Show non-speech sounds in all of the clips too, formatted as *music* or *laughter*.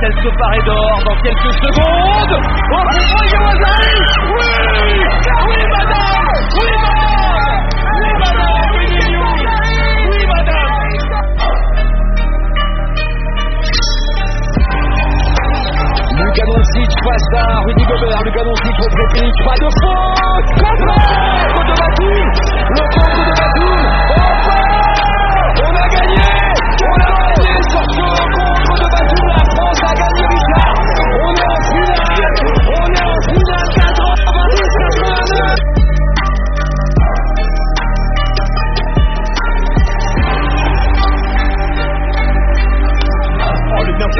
va-t-elle se parer d'or dans quelques secondes. Oh, oh Yawazai Oui Oui, madame. Oui, madame. Oui, madame. Oui, Liliou Oui, madame face à Rudy Gobert. Lucas Doncic contre-pique. Pas de faute Contre de Batum Le contre de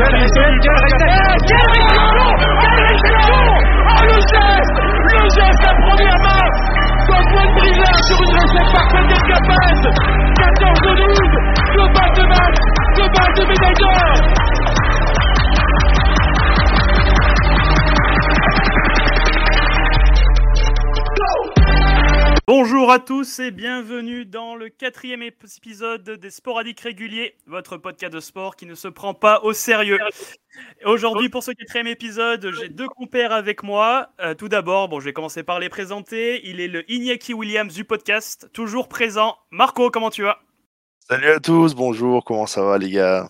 quelle réception réception réception réception Oh, le geste Le geste première main sur une recette parfaite d'Escapade 14 de 12 Deux balles de match Deux balles de médaille d'or Bonjour à tous et bienvenue dans le quatrième épisode des Sporadiques Réguliers, votre podcast de sport qui ne se prend pas au sérieux. Aujourd'hui, pour ce quatrième épisode, j'ai deux compères avec moi. Euh, tout d'abord, bon, je vais commencer par les présenter. Il est le Iñaki Williams du podcast, toujours présent. Marco, comment tu vas? Salut à tous, bonjour, comment ça va les gars?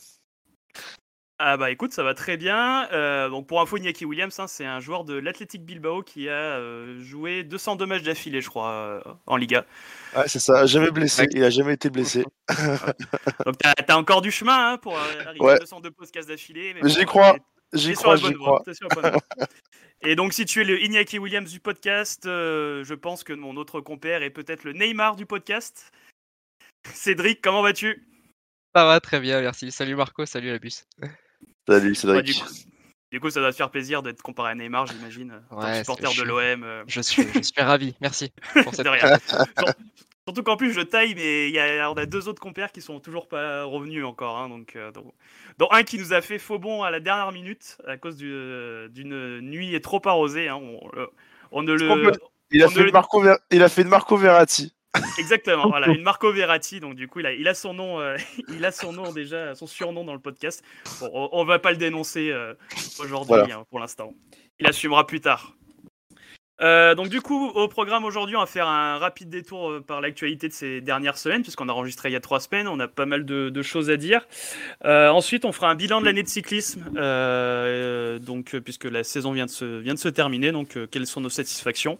Ah bah écoute, ça va très bien. Euh, donc pour info, Iñaki Williams, hein, c'est un joueur de l'Athletic Bilbao qui a euh, joué 202 matchs d'affilée, je crois, euh, en Liga. Ouais, c'est ça, jamais blessé, il a jamais été blessé. *laughs* Donc t'as as encore du chemin hein, pour arriver Ouais. à 202 podcasts d'affilée. mais J'y bon, crois, J'y crois, j'y. Et donc si tu es le Iñaki Williams du podcast, euh, je pense que mon autre compère est peut-être le Neymar du podcast. Cédric, comment vas-tu? Ça va très bien, merci. Salut Marco, salut la bus. Salut Ouais, du, coup, du coup, ça doit te faire plaisir d'être comparé à Neymar, j'imagine. que Ouais, supporter de je- l'OM. euh, Je suis, je suis ravi, merci *laughs* pour cette de rien. Sur- Surtout qu'en plus je taille, mais il y a, on a deux autres compères qui sont toujours pas revenus encore. hein, donc, euh, donc- dont un qui nous a fait faux bon à la dernière minute à cause du- euh, d'une nuit trop arrosée. hein, on, ne le. Il a, on fait le Marco Ver- il a fait une Marco Verratti. Exactement, voilà, une Marco Verratti. Donc du coup, il a, il a son nom, euh, *laughs* il a son nom déjà, son surnom dans le podcast. Bon, on, on va pas le dénoncer euh, aujourd'hui Voilà. hein, pour l'instant. Il assumera plus tard. Euh, donc du coup, au programme aujourd'hui, on va faire un rapide détour par l'actualité de ces dernières semaines, puisqu'on a enregistré il y a trois semaines, on a pas mal de, de choses à dire. Euh, ensuite, on fera un bilan de l'année de cyclisme, euh, donc puisque la saison vient de se, vient de se terminer, donc quelles sont nos satisfactions?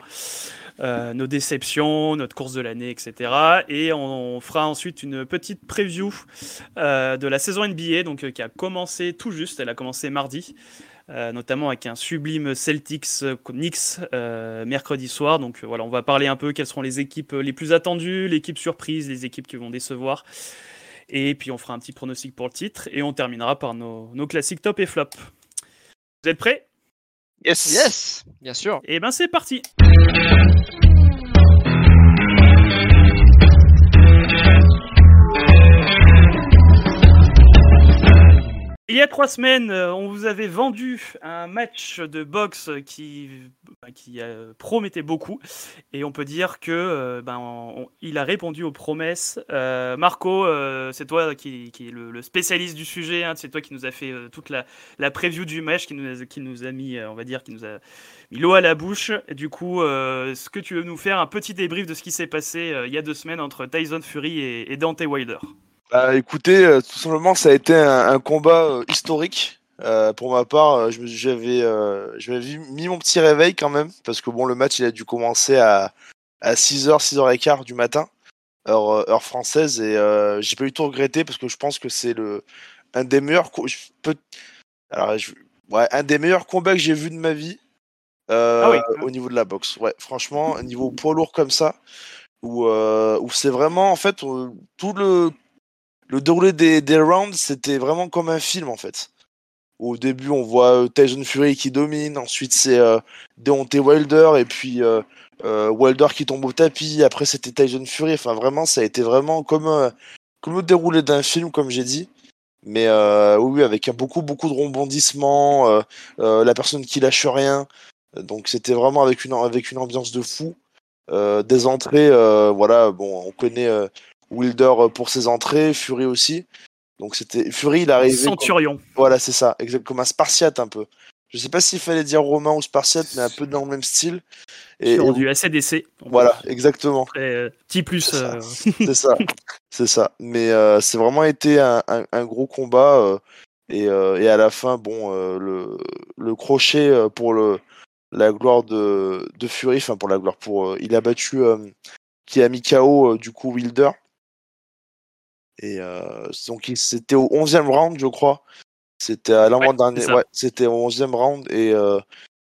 Euh, nos déceptions, notre course de l'année, etc. Et on, fera ensuite une petite preview euh, de la saison NBA, donc euh, qui a commencé tout juste. Elle a commencé mardi, notamment avec un sublime Celtics Knicks mercredi soir. Donc voilà, on va parler un peu quelles seront les équipes les plus attendues, l'équipe surprise, les équipes qui vont décevoir. Et puis on fera un petit pronostic pour le titre et on terminera par nos, nos classiques top et flop. Vous êtes prêts? Yes. Yes, bien sûr. Eh ben c'est parti Il y a trois semaines, euh, on vous avait vendu un match de boxe qui, bah, euh, promettait beaucoup. Et on peut dire que euh, ben, il a répondu aux promesses. Marco, c'est toi qui, qui est le, spécialiste du sujet. hein, c'est toi qui nous a fait toute la, la preview du match, qui nous a, mis, on va dire, qui nous a mis l'eau à la bouche. Et du coup, est-ce que tu veux nous faire un petit débrief de ce qui s'est passé il y a deux semaines entre Tyson Fury et Dante Wilder? Bah, écoutez, euh, tout simplement, ça a été un, un combat euh, historique. Euh, pour ma part, euh, j'avais euh, mis mon petit réveil quand même, parce que bon, le match il a dû commencer à, à 6h, 6h15 du matin, heure, heure française, et j'ai pas eu tout regretté parce que je pense que c'est le un des meilleurs co- je peux- alors, je- ouais, un des meilleurs combats que j'ai vu de ma vie Ah oui. au niveau de la boxe. Ouais, franchement, un niveau poids lourd comme ça, où, où c'est vraiment en fait tout le le déroulé des, des rounds, c'était vraiment comme un film en fait. Au début, on voit euh, Tyson Fury qui domine, ensuite c'est euh, Deontay Wilder, et puis euh, euh, Wilder qui tombe au tapis, après c'était Tyson Fury. Enfin, vraiment, ça a été vraiment comme, euh, comme le déroulé d'un film, comme j'ai dit. Mais oui, avec beaucoup, beaucoup de rebondissements, la personne qui lâche rien. Donc c'était vraiment avec une, avec une ambiance de fou. Des entrées, euh, voilà, bon, on connaît Wilder pour ses entrées, Fury aussi. Donc c'était Fury, il arrivait. comme- Centurion. Voilà, c'est ça, exact comme un Spartiate un peu. Je sais pas s'il fallait dire romain ou Spartiate, mais un peu dans le même style. Et, sur et du ACDC. voilà, exactement. Après, euh, petit plus. C'est ça. euh, *laughs* c'est ça, c'est ça. Mais euh, c'est vraiment été un, un- un gros combat euh, et, euh, et à la fin, bon, euh, le, le crochet euh, pour le la gloire de, de Fury, enfin pour la gloire, pour euh, il a battu euh, qui a mis KO euh, du coup Wilder. Et euh, donc c'était au 11e round, je crois. C'était à l'avant-dernier, ouais, c'était au 11e round et euh,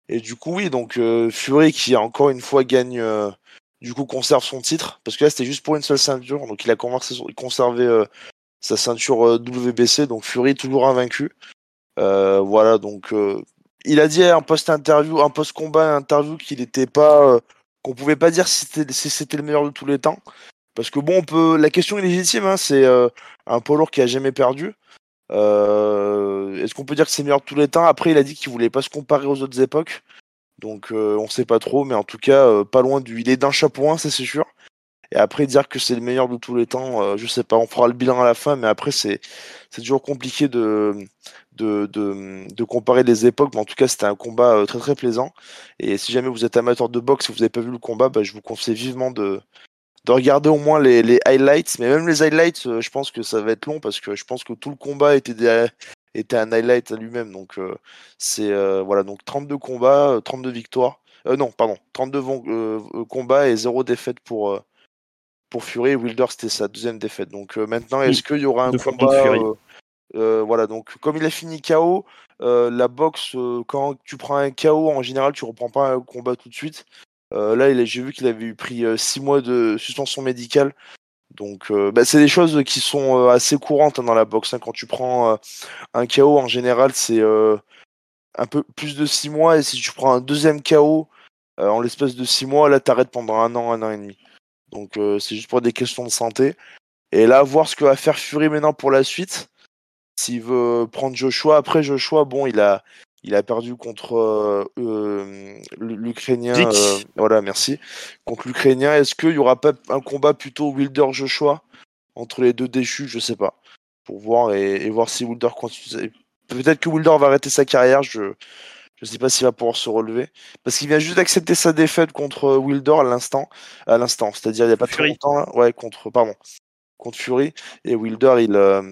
et du coup oui, donc euh, Fury qui encore une fois gagne euh, du coup conserve son titre. Parce que là c'était juste pour une seule ceinture donc il a conservé, euh, sa ceinture euh, WBC donc Fury toujours invaincu. Euh, voilà donc euh, il a dit un post interview un post combat interview qu'il n'était pas euh, qu'on pouvait pas dire si c'était si c'était le meilleur de tous les temps parce que bon on peut la question est légitime hein, c'est euh, un poids lourd qui a jamais perdu Euh, est-ce qu'on peut dire que c'est le meilleur de tous les temps? Après il a dit qu'il voulait pas se comparer aux autres époques donc euh, on sait pas trop, mais en tout cas euh, pas loin du. Il est d'un chapeau 1, ça c'est sûr. Et après dire que c'est le meilleur de tous les temps, euh, je sais pas. On fera le bilan à la fin, mais après c'est toujours compliqué de de, de de comparer les époques. Mais en tout cas c'était un combat euh, très très plaisant. Et si jamais vous êtes amateur de boxe et vous avez pas vu le combat, bah, je vous conseille vivement de de regarder au moins les, les highlights. Mais même les highlights, euh, je pense que ça va être long parce que je pense que tout le combat était des- était un highlight à lui-même. Donc euh, c'est euh, voilà donc 32 combats, euh, 32 victoires. Euh, non, pardon, 32 von- euh, euh, combats et 0 défaite pour pour Fury. Wilder c'était sa deuxième défaite. Donc maintenant, est-ce qu'il y aura un combat Voilà donc comme il a fini KO, la boxe quand tu prends un KO en général, tu reprends pas un combat tout de suite. Euh, là, j'ai vu qu'il avait eu pris 6 mois de suspension médicale. Donc, euh, bah, c'est des choses qui sont euh, assez courantes hein, dans la boxe. hein. Quand tu prends euh, un KO, en général, c'est euh, un peu plus de 6 mois. Et si tu prends un deuxième KO euh, en l'espace de 6 mois, là, t'arrêtes pendant un an, un an et demi. Donc, euh, c'est juste pour des questions de santé. Et là, voir ce que va faire Fury maintenant pour la suite. S'il veut prendre Joshua. Après, Joshua, bon, il a, il a perdu contre euh, euh, l'Ukrainien. Euh, voilà, merci. Contre l'Ukrainien. Est-ce qu'il y aura pas un combat plutôt Wilder-Joshua entre les deux déchus? Je sais pas. Pour voir et, et voir si Wilder continue. Peut-être que Wilder va arrêter sa carrière. Je je sais pas s'il va pouvoir se relever. Parce qu'il vient juste d'accepter sa défaite contre Wilder à l'instant. À l'instant. C'est-à-dire il y a pas très Fury. longtemps. là. Ouais, contre. Pardon. Contre Fury. Et Wilder, il. euh,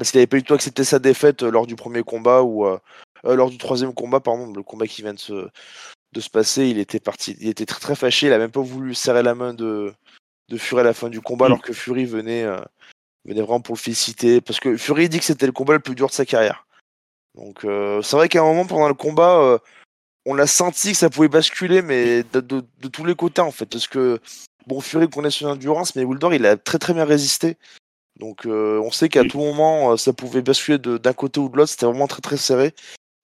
parce qu'il avait pas du tout accepté sa défaite euh, lors du premier combat ou euh, euh, lors du troisième combat, pardon, le combat qui vient de se, de se passer, il était parti, il était très très fâché, il a même pas voulu serrer la main de, de Fury à la fin du combat, Mm. alors que Fury venait, euh, venait vraiment pour le féliciter, parce que Fury dit que c'était le combat le plus dur de sa carrière. Donc euh, c'est vrai qu'à un moment pendant le combat, on a senti que ça pouvait basculer, mais de, de- de tous les côtés en fait, parce que bon Fury connaît son endurance, mais Wilder il a très très bien résisté. Donc euh, on sait qu'à Oui. tout moment euh, ça pouvait basculer de- d'un côté ou de l'autre, c'était vraiment très très serré.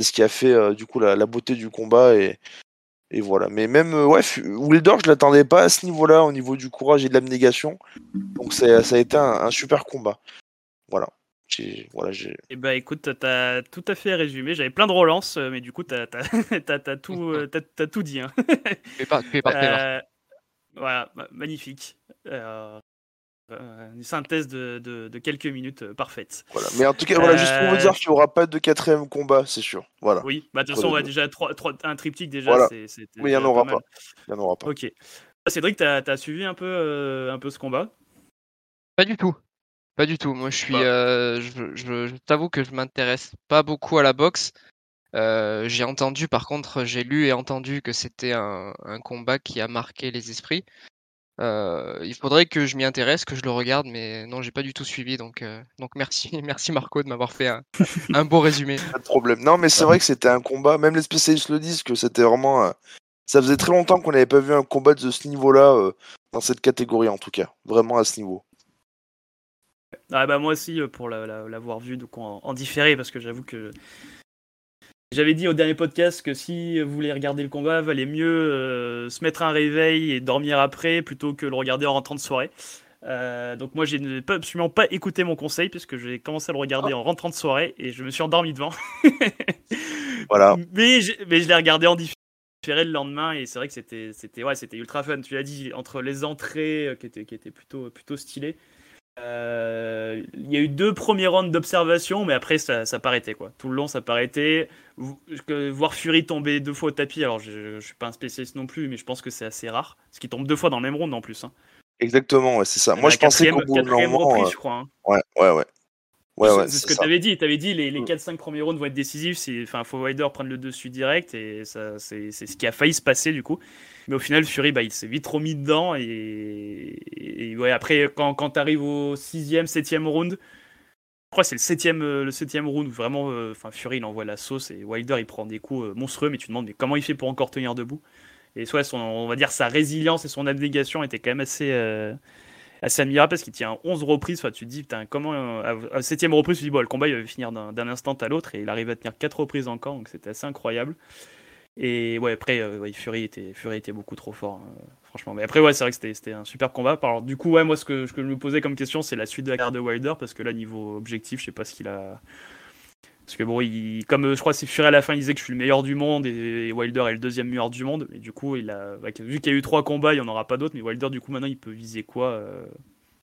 C'est ce qui a fait euh, du coup la, la beauté du combat et, et voilà. Mais même euh, ouais, Wilder, je l'attendais pas à ce niveau-là, au niveau du courage et de l'abnégation. Donc ça, ça a été un, un super combat. Voilà. J'ai voilà, j'ai Eh bah écoute, t'as tout à fait résumé. J'avais plein de relances, mais du coup, t'as *laughs* tout, t'as tout dit. hein. Euh, voilà, ma- magnifique. Euh, une synthèse de, de- de quelques minutes euh, parfaite. voilà. Mais en tout cas, voilà, juste pour vous Euh, dire qu'il n'y aura pas de quatrième combat, c'est sûr. Voilà. Oui, bah de toute façon, ouais, deux. déjà trois, trois- un triptyque déjà. Voilà. Mais il n'y en aura pas. Il n'y en aura pas. Ok. Cédric, t'as as suivi un peu, euh, un peu ce combat? Pas du tout. Pas du tout. Moi, je suis. Bah. euh, je je- je t'avoue que je m'intéresse pas beaucoup à la boxe. Euh, j'ai entendu, par contre, j'ai lu et entendu que c'était un, un combat qui a marqué les esprits. Euh, il faudrait que je m'y intéresse, que je le regarde, mais non, j'ai pas du tout suivi. Donc, euh, donc merci, *laughs* merci Marco de m'avoir fait un, un beau résumé. *laughs* Pas de problème. Non, mais c'est vrai que c'était un combat. Même les spécialistes le disent que c'était vraiment. euh, Ça faisait très longtemps qu'on n'avait pas vu un combat de ce niveau-là euh, dans cette catégorie en tout cas. Vraiment à ce niveau. Ah bah moi aussi pour la- la- l'avoir vu donc en, en différé parce que j'avoue que j'avais dit au dernier podcast que si vous voulez regarder le combat, valait mieux euh, se mettre un réveil et dormir après plutôt que le regarder en rentrant de soirée. Euh, donc moi j'ai absolument pas écouté mon conseil puisque j'ai commencé à le regarder en rentrant de soirée et je me suis endormi devant. *laughs* Voilà. Mais, mais je l'ai regardé en différé le lendemain et c'est vrai que c'était ouais ultra fun. Tu l'as dit entre les entrées euh, qui étaient qui étaient plutôt plutôt stylées Euh, il y a eu deux premiers rounds d'observation, mais après ça, ça paraîtait quoi. Tout le long ça paraîtait. Voir Fury tomber deux fois au tapis, alors je, je suis pas un spécialiste non plus, mais je pense que c'est assez rare. Parce qu'il tombe deux fois dans le même round en plus. Hein. Exactement, ouais, c'est ça. Moi je pensais qu'au bout d'un moment. Reprise, je crois. Hein. Ouais, ouais, ouais. Ouais, ouais, c'est ce que tu avais dit. Tu avais dit les, les 4-5 mm. premiers rounds vont être décisifs. Enfin, faut Wilder prendre le dessus direct et c'est ce qui a failli se passer du coup. Mais au final, Fury, bah, il s'est vite remis dedans. Et, ouais, après, quand, quand tu arrives au 6 septième round, je crois que c'est le septième, euh, le round où vraiment, euh, Fury, il envoie la sauce et Wilder, il prend des coups euh, monstrueux. Mais tu te demandes, mais comment il fait pour encore tenir debout? Et soit, son, on va dire, sa résilience et son abnégation étaient quand même assez assez admirable parce qu'il tient 11 reprises. Enfin, tu te dis, comment. À, 7 reprise, tu te dis, bon, le combat, il va finir d'un instant à l'autre et il arrive à tenir 4 reprises encore, donc c'était assez incroyable. Et ouais, après, euh, Fury, était, Fury était beaucoup trop fort, hein, franchement. Mais après, ouais, c'est vrai que c'était un super combat. Alors, du coup, ouais, moi, ce que, ce que je me posais comme question, c'est la suite de la carte de Wilder, parce que là, niveau objectif, je sais pas ce qu'il a. Parce que bon, il, comme euh, je crois que c'est Fury à la fin, il disait que je suis le meilleur du monde et, Wilder est le deuxième meilleur du monde. Mais du coup, il a, bah, vu qu'il y a eu trois combats, il n'y en aura pas d'autres. Mais Wilder, du coup, maintenant, il peut viser quoi euh,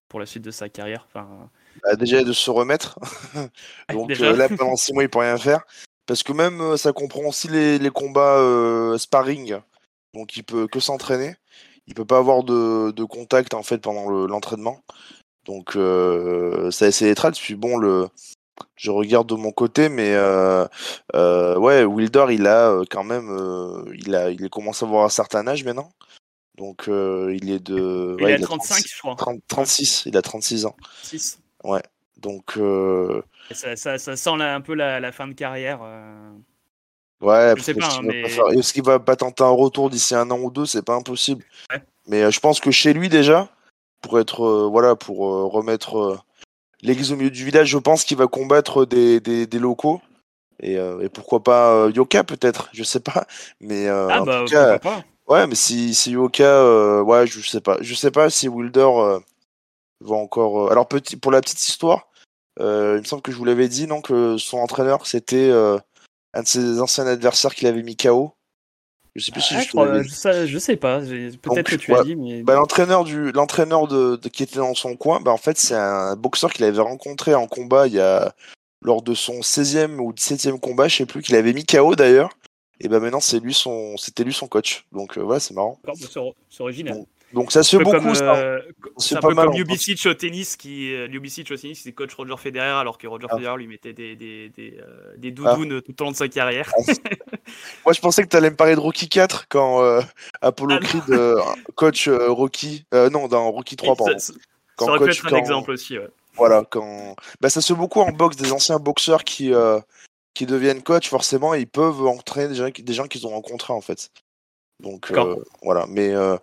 pour la suite de sa carrière? Enfin... Bah, déjà de se remettre. *laughs* Donc là, pendant six mois, il peut rien faire. Parce que même euh, ça comprend aussi les, les combats euh, sparring. Donc il peut que s'entraîner. Il peut pas avoir de, de contact en fait pendant l'entraînement. Donc euh, ça essaie d'être Puis bon, le, je regarde de mon côté, mais euh, euh, ouais, Wilder, il a euh, quand même, il a, il commencé à avoir un certain âge maintenant. Donc il est de. Il, a 35, je crois. 36, il a 36 ans. 6. Ouais. Donc ça, ça, ça, sent un peu la, la, fin de carrière. Ouais, je sais pas. Hein, mais... Est-ce qu'il va pas tenter un retour d'ici un an ou deux C'est pas impossible. Mais je pense que chez lui déjà, pour être voilà, pour remettre l'église au milieu du village, je pense qu'il va combattre des, des, des locaux. Et, et, pourquoi pas Yoka peut-être, je sais pas. Mais ah en bah, tout cas, pas. ouais, mais si, si Yoka, ouais, je sais pas, je sais pas si Wilder va encore. alors petit, pour la petite histoire, euh, il me semble que je vous l'avais dit, non, que son entraîneur, c'était euh, un de ses anciens adversaires qu'il avait mis KO. Je sais plus si ah, je, crois, je, je, sais pas, peut-être que tu as dit. Mais... Bah, l'entraîneur du l'entraîneur de, qui était dans son coin, bah, en fait c'est un boxeur qu'il avait rencontré en combat il y a lors de son 16e ou 17e combat, je sais plus, qu'il avait mis KO d'ailleurs. Et bah maintenant c'est lui son c'était lui son coach. Donc euh, voilà, c'est marrant. Bah, c'est original. Donc ça se fait beaucoup. Comme, ça. Euh, c'est un peu mal, comme Ljubicic au tennis, qui euh, Ljubicic au tennis, c'est coach Roger Federer, alors que Roger ah. Federer lui mettait des, des, des, euh, des doudounes ah. tout au long de sa carrière. Ah, *laughs* Moi, je pensais que tu allais me parler de Rocky 4 quand Apollo ah, Creed coach Rocky, non, dans Rocky 3, pardon. Ça, quand ça aurait coach, pu être un quand... exemple aussi. Ouais. Voilà, quand bah, ça se fait beaucoup en boxe, des anciens boxeurs qui qui deviennent coach, forcément, ils peuvent entraîner des gens, des gens qu'ils ont rencontrés en fait. Donc euh, voilà, mais euh,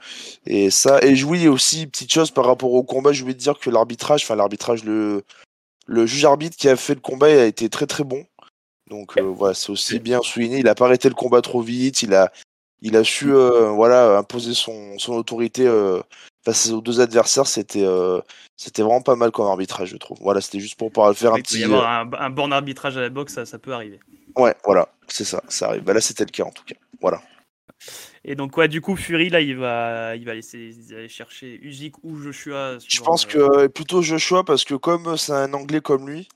et ça et oui aussi petite chose par rapport au combat, je voulais te dire que l'arbitrage, enfin l'arbitrage, le le juge arbitre qui a fait le combat a été très très bon. Donc euh, voilà, c'est aussi bien souligné. Il a pas arrêté le combat trop vite. Il a il a su voilà imposer son son autorité face aux deux adversaires. C'était c'était vraiment pas mal comme arbitrage, je trouve. Voilà, c'était juste pour pouvoir faire un petit. Il y avoir un, un, bon arbitrage à la boxe, ça, ça peut arriver. Ouais, voilà, c'est ça, ça arrive. Bah là, c'était le cas en tout cas. Voilà. Et donc, quoi, du coup, Fury, là, il va, il va laisser aller chercher Usyk ou Joshua. Je pense que plutôt Joshua, parce que comme c'est un Anglais comme lui,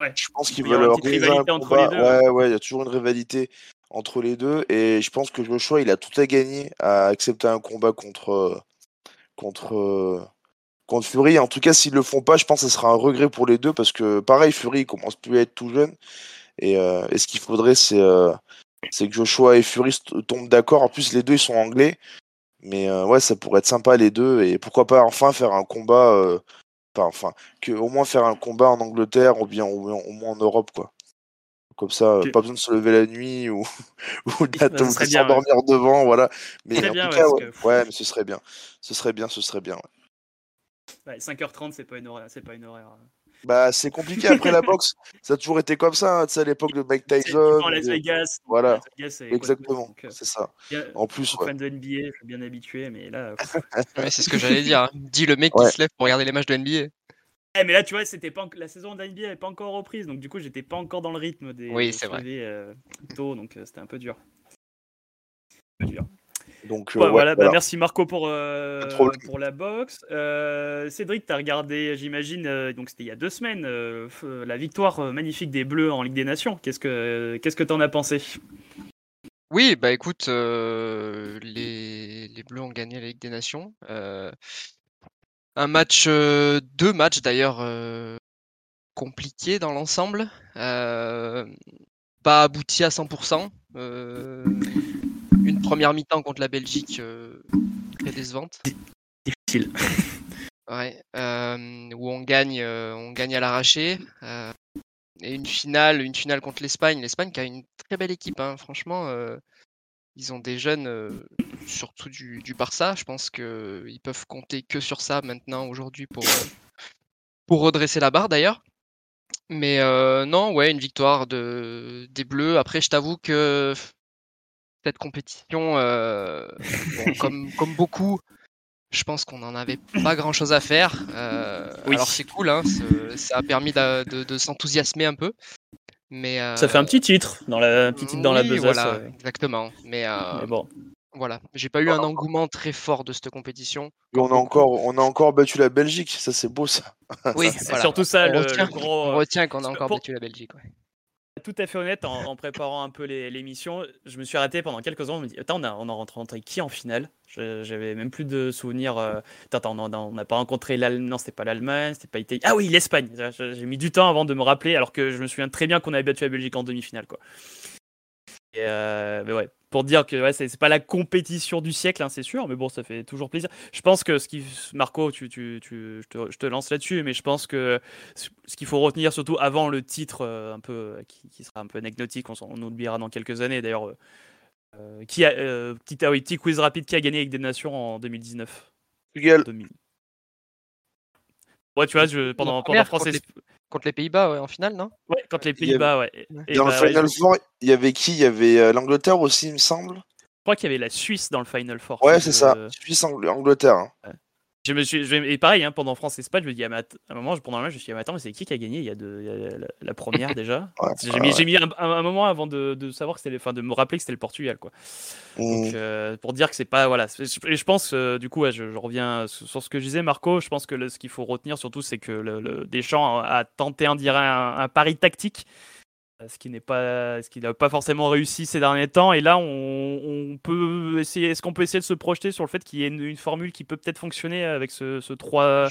ouais. je pense qu'il va leur rivalité entre les deux. Ouais, ouais, il y a toujours une rivalité entre les deux. Et je pense que Joshua, il a tout à gagner à accepter un combat contre, contre, contre Fury. En tout cas, s'ils le font pas, je pense que ce sera un regret pour les deux, parce que pareil, Fury, il commence plus à être tout jeune. Et, euh, et ce qu'il faudrait, c'est euh, c'est que Joshua et Fury tombent d'accord. En plus, les deux ils sont anglais. Mais euh, ouais, ça pourrait être sympa les deux. Et pourquoi pas enfin faire un combat. Euh, enfin, que, au moins faire un combat en Angleterre ou bien au, moins en Europe, quoi. Comme ça, euh, pas besoin de se lever la nuit *laughs* ou, ou d'attendre de s'endormir devant, voilà. Mais en tout cas, ouais, mais ce serait bien. Ce serait bien, ce serait bien. Ouais. 5h30, c'est pas une horaire. C'est pas une horaire. Bah, c'est compliqué après la *laughs* boxe. Ça a toujours été comme ça, hein, tu sais, à l'époque de Mike Tyson. Las Vegas. Voilà. Las Vegas, Exactement, euh, c'est ça. En plus, ouais. fan de NBA, je suis bien habitué, mais là. *laughs* ouais, c'est ce que j'allais dire. Hein. Dis le mec qui se lève pour regarder les matchs de NBA. Eh, mais là, tu vois, c'était pas la saison de NBA n'avait pas encore reprise, donc du coup, j'étais pas encore dans le rythme des. Oui, c'est vrai. Euh, tôt, donc euh, c'était un peu dur. Un peu dur. Donc, euh, Ouais, ouais, voilà, bah, voilà. merci Marco pour, euh, pour la boxe. Euh, Cédric, tu as regardé, j'imagine, euh, donc c'était il y a deux semaines, euh, la victoire magnifique des Bleus en Ligue des Nations. Qu'est-ce que qu'est-ce que t'en as pensé? Oui, bah écoute, euh, les, les Bleus ont gagné la Ligue des Nations. euh, un match, euh, deux matchs d'ailleurs euh, compliqués dans l'ensemble. euh, pas abouti à 100%. Première mi-temps contre la Belgique euh, très décevante. Difficile. *laughs* Ouais, euh, où on gagne, euh, on gagne à l'arraché. et une finale, une finale contre l'Espagne. L'Espagne qui a une très belle équipe, hein, franchement. ils ont des jeunes, euh, surtout du, du Barça. Je pense qu'ils peuvent compter que sur ça maintenant, aujourd'hui, pour, euh, pour redresser la barre d'ailleurs. Mais euh, non, ouais, une victoire de, des Bleus. Après, je t'avoue que cette compétition, euh, bon, *laughs* comme, comme beaucoup, je pense qu'on n'en avait pas grand chose à faire. Euh, Oui. Alors c'est cool, hein, ça a permis de, de s'enthousiasmer un peu. Mais, Ça fait un euh, petit titre dans la un petit titre dans la besace. Voilà, euh, exactement. Mais, euh, mais bon. voilà, j'ai pas eu un engouement très fort de cette compétition. Et on, a encore, on a encore battu la Belgique, ça c'est beau ça. Oui, *laughs* C'est voilà. surtout ça on le, retient, le gros. on euh, retient qu'on a encore pour- battu la Belgique. ouais. Tout à fait honnête, en, préparant un peu l'émission, je me suis arrêté pendant quelques ans. Je me dis, attends, on a, on a rencontré qui en finale? J'avais même plus de souvenirs. euh, Attends, on n'a pas rencontré l'Allemagne. Non, c'était pas l'Allemagne, c'était pas l'Italie. Ah oui, l'Espagne. J'ai mis du temps avant de me rappeler, alors que je me souviens très bien qu'on avait battu la Belgique en demi-finale, euh, mais ouais, pour dire que ouais, c'est c'est pas la compétition du siècle, hein, c'est sûr, mais bon, ça fait toujours plaisir. Je pense que ce qui, Marco, tu, tu, tu- je, te, je te lance là-dessus, mais je pense que ce qu'il faut retenir surtout avant le titre euh, un peu euh, qui, qui sera un peu anecdotique, on, oubliera dans quelques années d'ailleurs. euh, euh, qui a euh, petit, ah oui, petit quiz rapide qui a gagné avec des nations en 2019 Portugal, 2000. Ouais, tu vois, je, pendant, pendant France contre les Pays-Bas, ouais, en finale, non? Ouais, contre les avait- Pays-Bas, ouais. Et dans bah, le ouais, Final Four, il y avait qui? Il y avait euh, l'Angleterre aussi, il me semble. je crois qu'il y avait la Suisse dans le Final Four. Ouais, c'est ça. Suisse, Ang- Angleterre. hein. Je me suis, je- et pareil, hein, pendant France-Espagne, je me dis, ah, à un moment, je- pendant le match, je me suis dit, ah, mais attends, mais c'est qui qui a gagné? Il y a, de, il y a la, la première *laughs* déjà. Ouais, J'ai ouais, mis, un, moment avant de, de savoir que c'était, enfin, de me rappeler que c'était le Portugal, quoi. Donc, Mm. euh, pour dire que c'est pas, voilà. Et je pense, euh, du coup, je, je reviens sur sur ce que je disais, Marco. Je pense que le- ce qu'il faut retenir surtout, c'est que le, le- Deschamps a, a tenté, on dirait, un, un pari tactique. Euh, Ce qui n'est pas, ce qui n'a pas forcément réussi ces derniers temps. Et là, on, on peut essayer. Est-ce qu'on peut essayer de se projeter sur le fait qu'il y ait une, une formule qui peut peut-être fonctionner avec ce, ce 3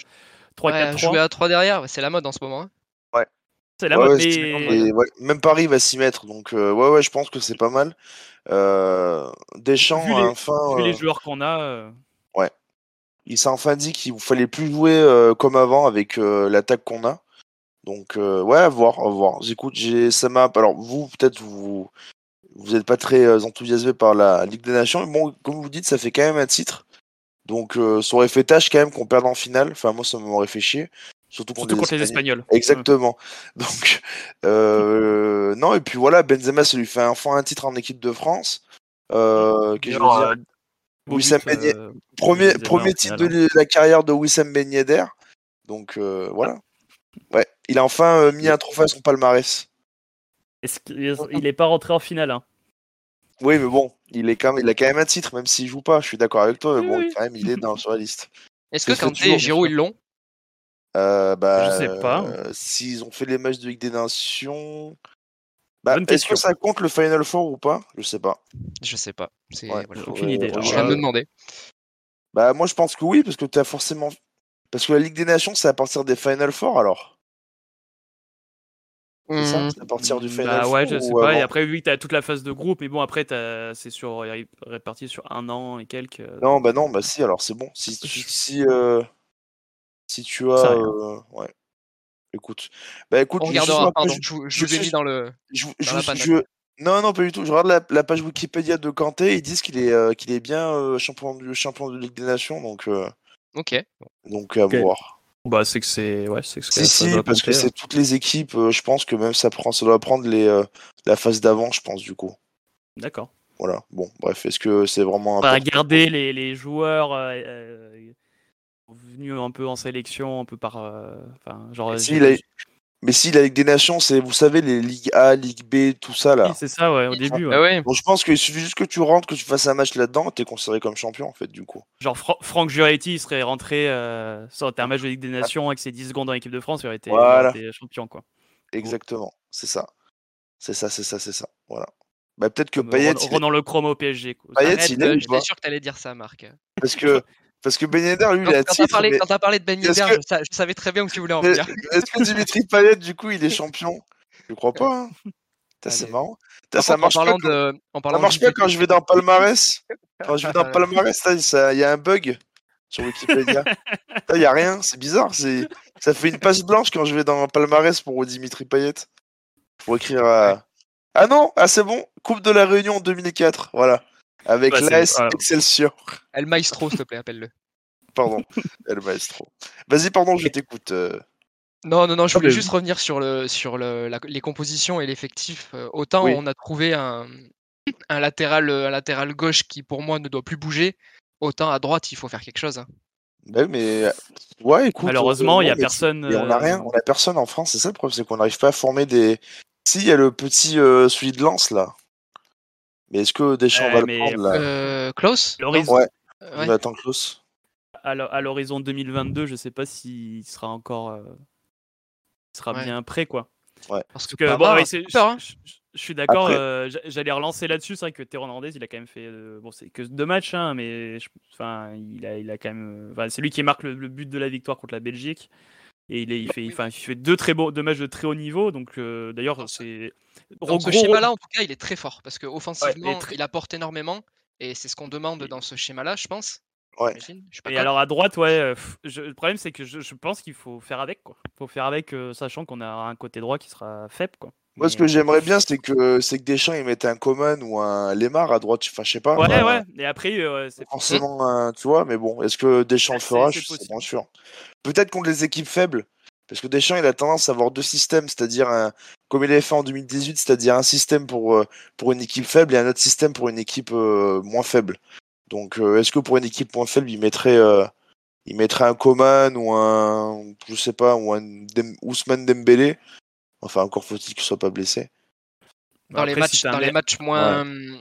3 Ouais, 4 3 Jouer à 3 derrière, ouais, c'est la mode en ce moment. hein. C'est la Ouais, mode, ouais, et ouais, même Paris va s'y mettre, donc euh, ouais, ouais, je pense que c'est pas mal. Euh, Deschamps Vu les- enfin, vu les joueurs qu'on a, euh, il s'est enfin dit qu'il ne fallait plus jouer euh, comme avant avec euh, l'attaque qu'on a. Donc euh, ouais, à voir, à voir. J'écoute, j'ai ça m'a. Alors vous, peut-être vous, vous n'êtes pas très euh, enthousiasmé par la Ligue des Nations, mais bon, comme vous dites, ça fait quand même un titre. Donc euh, ça aurait fait tâche quand même qu'on perde en finale. Enfin moi, ça m'aurait fait chier. Surtout contre, surtout contre les Espagnols. Espagnols. Exactement. *laughs* Donc, euh, non, et puis voilà, Benzema, ça lui fait enfin un titre en équipe de France. Euh, que dire, Wissam premier, titre de la carrière de Wissam Ben Yedder. Donc euh, voilà. Ouais, il a enfin euh, mis un trophée à son palmarès. Est-ce qu'il il est pas rentré en finale hein? Oui, mais bon, il, est quand même, il a quand même un titre, même s'il joue pas. Je suis d'accord avec toi, mais bon, oui. quand même, il est dans, sur la liste. Est-ce C'est que toujours, et Giroud, ils l'ont? Euh, bah, Je sais pas. euh, S'ils ont fait les matchs de Ligue des Nations. Bah, Est-ce que ça compte le Final Four ou pas? Je sais pas. Je sais pas. C'est Ouais, voilà. aucune idée. faut- Je viens de euh, me demander. Bah, moi, je pense que oui, parce que tu as forcément. Parce que la Ligue des Nations, c'est à partir des Final Four alors C'est ça C'est à partir du Final Bah ouais, je sais ou pas. Et après, oui, t'as toute la phase de groupe, mais bon, après, t'as- c'est sur ré- réparti sur un an et quelques. euh, Non, bah non, bah si, alors c'est bon. Si, tu- si, euh, si tu as. Euh, ouais. Écoute. Bah écoute, On je regardera. Pardon, page- je, vous- je je vous ai suis- mis dans le. je- dans je- la je- panade. je- Non, non, pas du tout. Je regarde la, la page Wikipédia de Kanté. Ils disent qu'il est, euh, qu'il est bien euh, champion, du, champion de Ligue des Nations, donc, euh, Ok. donc à voir. Bah, c'est que c'est. Ouais, c'est que Si, ça si, parce que c'est toutes les équipes. euh, je pense que même ça, prend, ça doit prendre les, euh, la phase d'avant, je pense, du coup. D'accord. Voilà. Bon, bref, est-ce que c'est vraiment On va important? regarder les, les joueurs euh, euh, venus un peu en sélection, un peu par. euh, Enfin, genre. Si, Mais si la Ligue des Nations, c'est, vous savez, les Ligue A, Ligue B, tout ça là. Oui, c'est ça, ouais, au début. ouais. Ah ouais. Bon, je pense qu'il suffit juste que tu rentres, que tu fasses un match là-dedans, t'es considéré comme champion en fait, du coup. Genre Fra- Franck Juretti il serait rentré euh, sur un match de Ligue des Nations avec ses 10 secondes en équipe de France, il aurait été, il Voilà. aurait été champion quoi. Exactement, c'est ça. C'est ça, c'est ça, c'est ça. Voilà. Bah, peut-être que Payet, il est- Le Chrome au PSG. Quoi. Payet, Arrête, il est euh, J'étais sûr que t'allais dire ça, Marc. Parce que, *laughs* parce que Ben Yedder, lui, il a quand parlé, mais- quand t'as parlé de Ben Yedder, que- je, sa- je savais très bien où tu voulais en venir. *laughs* est-ce que Dimitri Payet, du coup, il est champion? Je crois pas. Hein. C'est marrant. Ça en marche pas. quand- Ça marche de pas quand je vais dans Palmarès. Quand je vais dans *laughs* Palmarès, ça- il y a un bug sur Wikipédia. Il y a rien, c'est bizarre. Ça fait une page blanche quand je vais dans Palmarès pour Dimitri Payet. Faut écrire à... Ah non, ah c'est bon. Coupe de la Réunion en 2004, voilà. Avec Bah, c'est- l'AS voilà. Excelsior. El Maestro, s'il te plaît, appelle-le. *laughs* Pardon, El Maestro. Vas-y, pardon, je t'écoute. euh. Non, non, non, je voulais juste revenir sur, le, sur le, la- les compositions et l'effectif. Euh, Autant Oui. on a trouvé un, un, latéral, euh, un latéral gauche qui, pour moi, ne doit plus bouger, autant à droite, il faut faire quelque chose. hein. Oui, mais ouais, écoute. Malheureusement, euh, il y a mais- personne. Et on a euh, rien, on a personne en France, c'est ça le problème, c'est qu'on n'arrive pas à former des. Si, il y a le petit euh, celui de Lens là. Mais est-ce que Deschamps Ouais, va le prendre là Euh, Klaus Ouais. Ouais. Jonathan Klaus à l'ho- à l'horizon 2022, je sais pas s'il sera encore. euh, il sera Ouais. bien prêt quoi. Parce Parce que, que, bon, ouais, hein. je, je- je suis d'accord. Après- euh, j'a- J'allais relancer là-dessus. C'est vrai que Théo Hernandez, il a quand même fait. euh, bon, c'est que deux matchs, hein, mais je- enfin, il a, il a quand même. euh, c'est lui qui marque le, le but de la victoire contre la Belgique. Et il, est- il fait, enfin, il fait deux très beaux, deux matchs de très haut niveau. Donc, euh, d'ailleurs, c'est. Dans ce schéma-là, en tout cas, il est très fort parce qu'offensivement, très- il apporte énormément et c'est ce qu'on demande dans ce schéma-là, je pense. Ouais. J'imagine. Je suis pas Et alors à droite, ouais, euh, pff, je- le problème c'est que je, je pense qu'il faut faire avec quoi. faut faire avec, euh, sachant qu'on a un côté droit qui sera faible quoi. Moi, ce que j'aimerais bien, c'est que, c'est que Deschamps il mette un Coman ou un Lemar à droite. Enfin, je sais pas. Ouais, enfin, ouais. Et après, euh, c'est Forcément, un- tu vois, mais bon, est-ce que Deschamps le fera? c'est Je suis pas sûr. Peut-être contre les équipes faibles. Parce que Deschamps, il a tendance à avoir deux systèmes, c'est-à-dire un, comme il avait fait en 2018, c'est-à-dire un système pour, euh, pour une équipe faible et un autre système pour une équipe euh, moins faible. Donc, euh, est-ce que pour une équipe moins faible, il mettrait, euh, il mettrait un Coman ou un, je sais pas, ou un Dem- Ousmane Dembélé? Enfin, encore faut-il qu'il soit pas blessé. Dans, les, matchs, si t'as un dans les mec- matchs moins euh,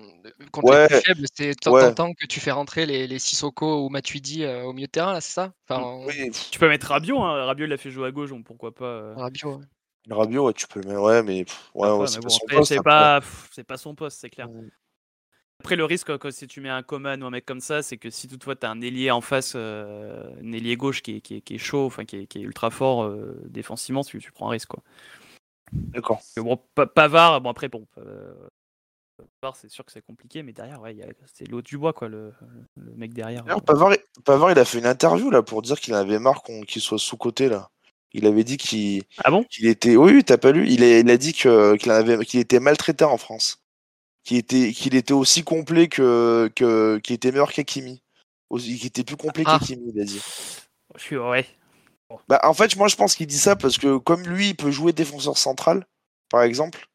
contre Ouais. les plus faibles, c'est de temps Ouais. en temps que tu fais rentrer les, les Sissoko ou Matuidi euh, au milieu de terrain, là, c'est ça? Enfin, on- Oui, pff, Tu peux mettre Rabiot, hein. Rabiot il a fait jouer à gauche, donc pourquoi pas. euh, Rabiot, ouais. Rabiot, ouais, tu peux le mettre, ouais, mais ouais, c'est mais pas son poste, c'est après. pas, pff, c'est pas son poste, c'est clair. Après le risque quand si tu mets un Coman ou un mec comme ça, c'est que si toutefois tu as un ailier en face, euh, un ailier gauche qui est, qui est, qui est chaud, enfin qui est, qui est ultra fort euh, défensivement, tu, tu prends un risque quoi. D'accord. Bon, Pa- Pavard, bon après bon, euh, Pavard c'est sûr que c'est compliqué, mais derrière ouais, c'est l'autre du bois quoi, le, le mec derrière. D'ailleurs, Pavard, Pavard, il a fait une interview là pour dire qu'il en avait marre qu'on- qu'il soit sous-côté là. Il avait dit qu'il Ah bon? était. Oui, oui, t'as pas lu? Il a, il a dit que qu'il en avait qu'il était maltraité en France. Qu'il était qu'il était aussi complet que que qu'il était meilleur qu'Akimi. Aussi- Qu'il était plus complet Ah. qu'Akimi, il a dit. Je suis ouais. Bah, en fait, moi, je pense qu'il dit ça parce que comme lui, il peut jouer défenseur central, par exemple,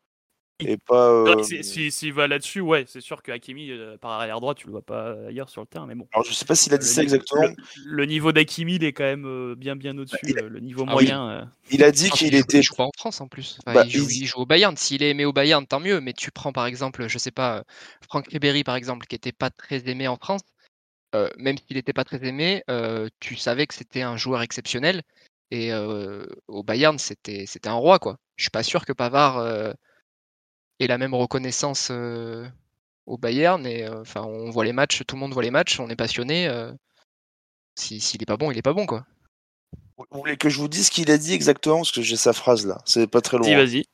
et pas. Euh, que si- si- S'il va là-dessus, ouais, c'est sûr que Hakimi euh, par arrière droit, tu le vois pas ailleurs sur le terrain, mais bon. Alors, je sais pas s'il a dit Le ça exactement. Le, le niveau d'Akimi, il est quand même euh, bien bien au-dessus. a- euh, le niveau Ah oui. moyen. euh. Il a dit qu'il était. Il joue pas en France en plus. Enfin, Bah, il, joue, il- il joue au Bayern. S'il est aimé au Bayern, tant mieux. Mais tu prends par exemple, je sais pas, euh, Franck Ribéry par exemple, qui était pas très aimé en France. Euh, même s'il n'était pas très aimé, euh, tu savais que c'était un joueur exceptionnel. Et euh, au Bayern, c'était c'était un roi quoi. Je suis pas sûr que Pavard euh, ait la même reconnaissance euh, au Bayern. Et euh, enfin, on voit les matchs, tout le monde voit les matchs, on est passionné. euh, si- S'il est pas bon, il est pas bon quoi. Vous voulez que je vous dise ce qu'il a dit exactement? Parce que j'ai sa phrase là. C'est pas très loin. Vas-y.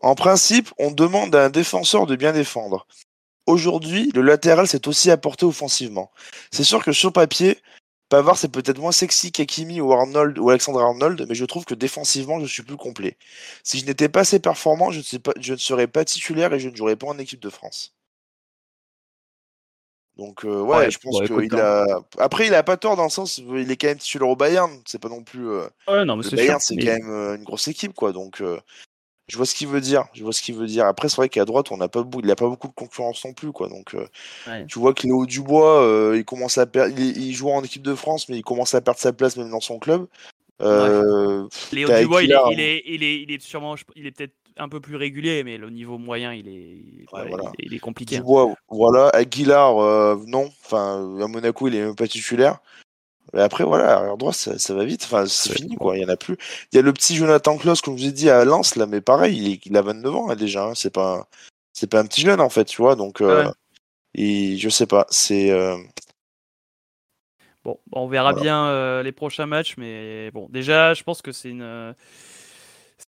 En principe, on demande à un défenseur de bien défendre. Aujourd'hui, le latéral s'est aussi apporté offensivement. C'est sûr que sur papier, Pavard c'est peut-être moins sexy qu'Akimi ou Arnold ou Alexandre Arnold, mais je trouve que défensivement je suis plus complet. Si je n'étais pas assez performant, je ne, sais pas, je ne serais pas titulaire et je ne jouerais pas en équipe de France. Donc euh, ouais, Ouais, je pense qu'il a. Après, il a pas tort dans le sens où il est quand même titulaire au Bayern. C'est pas non plus. euh, Ouais, non, mais le Bayern, c'est mais- quand même euh, une grosse équipe, quoi. Donc, euh, je vois ce qu'il veut dire. Je vois ce qu'il veut dire. Après, c'est vrai qu'à droite, on n'a pas, il a pas beaucoup de concurrence non plus, quoi. Donc, euh, Ouais. tu vois que Léo Dubois, euh, il commence à perdre. Il, il joue en équipe de France, mais il commence à perdre sa place même dans son club. Euh, Léo Dubois, il est, Aguilar, il est, il est, il est sûrement, il est peut-être un peu plus régulier, mais le niveau moyen, il est, Ouais, ouais, voilà. il, est- il est compliqué. hein. Dubois, voilà. Aguilar, euh, non. Enfin, à Monaco, il est même pas titulaire. Mais après, voilà, arrière droit, ça, ça va vite. Enfin, c'est fini, quoi. Il y en a plus. Il y a le petit Jonathan Klaus, comme je vous ai dit, à Lens, là, mais pareil, il, est- il a 29 ans, hein, déjà. hein. C'est pas, c'est pas un petit jeune, en fait, tu vois. Donc, euh, Ouais. et je sais pas. C'est, euh, Bon, on verra Voilà. bien euh, les prochains matchs, mais bon, déjà, je pense que c'est une.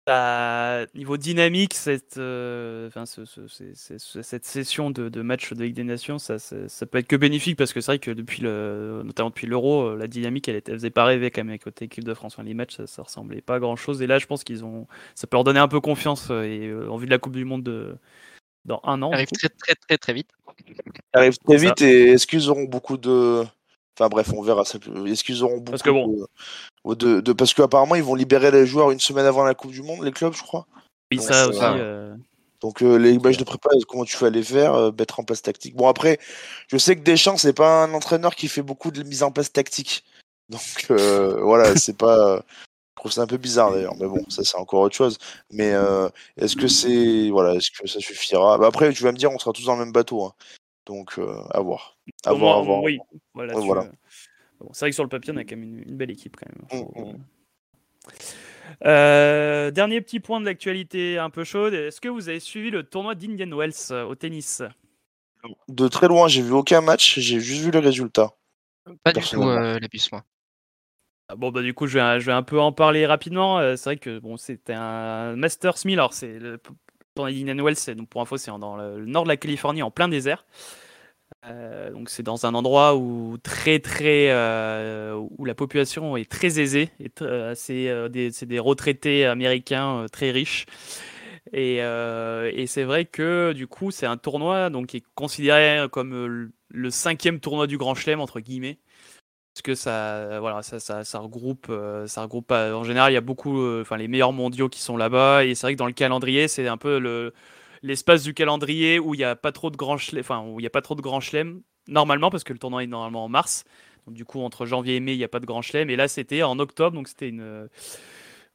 Ça- niveau dynamique, cette, euh, enfin, ce- ce- c'est- c'est- ce- cette session de, de match de Ligue des Nations, ça, ça, ça peut être que bénéfique parce que c'est vrai que depuis le, notamment depuis l'Euro, euh, la dynamique, elle, était, elle faisait pas rêver quand même avec côté équipe de France. Enfin, les matchs, ça, ça ressemblait pas à grand chose. Et là, je pense qu'ils ont, ça peut leur donner un peu confiance euh, et euh, en vue de la Coupe du Monde de, dans un an. Arrive très très très très vite. arrive très vite. Et est-ce qu'ils auront beaucoup de. Enfin, bref, on verra. ça. Est-ce qu'ils auront beaucoup Parce que bon. de, de, de- Parce qu'apparemment, ils vont libérer les joueurs une semaine avant la Coupe du Monde, les clubs, je crois. Oui, ça c'est aussi. euh, Donc euh, les matchs de prépa, comment tu fais les faire, euh, mettre en place tactique. Bon après, je sais que Deschamps c'est pas un entraîneur qui fait beaucoup de mise en place tactique. *laughs* Donc euh, voilà, c'est pas. Je trouve ça un peu bizarre d'ailleurs, mais bon, ça c'est encore autre chose. Mais euh, est-ce que c'est voilà, est-ce que ça suffira? Bah, Après, tu vas me dire, on sera tous dans le même bateau, hein. donc euh, à voir. À Au voir, moins, à voir. Oui, voilà. Ouais, tu- voilà. Bon, c'est vrai que sur le papier, on a quand même une, une belle équipe quand même. Mm, Faut- Euh, dernier petit point de l'actualité un peu chaude. Est-ce que vous avez suivi le tournoi d'Indian Wells euh, au tennis? De très loin, j'ai vu aucun match, j'ai juste vu les résultats. Pas du tout euh, les puces, moi. Ah, Bon bah du coup je vais, je vais un peu en parler rapidement. Euh, c'est vrai que bon c'était un Masters 1000. Alors c'est le tournoi d'Indian Wells. Donc pour info c'est dans le, le nord de la Californie en plein désert. Euh, donc c'est dans un endroit où très très euh, où la population est très aisée euh, c'est des, retraités américains très riches. Et, c'est vrai que du coup c'est un tournoi donc qui est considéré comme le- cinquième tournoi du Grand Chelem entre guillemets. Parce que ça voilà ça, ça, ça regroupe ça en général il y a beaucoup enfin les meilleurs mondiaux qui sont là-bas. Et c'est vrai que dans le calendrier c'est un peu le l'espace du calendrier où il n'y a pas trop de grands chelem, enfin où il y a pas trop de grands normalement parce que le tournoi est normalement en mars. Donc du coup entre janvier et mai il n'y a pas de grand chelem et là c'était en octobre donc c'était une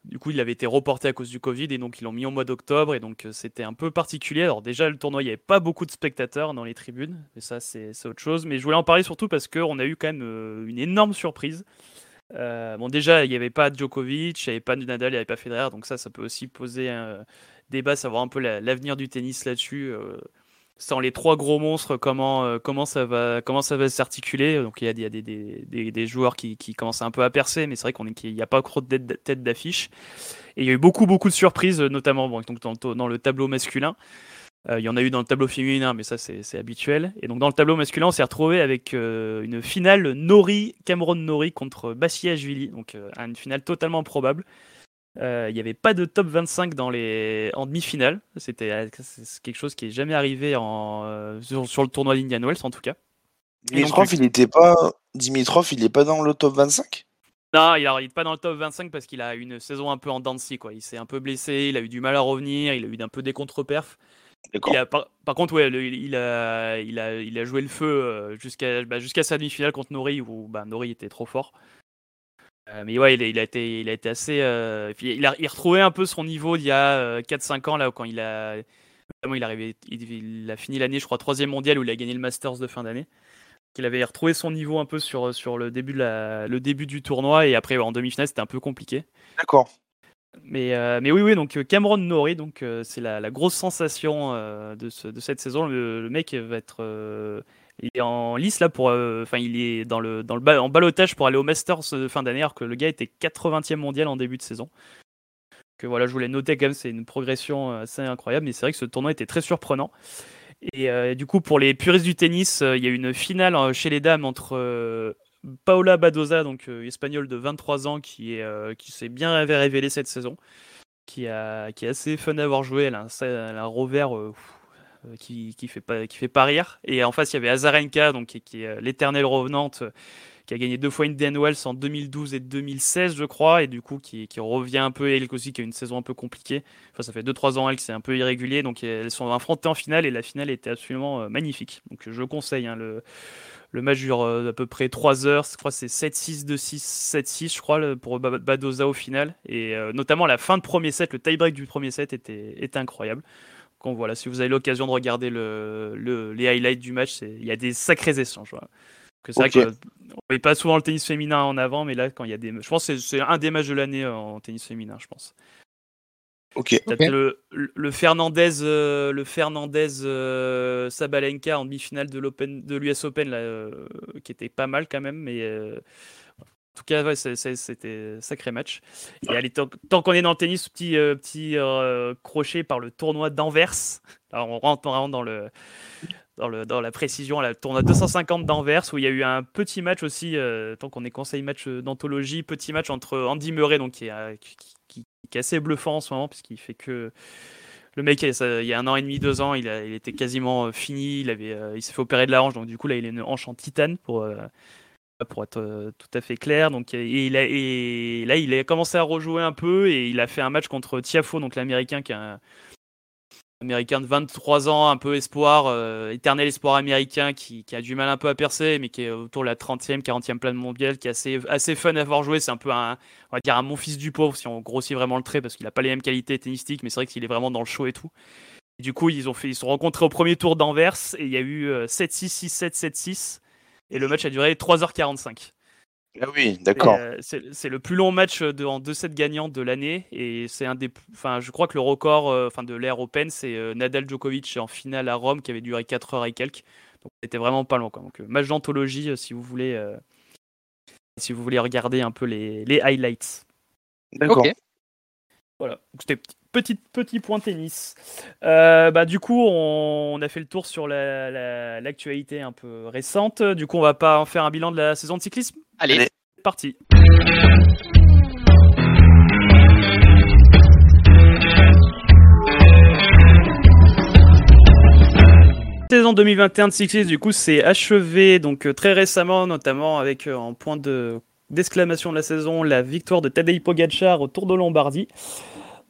du coup, il avait été reporté à cause du Covid et donc ils l'ont mis au mois d'octobre et donc euh, c'était un peu particulier. Alors déjà le tournoi, il n'y avait pas beaucoup de spectateurs dans les tribunes et ça c'est autre chose. Mais je voulais en parler surtout parce qu'on a eu quand même euh, une énorme surprise. Euh, bon déjà il n'y avait pas Djokovic, il n'y avait pas Nadal, il n'y avait pas Federer donc ça ça peut aussi poser un débat, savoir un peu la- l'avenir du tennis là-dessus. euh, sans les trois gros monstres, comment, euh, comment ça va, comment ça va s'articuler. Donc il y a, des- joueurs qui, commencent un peu à percer, mais c'est vrai qu'il n'y a pas trop de tête- d'affiche. Et il y a eu beaucoup, beaucoup de surprises, notamment donc dans, le- tableau masculin. Euh, il y en a eu dans le tableau féminin, mais ça c'est habituel. Et donc dans le tableau masculin, on s'est retrouvé avec une finale Nori, Cameron Nori contre Bassiashvili, donc une finale totalement probable. Euh, Il n'y avait pas de top 25 dans les... en demi-finale. C'était euh, c'est quelque chose qui n'est jamais arrivé en, euh, sur, sur le tournoi d'Indian Wells, en tout cas. Donc, Dimitrov, il était pas. Dimitrov, il est pas dans le top 25 Non, il n'est pas dans le top 25 parce qu'il a une saison un peu en quoi. Il s'est un peu blessé, il a eu du mal à revenir, il a eu un peu des contre-perfs. Par, par contre, ouais, le- il, a, il, a, il a joué le feu jusqu'à bah, jusqu'à sa demi-finale contre Nori où bah, Nori était trop fort. Euh, mais ouais, il a, il a été, il a été assez. euh, il, a, il a retrouvé un peu son niveau d'il y a euh, 4-5 ans, là, quand il a. Il, arrivé, il, il a fini l'année, je crois, troisième mondial où il a gagné le Masters de fin d'année. Qu'il avait retrouvé son niveau un peu sur, sur le, début de la, le début du tournoi et après en demi-finale c'était un peu compliqué. D'accord. Mais, euh, mais oui, oui, donc euh, Cameron Norrie, donc euh, c'est la, la grosse sensation euh, de, ce- de cette saison. Le, le mec va être, euh, il est en lice là pour, euh, enfin il est dans le dans le en balotage pour aller au Masters de fin d'année, alors que le gars était 80e mondial en début de saison. Que voilà, je voulais noter quand même, c'est une progression euh, assez incroyable. Mais c'est vrai que ce tournoi était très surprenant. Et euh, du coup, pour les puristes du tennis, euh, il y a eu une finale euh, chez les dames entre euh, Paola Badoza, donc euh, espagnole de 23 ans, qui est euh, qui s'est bien ré- révélée cette saison, qui est assez fun à avoir joué. Elle a un, elle un revers euh, euh, qui qui fait pas qui fait pas rire. Et en face, il y avait Azarenka, donc qui, est euh, l'éternelle revenante, euh, qui a gagné deux fois Indian Wells en 2012 et 2016, je crois, et du coup qui, qui revient un peu, elle aussi qui a une saison un peu compliquée. Enfin, ça fait 2-3 ans elle que c'est un peu irrégulier, donc elles sont affrontées en finale et la finale était absolument euh, magnifique. Donc je conseille hein, le Le match dure euh, à peu près 3 heures. Je crois c'est 7-6, 2-6, 7-6, je crois, pour Ba- Badoza au final. Et euh, notamment la fin de premier set, le tie-break du premier set était, était incroyable. Donc voilà, si vous avez l'occasion de regarder le, le- les highlights du match, c'est- il y a des sacrés échanges. voilà. Que c'est Ok. vrai qu'on ne met pas souvent le tennis féminin en avant, mais là, quand il y a des. Je pense que c'est- un des matchs de l'année euh, en tennis féminin, je pense. Ok. Le, le Fernandez, euh, le Fernandez euh, Sabalenka en demi-finale de l'Open, de l'US Open là, euh, qui était pas mal quand même, mais euh, en tout cas ouais, c'était un sacré match. Et allez, tant, tant qu'on est dans le tennis, petit euh, petit euh, crochet par le tournoi d'Anvers. Alors on rentre vraiment dans le dans, le, dans la précision, le tournoi 250 d'Anvers, où il y a eu un petit match aussi, euh, tant qu'on est conseil match d'anthologie, petit match entre Andy Murray, donc qui est, qui, qui- qui est assez bluffant en ce moment, puisqu'il fait que. Le mec, il y a un an et demi, deux ans, il, a- il était quasiment fini, il, avait, il s'est fait opérer de la hanche, donc du coup, là, il a une hanche en titane, pour, pour être euh, tout à fait clair. Donc, et, il a, là, il a commencé à rejouer un peu, et il a fait un match contre Tiafo, donc l'américain qui est américain de 23 ans, un peu espoir, euh, éternel espoir américain qui, a du mal un peu à percer, mais qui est autour de la 30e, 40e plane mondiale, qui est assez, assez fun à voir jouer. C'est un peu un, on va dire un mon fils du pauvre si on grossit vraiment le trait parce qu'il n'a pas les mêmes qualités tennistiques, mais c'est vrai qu'il est vraiment dans le show et tout. Du coup, ils ont fait, ils sont rencontrés au premier tour d'Anvers et il y a eu euh, 7-6, 6-7, 7-6 et le match a duré 3h45. Ah oui, d'accord. Euh, c'est le plus long match de, en 2-7 gagnants de l'année et c'est un des enfin je crois que le record euh, enfin de l'ère Open c'est euh, Nadal Djokovic en finale à Rome qui avait duré 4 heures et quelques donc c'était vraiment pas long quoi. donc match d'anthologie euh, si vous voulez euh, si vous voulez regarder un peu les, les highlights D'accord. Voilà donc c'était petit petit, point tennis. Euh, bah du coup on, on a fait le tour sur la- la- l'actualité un peu récente. Du coup on va pas en faire un bilan de la saison de cyclisme. Allez, Allez. c'est parti. Saison 2021 de cyclisme, du coup, c'est achevé donc euh, très récemment, notamment avec euh, en point de d'exclamation de la saison la victoire de Tadej Pogacar au Tour de Lombardie.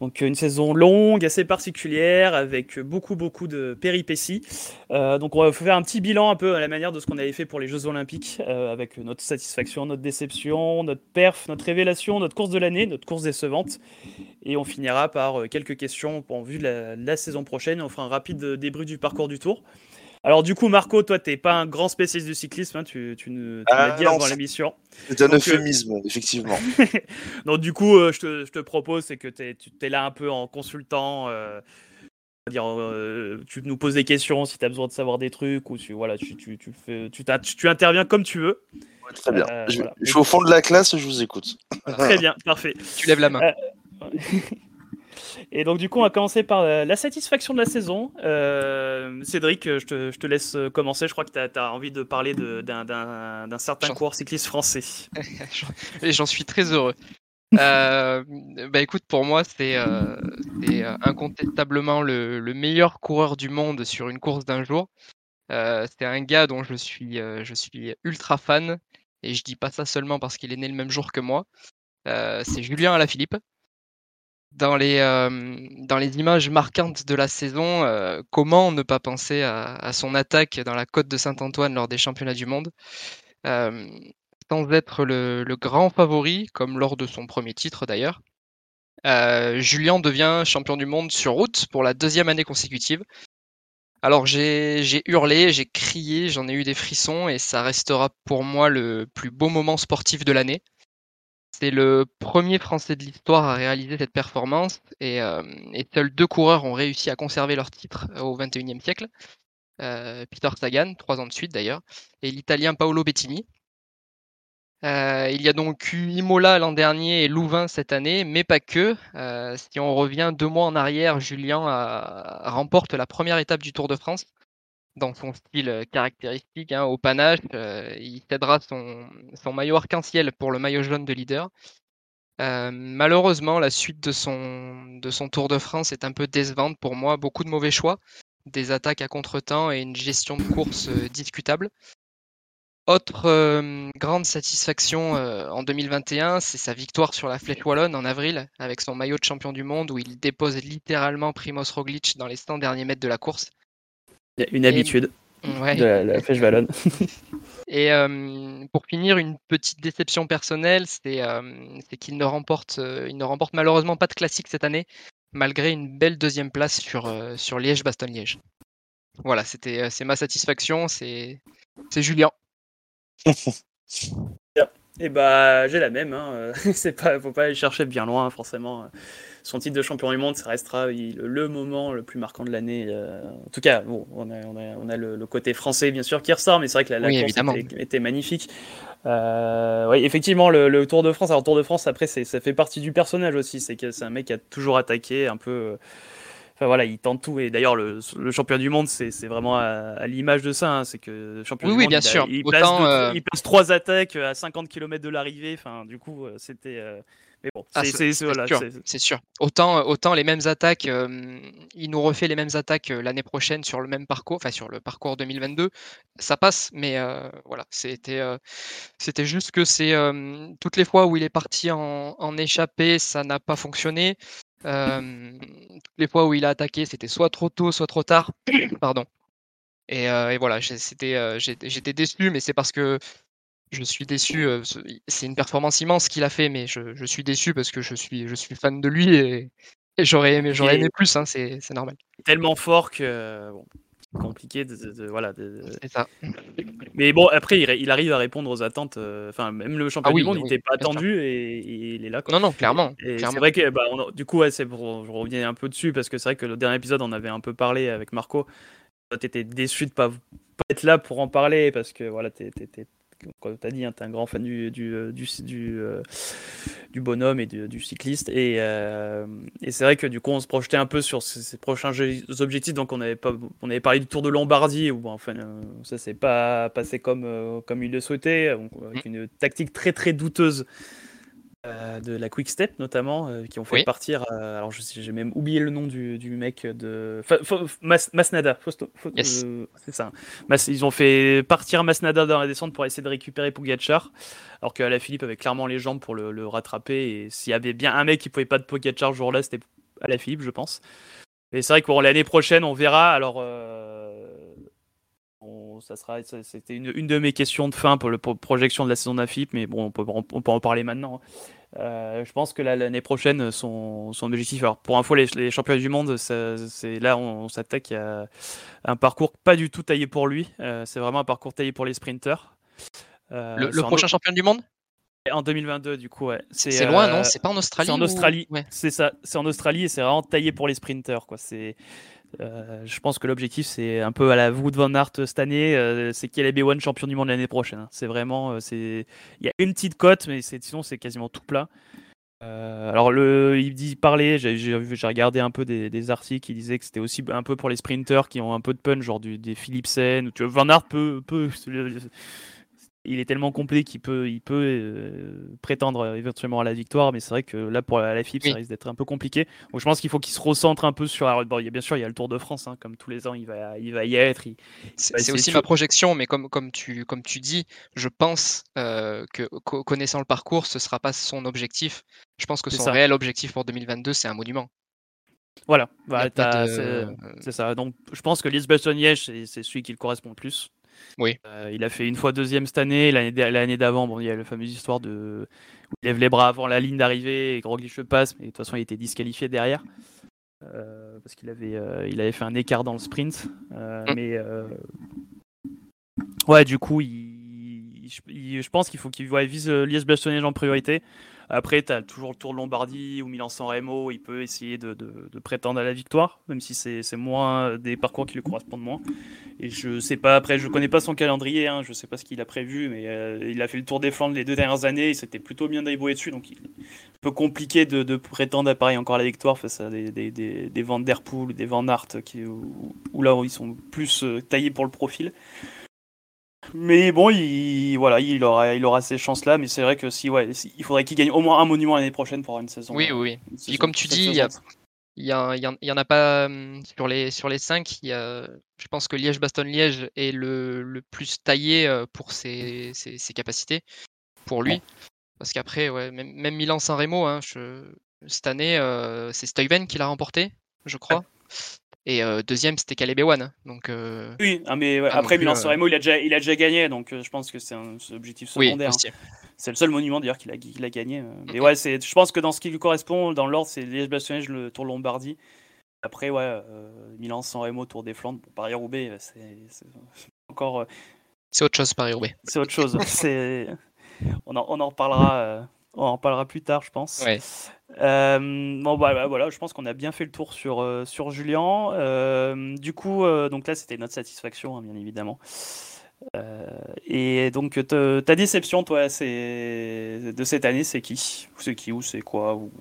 Donc une saison longue, assez particulière, avec beaucoup beaucoup de péripéties. Euh, donc on va faire un petit bilan un peu à la manière de ce qu'on avait fait pour les Jeux Olympiques, euh, avec notre satisfaction, notre déception, notre perf, notre révélation, notre course de l'année, notre course décevante. Et on finira par euh, quelques questions en vue de la, de la saison prochaine. On fera un rapide débrief du parcours du Tour. Alors du coup, Marco, toi, t'es pas un grand spécialiste du cyclisme, hein, tu, tu, ne- tu Ah, l'as dit non, avant c'est- l'émission. C'est un Donc, euh, euphémisme, effectivement. *laughs* Donc du coup, euh, je, te, je te propose, c'est que t'es- tu es là un peu en consultant. euh, dire, euh, tu nous poses des questions si tu as besoin de savoir des trucs ou tu, voilà, tu, tu, tu, fais, tu, t'as- tu- tu interviens comme tu veux. Très bien. Euh, je, voilà. je suis au fond de la classe, je vous écoute. Très bien, parfait. tu lèves la main. *laughs* Euh, Et donc du coup, on va commencer par euh, la satisfaction de la saison. Euh, Cédric, je te, je te laisse euh, commencer. Je crois que tu as, envie de parler d'un- certain coureur cycliste français. *laughs* Et j'en suis très heureux. Euh, bah écoute, pour moi, c'est euh, euh, incontestablement le, le meilleur coureur du monde sur une course d'un jour. Euh, c'est un gars dont je suis, euh, je suis ultra fan, et je dis pas ça seulement parce qu'il est né le même jour que moi. Euh, c'est Julien Alaphilippe. Dans les, euh, dans les images marquantes de la saison, euh, comment ne pas penser à, son attaque dans la côte de Saint-Antoine lors des championnats du monde Euh, sans être le, le grand favori, comme lors de son premier titre d'ailleurs. Julien devient champion du monde sur route pour la deuxième année consécutive. Alors j'ai hurlé, j'ai crié, j'en ai eu des frissons et ça restera pour moi le plus beau moment sportif de l'année. C'est le premier Français de l'histoire à réaliser cette performance et, euh, seuls deux coureurs ont réussi à conserver leur titre au XXIe siècle. Euh, Peter Sagan, trois ans de suite d'ailleurs, et l'Italien Paolo Bettini. Euh, il y a donc eu Imola l'an dernier et Louvain cette année, mais pas que. Euh, si on revient deux mois en arrière, Julien remporte la première étape du Tour de France dans son style euh, caractéristique, hein, au panache. Euh, il cédera son, son maillot arc-en-ciel pour le maillot jaune de leader. Euh, malheureusement, la suite de son, Tour de France est un peu décevante pour moi. Beaucoup de mauvais choix, des attaques à contre-temps et une gestion de course discutable. Autre grande satisfaction en 2021, c'est sa victoire sur la Flèche Wallonne en avril avec son maillot de champion du monde où il dépose littéralement Primoz Roglic dans les 100 derniers mètres de la course. Il y a une Et- habitude Ouais. de la, la flèche Wallonne. *laughs* Et pour finir, une petite déception personnelle, c'est qu'il ne, remporte, il ne remporte malheureusement pas de classique cette année, malgré une belle deuxième place sur, sur Liège-Bastogne-Liège. Voilà, c'était c'est ma satisfaction, c'est Julien. *laughs* Et bah j'ai la même, hein. *laughs* c'est pas, faut pas aller chercher bien loin forcément son titre de champion du monde, ça restera le moment le plus marquant de l'année. Euh, en tout cas, bon, on a, on a, le, côté français, bien sûr, qui ressort, mais c'est vrai que la, la course était, magnifique. Euh, oui, effectivement, le, Tour de France, alors Tour de France, après, ça fait partie du personnage aussi. C'est que c'est un mec qui a toujours attaqué un peu. Enfin voilà, il tente tout. Et d'ailleurs, le, champion du monde, c'est vraiment à, l'image de ça. Hein. c'est que le champion oui, du oui, monde, bien il, sûr. il, place euh, il, place trois attaques à 50 km de l'arrivée. Enfin, du coup, c'était mais bon, ah, c'est sûr, Autant, autant les mêmes attaques, il nous refait les mêmes attaques l'année prochaine sur le même parcours, enfin sur le parcours 2022, ça passe, mais voilà, c'était c'était juste que c'est toutes les fois où il est parti en, en échappée, ça n'a pas fonctionné. toutes les fois où il a attaqué, c'était soit trop tôt, soit trop tard. *coughs* Pardon. Et, et voilà, j'étais déçu, mais c'est parce que je suis déçu. C'est une performance immense qu'il a fait, mais je, suis déçu parce que je suis, je suis fan de lui et, j'aurais aimé, j'aurais aimé plus. Hein, c'est normal. Tellement fort que bon, compliqué de, voilà. C'est ça. Mais bon, après, il, arrive à répondre aux attentes. Enfin, même le champion ah du monde, il n'était pas attendu et, il est là. Non, non, clairement. C'est vrai que bah, du coup, ouais, c'est pour, je reviens un peu dessus parce que c'est vrai que le dernier épisode, on avait un peu parlé avec Marco. Étais déçu de pas, pas être là pour en parler parce que voilà, tu comme tu as dit, hein, tu es un grand fan du, du, euh, du, du, euh, du bonhomme et du, cycliste. Et, euh, et c'est vrai que du coup, on se projetait un peu sur ces, prochains objectifs. Donc, on avait, pas, on avait parlé du Tour de Lombardie, où enfin, ça s'est pas passé comme, comme il le souhaitait, avec mm. une tactique très très douteuse euh, de la Quick Step notamment, euh, qui ont fait partir. Euh, alors j'ai même oublié le nom du, mec de Masnada. c'est ça. ils ont fait partir Masnada dans la descente pour essayer de récupérer Pogacar, alors qu'Ala Philippe avait clairement les jambes pour le, rattraper. Et s'il y avait bien un mec qui pouvait pas de Pogacar ce jour-là, c'était Ala Philippe, je pense. Et c'est vrai que l'année prochaine, on verra. Alors ça sera, c'était une, une, de mes questions de fin pour la projection de la saison d'AFIP, mais bon, on peut, on peut, en parler maintenant. Euh, je pense que l'année prochaine, son, son, objectif, alors pour info, les, les championnats du monde, c'est là on, s'attaque à un parcours pas du tout taillé pour lui. Euh, c'est vraiment un parcours taillé pour les sprinters. Euh, le, prochain champion du monde? En 2022, du coup, ouais. C'est loin, non? C'est pas en Australie C'est en Australie. C'est ça. C'est en Australie et c'est vraiment taillé pour les sprinters, quoi. C'est euh, je pense que l'objectif, c'est un peu à la Wood Van Aert cette année, euh, c'est qu'il y ait les B1 champion du monde l'année prochaine. Hein. C'est vraiment, euh, il y a une petite cote, mais sinon c'est quasiment tout plat. alors le, il dit parler, j'ai regardé un peu des, articles qui disaient que c'était aussi un peu pour les sprinters qui ont un peu de punch, genre du, des Philipsen. Tu Van Aert peut, peut il est tellement complet qu'il peut, il peut euh, prétendre éventuellement à la victoire, mais c'est vrai que là pour la, FIP, ça risque d'être un peu compliqué. Donc je pense qu'il faut qu'il se recentre un peu sur. bon, il y a, bien sûr, il y a le Tour de France, hein, comme tous les ans, il va, il va y être. C'est aussi ma projection, mais comme, comme, tu, comme tu dis, je pense euh, que connaissant le parcours, ce sera pas son objectif. Je pense que son réel objectif pour 2022, c'est un monument. Voilà, c'est ça. Donc je pense que Liège-Bastogne-Liège, c'est celui qui le correspond le plus. Oui. Euh, il a fait une fois deuxième cette année. L'année d'avant, bon, il y a la fameuse histoire de où il lève les bras avant la ligne d'arrivée et Roglic passe, mais de toute façon, il était disqualifié derrière. Euh, parce qu'il avait, euh, il avait fait un écart dans le sprint. Mm. Mais ouais, du coup, il, je pense qu'il faut qu'il vise Liège-Bastogne en priorité. Après, tu as toujours le Tour de Lombardie ou Milan-San Remo, il peut essayer de, prétendre à la victoire, même si c'est moins des parcours qui lui correspondent moins. Et je sais pas, après, je connais pas son calendrier, hein, je sais pas ce qu'il a prévu, mais euh, il a fait le Tour des Flandres les deux dernières années, il s'était plutôt bien débrouillé dessus, donc il est peu compliqué de, prétendre à Paris encore la victoire face à des, des, des, des Van Der des Van Aert, qui, où, là où ils sont plus euh, taillés pour le profil. Mais bon, il, voilà, il aura, il aura ces chances-là, mais c'est vrai que si, ouais, il faudrait qu'il gagne au moins un monument l'année prochaine pour avoir une saison. Oui, oui. Et comme tu dis, il y, a, il, y en a pas hum, sur les, sur les cinq. Il y a, je pense que Liège-Bastogne-Liège est le, le, plus taillé euh, pour ses, ses, ses capacités, pour lui. Parce qu'après, ouais, même, même Milan-San Remo, hein, cette année, euh, c'est Stuyven qui l'a remporté, je crois. Et euh, deuxième, c'était Caleb Ewan. hein. Donc, euh, Oui, ah, mais ouais, après Milan euh, Sanremo, il a déjà, il a déjà gagné, donc je pense que c'est un objectif oui, secondaire. hein. aussi. C'est le seul monument d'ailleurs qu'il a, qu'il a gagné. Mais ouais, c'est, je pense que dans ce qui lui correspond, dans l'ordre, c'est Liège-Bastogne, le Tour Lombardie. Après, ouais, Milan, San Remo, Tour des Flandres, bon, Paris-Roubaix, c'est, encore, C'est autre chose, Paris-Roubaix. c'est autre chose. *laughs* c'est, on en, on en reparlera, on en reparlera plus tard, je pense. Ouais. Euh, bon, bah, bah, voilà, je pense qu'on a bien fait le tour sur, euh, sur Julien. Euh, du coup, donc là, c'était notre satisfaction, hein, bien évidemment. Et donc, te- ta déception, toi, de cette année, c'est qui? C'est qui ou c'est quoi ou...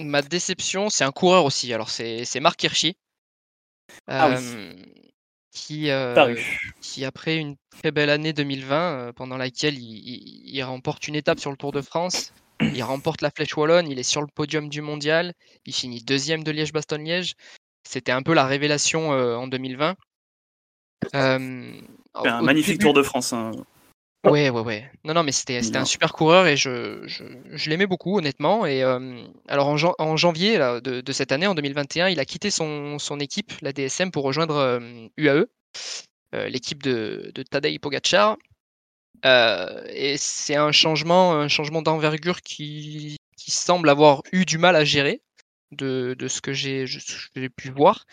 Ma déception, c'est un coureur aussi. Alors, c'est Marc Hirschi. Ah oui. Qui, qui, après une très belle année 2020, euh, pendant laquelle il, il- il remporte une étape sur le Tour de France, il remporte la Flèche Wallonne, il est sur le podium du mondial, il finit deuxième de Liège-Bastogne-Liège. C'était un peu la révélation euh, en 2020. Euh, un magnifique début- Tour de France. hein. Ouais, ouais, ouais. Non, non, mais c'était un super coureur et je, je, je l'aimais beaucoup, honnêtement. Et euh, alors, en, jan- en janvier là, de, de cette année, en 2021, il a quitté son, son équipe, la DSM, pour rejoindre euh, UAE, euh, l'équipe de, de Tadej Pogacar. Euh, et c'est un changement, un changement d'envergure qui, qui semble avoir eu du mal à gérer, de, de ce que j'ai pu voir.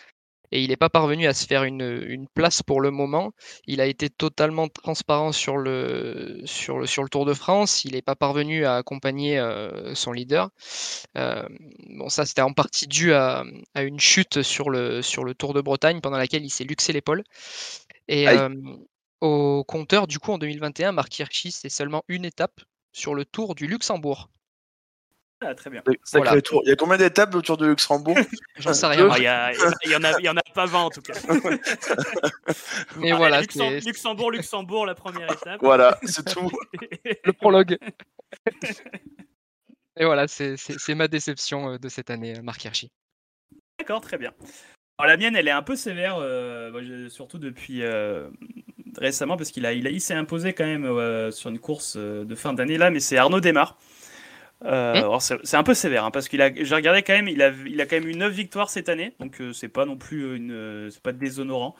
Et il n'est pas parvenu à se faire une, une place pour le moment. Il a été totalement transparent sur le, sur le, sur le Tour de France. Il n'est pas parvenu à accompagner euh, son leader. Euh, bon, ça, c'était en partie dû à, à une chute sur le, sur le Tour de Bretagne pendant laquelle il s'est luxé l'épaule. Et euh, au compteur, du coup, en 2021, Marc Hirschi, c'est seulement une étape sur le Tour du Luxembourg. Ah, très bien. Sacré Voilà. tour. Il y a combien d'étapes autour de Luxembourg? *laughs* J'en sais Euh, rien. Ah, Il y, a- il y en a, il y en a pas 20 en tout cas. *laughs* Mais Ah, voilà, Luxem- c'est Luxembourg, Luxembourg, la première étape. Voilà, c'est tout. *laughs* le prologue. Et voilà, c'est ma déception euh, de cette année, euh, Marc Hirschi. D'accord, très bien. Alors, la mienne, elle est un peu sévère, euh, surtout depuis euh, récemment, parce qu'il a, il a, il s'est imposé quand même euh, sur une course euh, de fin d'année là, mais c'est Arnaud Desmar. Euh, alors, c'est c'est un peu sévère, hein, parce qu'il a, j'ai regardé quand même, il a, il a quand même eu 9 victoires cette année, donc euh, c'est pas non plus une, c'est pas déshonorant.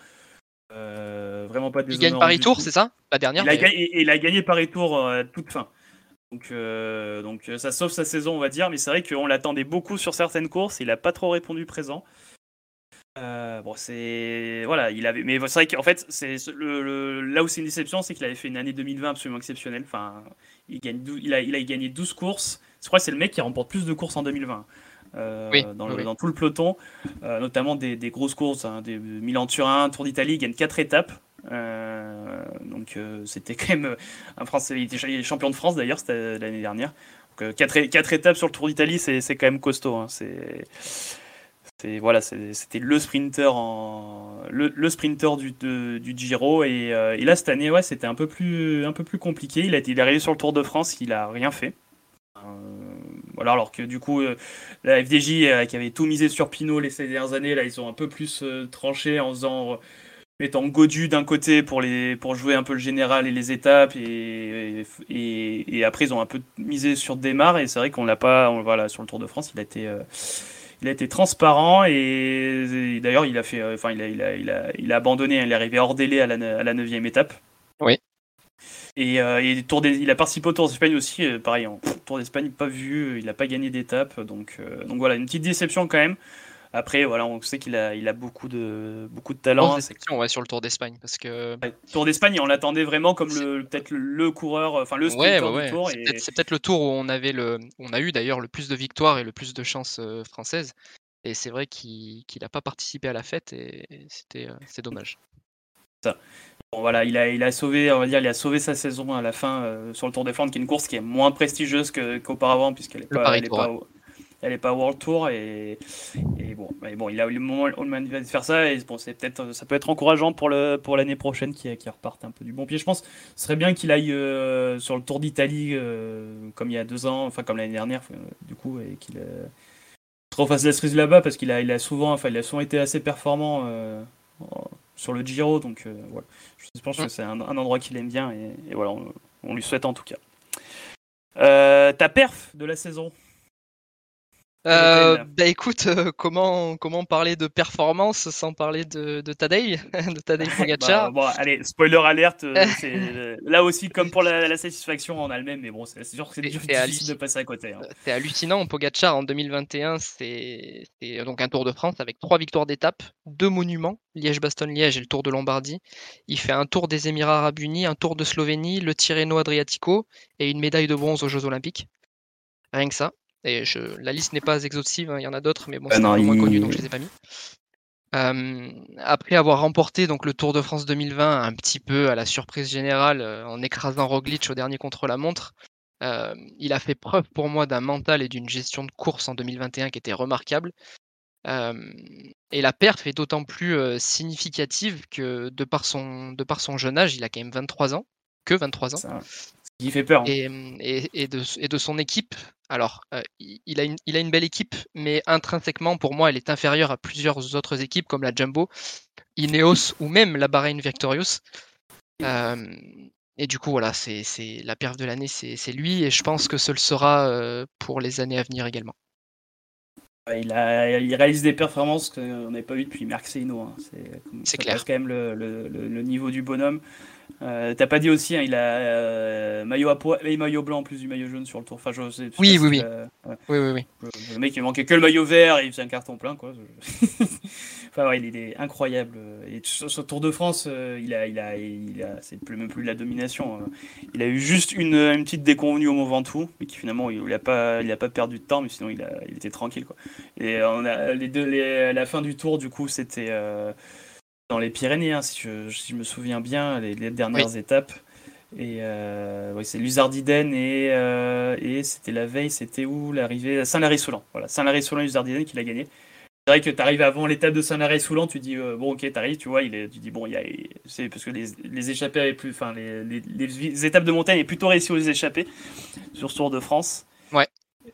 Vraiment pas Il déshonorant. gagne Paris Tour, c'est ça? La dernière Il a, gagné, et- et il a gagné Paris Tour à toute fin. Donc, donc ça sauve sa saison, on va dire. Mais c'est vrai qu'on l'attendait beaucoup sur certaines courses. Il n'a pas trop répondu présent. Euh, bon, c'est voilà, il avait. Mais c'est vrai qu'en fait, c'est le, le- là où c'est une déception, c'est qu'il avait fait une année 2020 absolument exceptionnelle. Enfin, il gagne, il a, il a gagné 12 courses. Je crois que c'est le mec qui remporte plus de courses en 2020. euh, Oui, dans, le- oui, oui. dans tout le peloton, euh, notamment des, des grosses courses, hein, des Milan-Turin, Tour d'Italie, il gagne 4 étapes. Euh, donc c'était quand même un Français, il était champion de France d'ailleurs l'année dernière. Donc, euh, quatre, é- quatre étapes sur le Tour d'Italie, c'est c'est quand même costaud. hein. C'est voilà, c'était le sprinter en le, sprinter du, du Giro et, euh, et là cette année ouais c'était un peu plus un peu plus compliqué. Il a il est arrivé sur le Tour de France, il a rien fait. Euh, voilà alors que du coup euh, la FDJ qui avait tout misé sur Pinot les ces dernières années là ils ont un peu plus tranché en faisant mettant Godu d'un côté pour, les, pour jouer un peu le général et les étapes, et, et, après ils ont un peu misé sur Desmar, et c'est vrai qu'on l'a pas, on, voilà, sur le Tour de France, il a été, il a été transparent, et, et d'ailleurs il a fait, euh, enfin il a, il a, il a, il a abandonné, il est arrivé hors délai à la, à la 9 étape. Oui. Et, euh, et Tour des- il a participé au Tour d'Espagne aussi, euh, pareil, en Tour d'Espagne pas vu, il n'a pas gagné d'étape, donc, euh, donc voilà, une petite déception quand même. Après, voilà, on sait qu'il a, il a beaucoup de, beaucoup de talent. Hein, c'est déception, ouais, sur le Tour d'Espagne parce que Ouais, Tour d'Espagne, on l'attendait vraiment comme le peut-être le, le coureur, enfin le ouais, sprinter ouais, ouais. du Tour. C'est Et... peut-être c'est peut-être le tour où on avait le, on a eu d'ailleurs le plus de victoires et le plus de chances euh, françaises. Et c'est vrai qu'il n'a pas participé à la fête et c'était euh, c'est dommage. Bon, voilà, il a, il a sauvé, on va dire, il a sauvé sa saison à la fin euh, sur le Tour des Flandres, qui est une course qui est moins prestigieuse que- qu'auparavant puisqu'elle est Le pas, elle est pas, au- elle est pas World Tour et, bon, bon, il a eu le moment va faire ça et bon, peut-être, ça peut être encourageant pour le pour l'année prochaine qui, reparte un peu du bon pied. Je pense, ce serait bien qu'il aille euh, sur le Tour d'Italie euh, comme il y a deux ans, enfin comme l'année dernière, euh, du coup, et qu'il euh, se refasse la cerise là-bas parce qu'il a, il a souvent, enfin, il a été assez performant sur le Giro, donc. Je pense que c'est un, endroit qu'il aime bien et, voilà, on, lui souhaite en tout cas. Ta perf de la saison? Euh, bah écoute, euh, comment, comment parler de performance sans parler de, *laughs* *laughs* Pogacar bah, Bon, allez, spoiler alerte. *laughs* euh, là aussi, comme pour la, la, satisfaction, on a le même, mais bon, c'est sûr que c'est difficile de passer à côté. Hein. C'est hallucinant. Pogacar en 2021, c'est donc un Tour de France avec trois victoires d'étape, deux monuments, Liège-Bastogne-Liège et le Tour de Lombardie. Il fait un Tour des Émirats Arabes Unis, un Tour de Slovénie, le Tirreno Adriatico et une médaille de bronze aux Jeux Olympiques. Rien que ça. Et je, la liste n'est pas exhaustive, hein, il y en a d'autres, mais bon, c'est moins il... connu, donc je les ai pas mis. Euh, après avoir remporté donc le Tour de France 2020 un petit peu à la surprise générale euh, en écrasant Roglic au dernier contre-la-montre, euh, il a fait preuve pour moi d'un mental et d'une gestion de course en 2021 qui était remarquable. et la perf est d'autant plus significative que de par, son, de par son jeune âge, il a quand même 23 ans, que 23 ans. Ça, qui fait peur. Hein. Et, et, et, de, et, de, son équipe. Alors, euh, il, a une, il, a une, belle équipe, mais intrinsèquement, pour moi, elle est inférieure à plusieurs autres équipes comme la Jumbo, Ineos ou même la Bahrain Victorious. Euh, et du coup, voilà, c'est la perf de l'année, c'est lui, et je pense que ce le sera euh, pour les années à venir également. Il, a, il réalise des performances qu'on n'avait pas vues depuis Marcelino. Hein. C'est clair. quand même le, le, le, niveau du bonhomme. Euh, T'as pas dit aussi, hein, il a euh, maillot à poids et maillot blanc en plus du maillot jaune sur le tour. Enfin, je sais, oui, oui, oui. Euh, ouais. oui, oui, oui. Le mec, il manquait que le maillot vert et il faisait un carton plein, quoi. *laughs* enfin, ouais, il est incroyable. Et sur ce Tour de France, euh, il a, il a, il a, c'est plus même plus la domination. Hein. Il a eu juste une, une petite déconvenue au Mont Ventoux, mais qui finalement, il, il a pas, il a pas perdu de temps, mais sinon, il a, il était tranquille, quoi. Et on a les deux, les, la fin du tour, du coup, c'était dans les Pyrénées, hein, si, je, si, je, me souviens bien, les, les dernières oui. étapes. Et euh, c'est Luzardiden et, euh, et c'était la veille, c'était où? L'arrivée Saint-Lary-Soulan. Voilà, Saint-Lary-Soulan Luzardiden qui l'a gagné. C'est vrai que tu arrives avant l'étape de Saint-Lary-Soulan, tu dis euh, bon ok, tu arrives, tu vois, il est, tu dis bon, il y a, c'est parce que les, les échappées avaient plus, enfin les, les, les, étapes de montagne est plutôt réussi aux échappées sur ce Tour de France.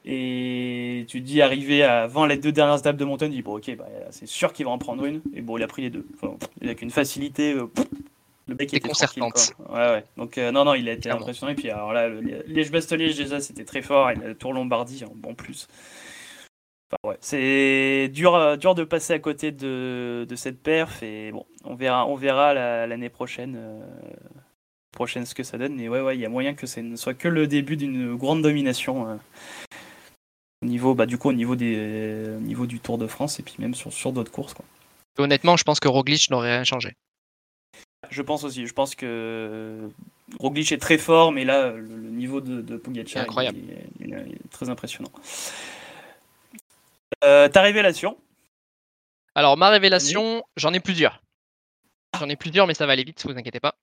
Et tu te dis, arrivé avant les deux dernières étapes de montagne, tu dis, bon, ok, bah, c'est sûr qu'il va en prendre une. Et bon, il a pris les deux. Enfin, avec une facilité. Euh, le mec était concertante. Ouais, ouais. Donc, euh, non, non, il a été Clairement. impressionnant. Et puis, alors là, Liège-Bastogne-Liège, déjà, c'était très fort. Et le Tour Lombardie, en bon plus. Enfin, ouais. C'est dur, dur de passer à côté de, de, cette perf. Et bon, on verra, on verra l'année prochaine. Euh, prochaine ce que ça donne. Mais ouais, ouais, il y a moyen que ce ne soit que le début d'une grande domination. Au niveau, bah, du coup, au niveau, des, au niveau du Tour de France et puis même sur, sur d'autres courses. Quoi. Honnêtement, je pense que Roglic n'aurait rien changé. Je pense aussi. Je pense que Roglic est très fort, mais là, le, le niveau de, de Pogacar incroyable. Il, il, il, est très impressionnant. Euh, ta révélation? Alors, ma révélation, j'en ai plusieurs. J'en ai plusieurs, mais ça va aller vite, vous inquiétez pas.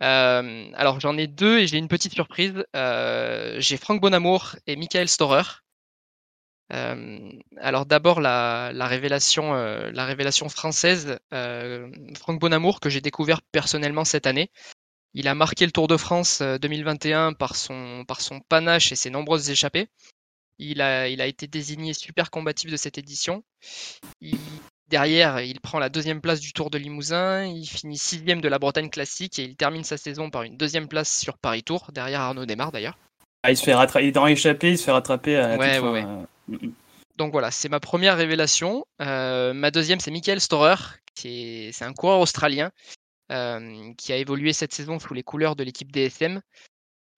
Euh, alors j'en ai deux et j'ai une petite surprise. Euh, j'ai Franck Bonamour et Michael Storer. Euh, alors d'abord la, la, révélation, euh, la révélation française, euh, Franck Bonamour que j'ai découvert personnellement cette année. Il a marqué le Tour de France 2021 par son, par son panache et ses nombreuses échappées. Il a, il a été désigné super combatif de cette édition. Il, derrière, il prend la deuxième place du Tour de Limousin. Il finit sixième de la Bretagne classique et il termine sa saison par une deuxième place sur Paris Tour, derrière Arnaud Desmar d'ailleurs. Ah, il se fait rattraper, il est dans l'échappée, il se fait rattraper à la ouais, ouais, ouais. Donc voilà, c'est ma première révélation. Euh, ma deuxième, c'est Michael Storer, qui est, un coureur australien euh, qui a évolué cette saison sous les couleurs de l'équipe DSM.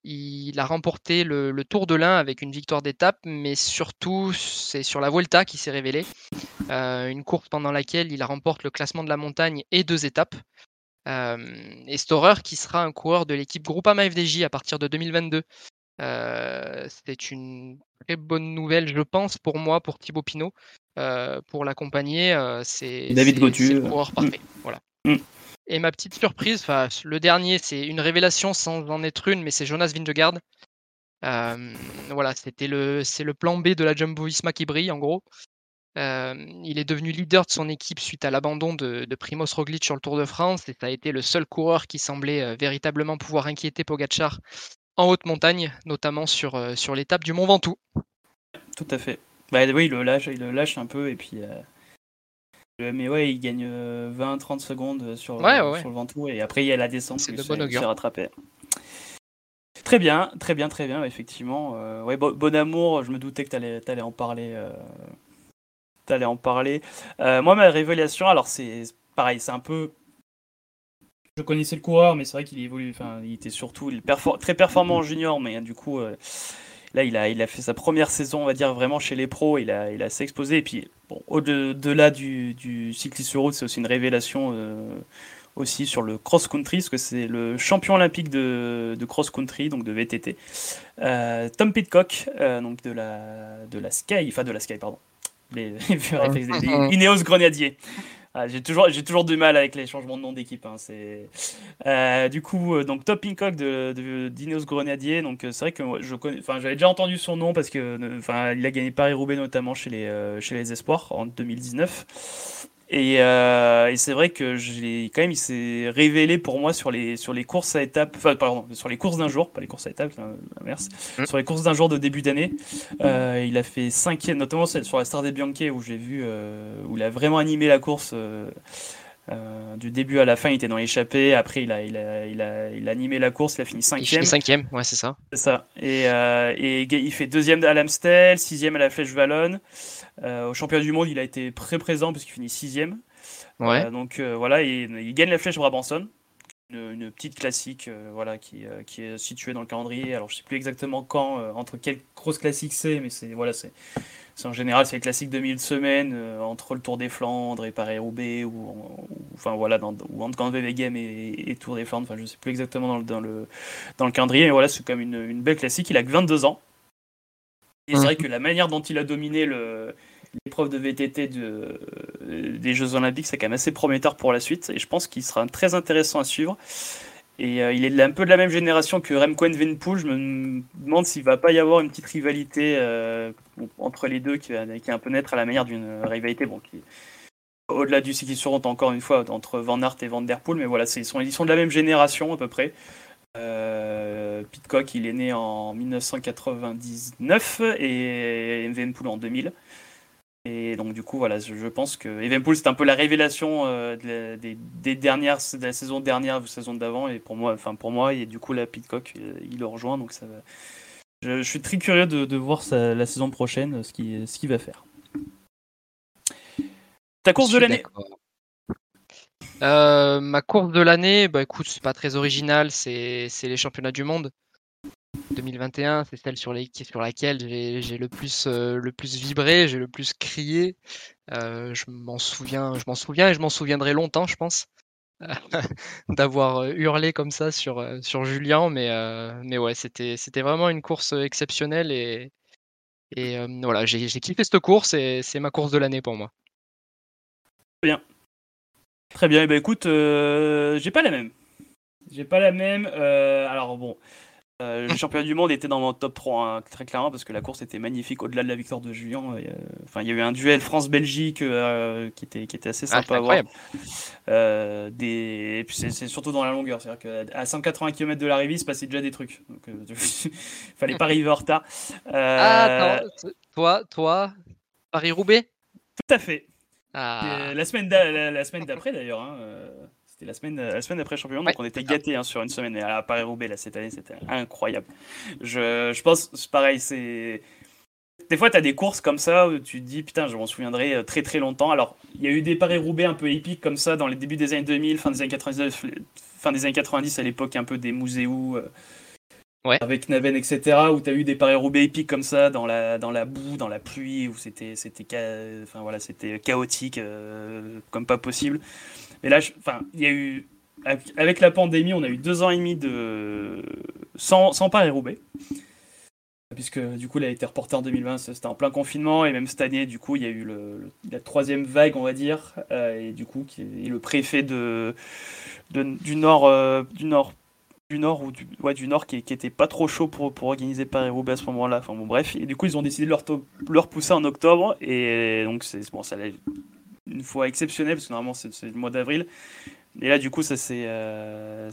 Il a remporté le, Tour de l'Ain avec une victoire d'étape, mais surtout c'est sur la Vuelta qui s'est révélé. Euh, une course pendant laquelle il remporte le classement de la montagne et deux étapes. Et Storer qui sera un coureur de l'équipe Groupama FDJ à partir de 2022. Euh, c'est une très bonne nouvelle, je pense, pour moi, pour Thibaut Pinot, euh, pour l'accompagner. Euh, c'est David Gotu. le coureur parfait. Mm. Voilà. Mm. Et ma petite surprise, le dernier, c'est une révélation sans en être une, mais c'est Jonas Vingegaard. Voilà, c'était le, c'est le plan B de la Jumbo Visma qui brille, en gros. Il est devenu leader de son équipe suite à l'abandon de, de Primoz Roglic sur le Tour de France et ça a été le seul coureur qui semblait véritablement pouvoir inquiéter Pogacar en haute montagne, notamment sur, euh, sur l'étape du Mont Ventoux. Tout à fait. Bah oui, il le lâche, il le lâche un peu et puis. Euh... Mais ouais, il gagne 20-30 secondes sur, ouais, ouais, sur le Ventoux et après il y a la descente. C'est de bon augure. rattrapé. Très bien, très bien, très bien, effectivement. Euh, ouais, bon, amour, je me doutais que tu allais, allais, en parler. Euh, allais en parler. Euh, moi, ma révélation, alors c'est pareil, c'est un peu. Je connaissais le coureur, mais c'est vrai qu'il évolue. Enfin, il était surtout il très performant en junior, mais du coup, là, il a, il a fait sa première saison, on va dire, vraiment chez les pros. Il a, il a assez exposé. Et puis, bon, au-delà du, du cycliste sur route, c'est aussi une révélation aussi sur le cross-country, parce que c'est le champion olympique de, cross-country, donc de VTT. Euh, Tom Pitcock, euh, donc de la, de la Sky, enfin de la Sky, pardon. Les, *laughs* *laughs* Ineos Grenadier. Ah, j'ai toujours, j'ai toujours du mal avec les changements de nom d'équipe. Hein, c'est euh, du coup donc Tom Pitcock de, de Grenadier. Donc c'est vrai que je connais, enfin j'avais déjà entendu son nom parce que enfin il a gagné Paris Roubaix notamment chez les chez les Espoirs en 2019. Euh, et, c'est vrai que j'ai quand même, il s'est révélé pour moi sur les, sur les courses à étapes, enfin, pardon, sur les courses d'un jour, pas les courses à étapes, l'inverse, mmh. sur les courses d'un jour de début d'année. Euh, il a fait cinquième, notamment sur la Star des Bianche où j'ai vu, euh, où il a vraiment animé la course. du début à la fin, il était dans l'échappée. Après, il a, il, a, il, a, il a animé la course. Il a fini cinquième. Il cinquième, ouais, c'est ça. C'est ça. Et, et, il fait deuxième à l'Amstel, sixième à la Flèche Wallonne. Euh, au championnat du monde, il a été très présent parce qu'il finit sixième. Ouais. Euh, donc euh, voilà, il gagne la flèche Brabanson, une, une petite classique voilà, qui, qui, est située dans le calendrier. Alors je sais plus exactement quand, entre quelle grosse classique c'est, mais c'est voilà, c'est en général c'est les classiques de milieu de semaine entre le Tour des Flandres et Paris-Roubaix ou, enfin voilà dans, ou entre Game et, et, Tour des Flandres. Enfin je sais plus exactement dans le, dans le, dans le calendrier, mais voilà c'est comme une, une, belle classique. Il a que 22 ans. Et c'est vrai mhm. que la manière dont il a dominé le, l'épreuve de VTT de, des Jeux Olympiques, c'est quand même assez prometteur pour la suite. Et je pense qu'il sera très intéressant à suivre. Et euh, il est un peu de la même génération que Remco Evenepoel. Je me demande s'il va pas y avoir une petite rivalité euh, entre les deux qui, qui est un peu naître à la manière d'une rivalité bon, qui au-delà du sur encore une fois entre Van Aert et Van Der Poel. Mais voilà, ils sont, ils sont de la même génération à peu près. Euh, Pitcock, il est né en 1999 et Evenepoel en 2000. Et donc du coup voilà, je, pense que Evenpool c'est un peu la révélation euh, des, dernières, de la saison dernière, de la saison d'avant, et pour moi, enfin pour moi, et du coup la Pitcock il le rejoint, donc ça, je, suis très curieux de, voir la saison prochaine ce qu'il ce va faire. Ta course de l'année. euh, Ma course de l'année, bah écoute, c'est pas très original, c'est les championnats du monde. 2021, c'est celle sur, laquelle j'ai le plus, euh, le plus vibré, j'ai le plus crié. Euh, je m'en souviens, je m'en souviens et je m'en souviendrai longtemps, je pense, *laughs* d'avoir euh, hurlé comme ça sur, sur Julien. Mais, mais ouais, c'était vraiment une course exceptionnelle et, voilà, j'ai kiffé cette course et c'est ma course de l'année pour moi. Très bien. Très bien. Eh ben écoute, j'ai pas la même. J'ai pas la même. alors bon. Euh, le championnat du monde était dans mon top 3, hein, très clairement, parce que la course était magnifique au-delà de la victoire de Julien. Euh, enfin, il y a eu un duel France-Belgique euh, qui, était, qui était assez ah, sympa à voir. des... C'est surtout dans la longueur, c'est-à-dire qu'à 180 km de l'arrivée, il se passait déjà des trucs. Donc, il *laughs* fallait pas arriver en retard. Ah, toi, toi, Paris-Roubaix? Tout à fait. Ah. La semaine d'après, d'ailleurs. Hein, c'était la semaine, la semaine après champion, donc on était gâtés hein, sur une semaine. Et à Paris-Roubaix, là, cette année, c'était incroyable. Je, je pense, pareil, c'est. Des fois, tu as des courses comme ça où tu te dis, putain, je m'en souviendrai euh, très très longtemps. Alors, il y a eu des Paris-Roubaix un peu épiques comme ça dans les débuts des années 2000, fin des années 90, fin des années 90 à l'époque, un peu des muséos. Euh, ouais. Avec Naven, etc., où tu as eu des Paris-Roubaix épiques comme ça, dans la, dans la boue, dans la pluie, où c'était enfin, voilà, chaotique, euh, comme pas possible. Mais là, enfin, il y a eu avec la pandémie, on a eu deux ans et demi de sans, sans Paris-Roubaix. Puisque du coup, il a été reporté en 2020, c'était en plein confinement, et même cette année, du coup, il y a eu la troisième vague, on va dire, euh, et du coup, qui est le préfet du nord, euh, du nord, du nord ou ouais, du nord, qui, qui était pas trop chaud pour, pour organiser Paris-Roubaix à ce moment-là. Enfin bon, bref, et du coup, ils ont décidé de leur, leur pousser en octobre, et donc c'est bon, ça une fois exceptionnel, parce que normalement c'est le mois d'avril. Et là, du coup, ça s'est euh,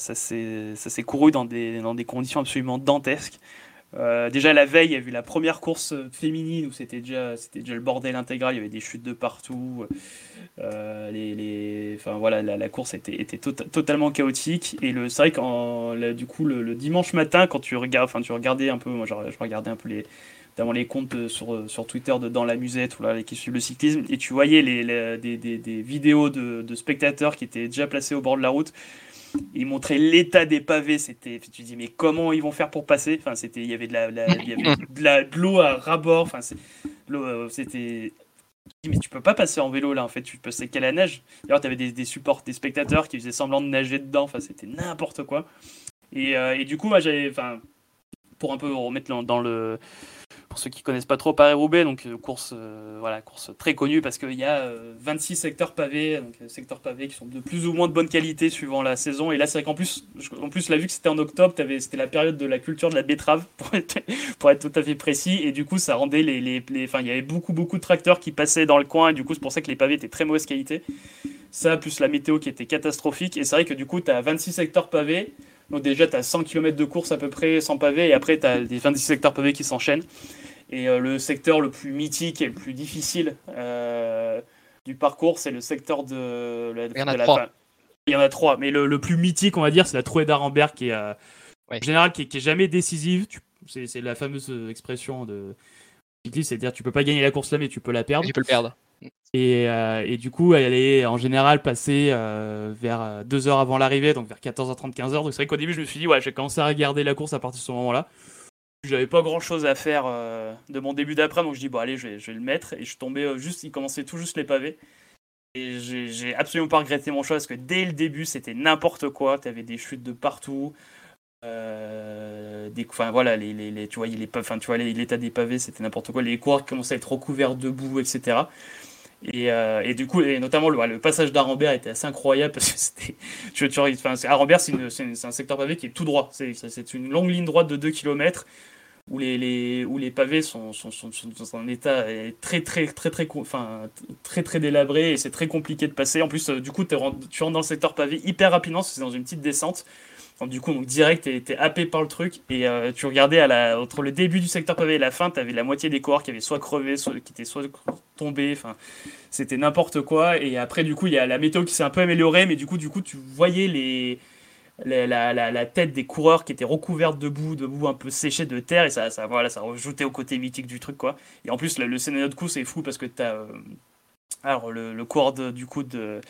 couru dans des, dans des conditions absolument dantesques. Euh, déjà la veille, il y a eu la première course féminine où c'était déjà, c'était déjà le bordel intégral, il y avait des chutes de partout. Euh, les, les, enfin voilà, la, course était, était tota-, totalement chaotique. Et le, c'est vrai qu'en, du coup, le, dimanche matin, quand tu regardes, tu regardais un peu, moi je, regardais un peu les, notamment les comptes sur, sur Twitter de Dans la Musette, ou là, qui suivent le cyclisme, et tu voyais les, des, des, vidéos de, spectateurs qui étaient déjà placés au bord de la route il montrait l'état des pavés. C'était, tu dis mais comment ils vont faire pour passer? Enfin, c'était, il y avait de la, il y avait la, l'eau à rabord. Enfin, c'est, euh, c'était. Mais tu peux pas passer en vélo là en fait, tu peux qu'à la neige. D'ailleurs, tu avais des, supports, des spectateurs qui faisaient semblant de nager dedans. Enfin, c'était n'importe quoi. Et, euh, et, du coup, moi j'avais, enfin, pour un peu remettre dans le pour ceux qui connaissent pas trop Paris-Roubaix, donc euh, course, euh, voilà, course très connue parce qu'il y a 26 euh, secteurs pavés, donc secteurs pavés qui sont de plus ou moins de bonne qualité suivant la saison. Et là, c'est vrai qu'en plus, en plus, là, vu que c'était en octobre, c'était la période de la culture de la betterave, *laughs* pour être, tout à fait précis. Et du coup, ça rendait les, les, enfin, il y avait beaucoup, beaucoup de tracteurs qui passaient dans le coin. Et du coup, c'est pour ça que les pavés étaient très mauvaise qualité. Ça, plus la météo qui était catastrophique. Et c'est vrai que du coup, tu as 26 secteurs pavés. Donc déjà, tu as 100 km de course à peu près sans pavé, et après, tu as des 26 secteurs pavés qui s'enchaînent. Et euh, le secteur le plus mythique et le plus difficile euh, du parcours, c'est le secteur de, la, Il y en a trois. Il y en a trois, mais le, plus mythique, on va dire, c'est la trouée d'Arenberg qui est, euh, en général, qui, est jamais décisive. C'est la fameuse expression de c'est-à-dire tu peux pas gagner la course là, mais tu peux la perdre. Tu peux le perdre. Et, et, du coup, elle est en général passée vers deux heures avant l'arrivée, donc vers 14h30, 15h. Donc c'est vrai qu'au début, je me suis dit, ouais, j'ai commencé à regarder la course à partir de ce moment-là. J'avais pas grand chose à faire euh, de mon début d'après, donc je dis bon allez, je vais, le mettre. Et je suis tombé euh, juste, il commençait tout juste les pavés. Et j'ai absolument pas regretté mon choix parce que dès le début c'était n'importe quoi. Tu avais des chutes de partout. Euh, des, enfin voilà, les, les, tu vois, les, enfin, tu vois l'état des pavés c'était n'importe quoi. Les coureurs commençaient à être recouverts de boue, etc. Et, et, du coup, et notamment le, le passage d'Arambert était assez incroyable parce que c'était. *laughs* Tu, tu, enfin, Arambert, c'est un secteur pavé qui est tout droit. C'est une longue ligne droite de 2 km où les, les, où les pavés sont, sont, sont, dans un état très très très très enfin très très délabré et c'est très compliqué de passer. En plus, euh, du coup, tu rentres dans le secteur pavé hyper rapidement, c'est dans une petite descente. du coup, donc direct, tu étais happé par le truc et euh, tu regardais entre le début du secteur pavé et la fin, tu avais la moitié des coureurs qui avaient soit crevé, soit qui étaient soit tombés. Enfin, c'était n'importe quoi. Et après, du coup, il y a la météo qui s'est un peu améliorée, mais du coup, du coup, tu voyais les la, la, tête des coureurs qui était recouverte de boue, de boue un peu séchée de terre, et ça, ça, voilà, ça rajoutait au côté mythique du truc, quoi. Et en plus, le, scénario de coup, c'est fou parce que tu as. Euh, alors, le, le coureur du coup de.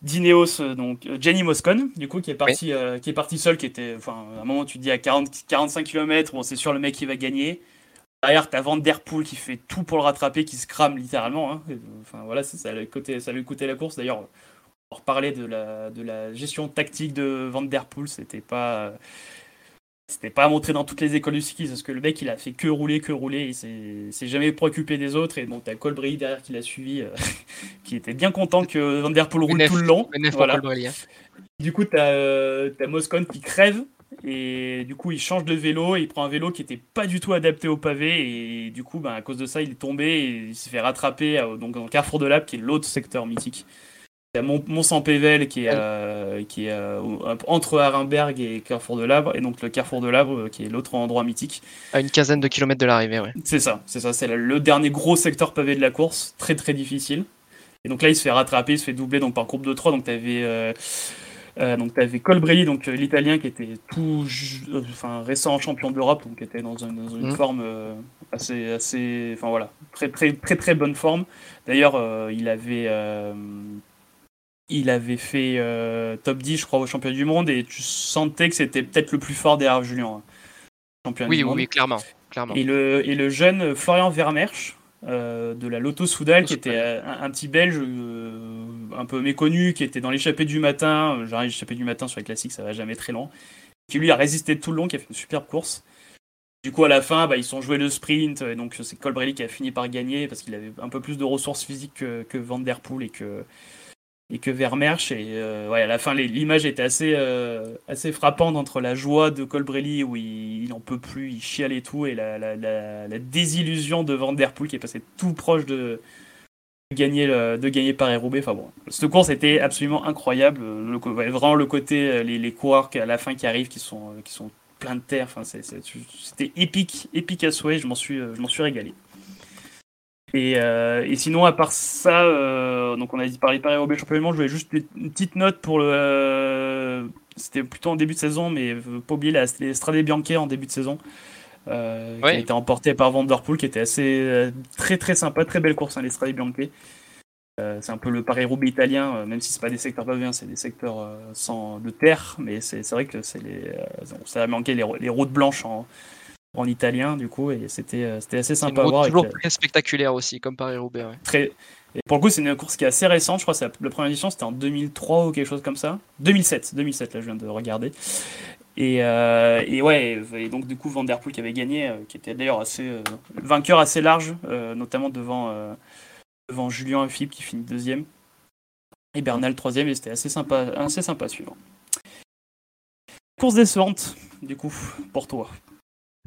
D'Ineos, euh, donc euh, Jenny Moscone, du coup, qui est parti, qui est parti seul, qui était, enfin, à un moment, tu te dis à 40, 45 km, bon, c'est sûr le mec qui va gagner. Derrière, t'as Van Der Poel qui fait tout pour le rattraper, qui se crame littéralement. Hein. Enfin, voilà, ça, ça, ça lui coûté la course. D'ailleurs, pour parler de la, de la gestion tactique de Van Der Poel, c'était pas c'était pas montré dans toutes les écoles du ski parce que le mec il a fait que rouler que rouler il s'est jamais préoccupé des autres et bon t'as Colbrelli derrière qui l'a suivi euh, *laughs* qui était bien content que Van Der Poel roule tout le long voilà. Hein. du coup t'as euh, as Moscone qui crève et du coup il change de vélo et il prend un vélo qui était pas du tout adapté au pavé et du coup ben, à cause de ça il est tombé et il s'est fait rattraper euh, donc dans le Carrefour de Lab qui est l'autre secteur mythique il y a Mont-Saint-Pével qui est, euh, qui est euh, entre Arenberg et Carrefour de Labre, et donc le Carrefour de Labre euh, qui est l'autre endroit mythique. À une quinzaine de kilomètres de l'arrivée, ouais. C'est ça, c'est ça, c'est le dernier gros secteur pavé de la course, très très difficile. Et donc là, il se fait rattraper, il se fait doubler donc, par groupe de 3, donc tu avais. donc tu avais Colbrelli, donc l'Italien qui était tout, enfin récent champion d'Europe, donc qui était dans une, une mmh. forme assez, assez, enfin voilà, très très très très bonne forme. D'ailleurs, il avait il avait fait euh, top 10, je crois, au championnat du monde, et tu sentais que c'était peut-être le plus fort derrière Julien. Hein, oui, oui, clairement, clairement. Et, le, et le jeune Florian Vermersch, euh, de la Lotto Soudal, qui était un, petit Belge euh, un peu méconnu, qui était dans l'échappée du matin. J'arrive l'échappée du matin sur les classiques, ça va jamais très long. Qui lui a résisté tout le long, qui a fait une superbe course. Du coup, à la fin, bah, ils sont joués le sprint, et donc c'est Colbrelli qui a fini par gagner parce qu'il avait un peu plus de ressources physiques que, que Van Der Poel et que, et que Vermersch et euh, ouais, à la fin l'image était assez euh, assez frappante entre la joie de Colbrelli où il, n'en peut plus il chiale et tout et la, la, la, désillusion de Van Der Poel qui est passé tout proche de, gagner de gagner Paris-Roubaix enfin bon cette course était absolument incroyable le, vraiment le côté les, les coureurs à la fin qui arrivent qui sont qui sont plein de terre. Enfin, c'était épique, épique à souhait. Je m'en suis, euh, je m'en suis régalé. Et, euh, et sinon, à part ça, euh, donc on a dit parler Paris Roubaix championnat, je voulais juste une petite note pour le. euh, c'était plutôt en début de saison, mais pas oublier la les Bianche en début de saison. qui a été emporté par Vanderpool, qui était assez très très sympa, très belle course, hein, les Strade Bianche. Euh, c'est un peu le Paris-Roubaix italien, même si c'est pas des secteurs pavés, c'est des secteurs sans de terre, mais c'est vrai que c'est les, ça a manqué les, les routes blanches en, en italien du coup, et c'était euh, c'était assez C'est une sympa à voir. toujours très spectaculaire aussi, comme Paris-Roubaix. ouais. très... Et pour le coup, c'est une course qui est assez récente. Je crois que la, première édition, c'était en 2003 ou quelque chose comme ça. 2007, 2007, là, je viens de regarder. Et, euh, et ouais, et donc du coup, Van Der Poel qui avait gagné, euh, qui était d'ailleurs assez euh, vainqueur assez large, notamment devant, devant Julien et Philippe qui finit deuxième. Et Bernal troisième, et c'était assez sympa, assez sympa à suivre. Course décevante, du coup, pour toi.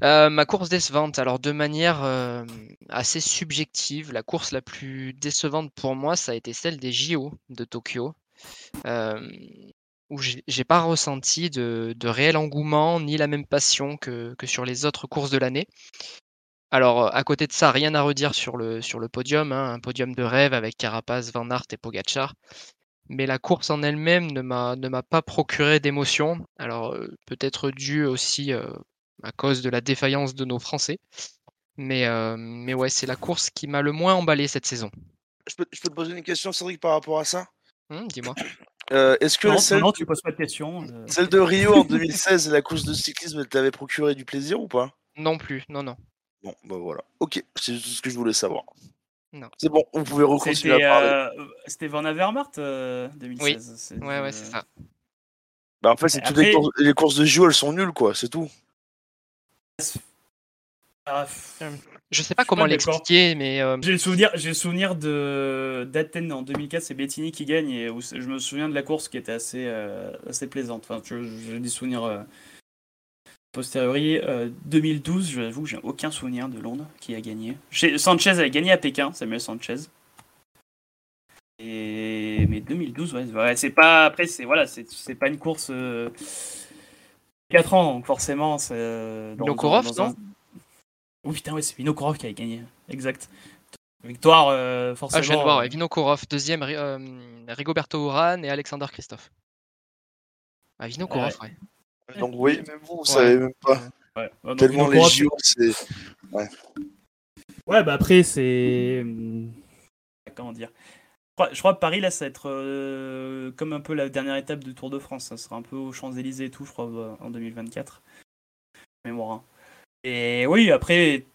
Euh, ma course décevante, alors de manière euh, assez subjective, la course la plus décevante pour moi, ça a été celle des JO de Tokyo, euh, où j'ai pas ressenti de, réel engouement ni la même passion que, sur les autres courses de l'année. Alors, à côté de ça, rien à redire sur le, podium, hein, un podium de rêve avec Carapaz, Van Aert et Pogacar. Mais la course en elle-même ne m'a pas procuré d'émotion. Alors, peut-être dû aussi à cause de la défaillance de nos Français. Mais, euh, mais ouais, c'est la course qui m'a le moins emballé cette saison. Je peux, je peux te poser une question, Cédric, par rapport à ça? Hum, Dis-moi. *coughs* Euh, Est-ce que Non, celle, non, tu poses pas de questions. euh, *coughs* celle de Rio en 2016, la course de cyclisme, elle t'avait procuré du plaisir ou pas? Non plus, non, non. Bon, bah voilà. Ok, c'est tout ce que je voulais savoir. Non. C'est bon, on pouvait recontinuer C'était à parler. euh, c'était Van Avermaet euh, 2016. c'est- Ouais, ouais, c'est ça. Bah, en fait, c'est toutes les Après- courses, les courses de JO, elles sont nulles, quoi, c'est tout. Ah, pff, Je sais pas comment l'expliquer, mais euh, J'ai le souvenir, j'ai le souvenir de d'Athènes en 2004, c'est Bettini qui gagne et où je me souviens de la course qui était assez euh, assez plaisante. Enfin, j'ai des souvenirs euh, posteriori. Euh, 2012, j'avoue que j'ai aucun souvenir de Londres qui a gagné. Chez- Sanchez avait gagné à Pékin, Samuel Sanchez. Et mais 2012, ouais, ouais, c'est pas après, c'est voilà, c'est pas une course. Euh, 4 ans, donc forcément, c'est. euh, dans- Vinokourov, dans un- non Oh putain, ouais, c'est Vinokourov qui avait gagné, exact. Victoire, euh, forcément. ah, je viens de voir, euh, ouais, Vinokourov, deuxième, Ri- euh, Rigoberto Urán et Alexander Christophe. Ah, Vinokourov, ouais. Donc, oui, même vous, vous Ouais. savez même pas. ouais. Ouais, donc Tellement les JO, c'est. Ouais, bah après, c'est. hum, Comment dire? Crois, je crois que Paris, là, ça va être euh, comme un peu la dernière étape du Tour de France. Ça sera un peu aux Champs-Élysées et tout, je crois, en 2024. Mémoire. hein. Et oui, après,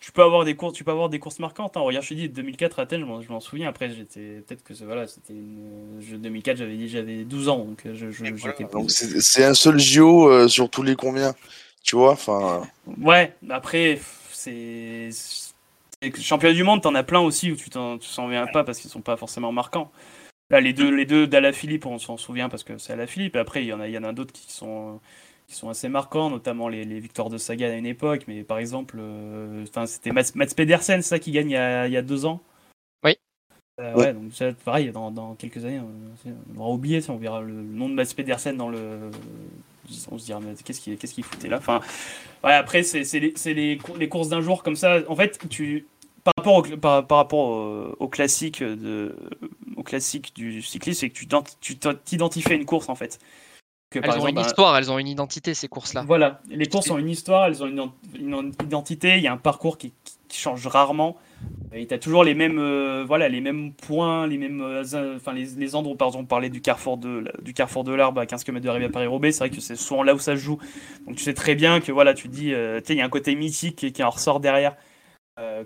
tu peux avoir des courses, tu peux avoir des courses marquantes. hein. Regarde, je te dis, 2004 à Athènes, je m'en- souviens. Après, j'étais. Peut-être que c'est- voilà, c'était une. je- 2004, j'avais dit, j'avais 12 ans, donc euh, je, je- Voilà, j'étais. Donc, c'est c'est un seul JO euh, sur tous les combien Tu vois Enfin. Ouais, après, c'est. Championnat du monde, t'en as plein aussi où tu t'en tu t'en souviens pas parce qu'ils sont pas forcément marquants. Là, les deux, les deux d'Alaphilippe, on s'en souvient parce que c'est Alaphilippe. Après, il y en a, il y en a d'autres qui sont, qui sont assez marquants, notamment les, les victoires de Sagan à une époque. Mais par exemple, euh, enfin, c'était Mats, Mats Pedersen, c'est ça, qui gagne il y a, il y a deux ans? Oui. Euh, Ouais. ouais, donc ça, pareil, dans, dans quelques années, on, on aura oublié, ça, on verra le, le nom de Mats Pedersen dans le. On se dira, mais qu'est-ce qu'il qu'est-ce qu'il foutait là? Enfin, Ouais, après, c'est c'est les, c'est les, les courses d'un jour comme ça. En fait, tu, par rapport au, par, par rapport au, au classique de, au classique du cyclisme, c'est que tu t'identifies à une course en fait. Que, Elles ont une bah, histoire, elles ont une identité, ces courses-là. Voilà, les courses ont une histoire, elles ont une, une identité, il y a un parcours qui- qui change rarement. Et tu toujours les mêmes, euh, voilà, les mêmes points, les mêmes, euh, in- enfin les, les endroits, par exemple, on parlait du carrefour de, du carrefour de l'Arbre à 15 km de l'arrivée à Paris-Roubaix, c'est vrai que c'est souvent là où ça se joue. Donc tu sais très bien que voilà, tu dis, euh, tu sais, il y a un côté mythique qui, qui en ressort derrière,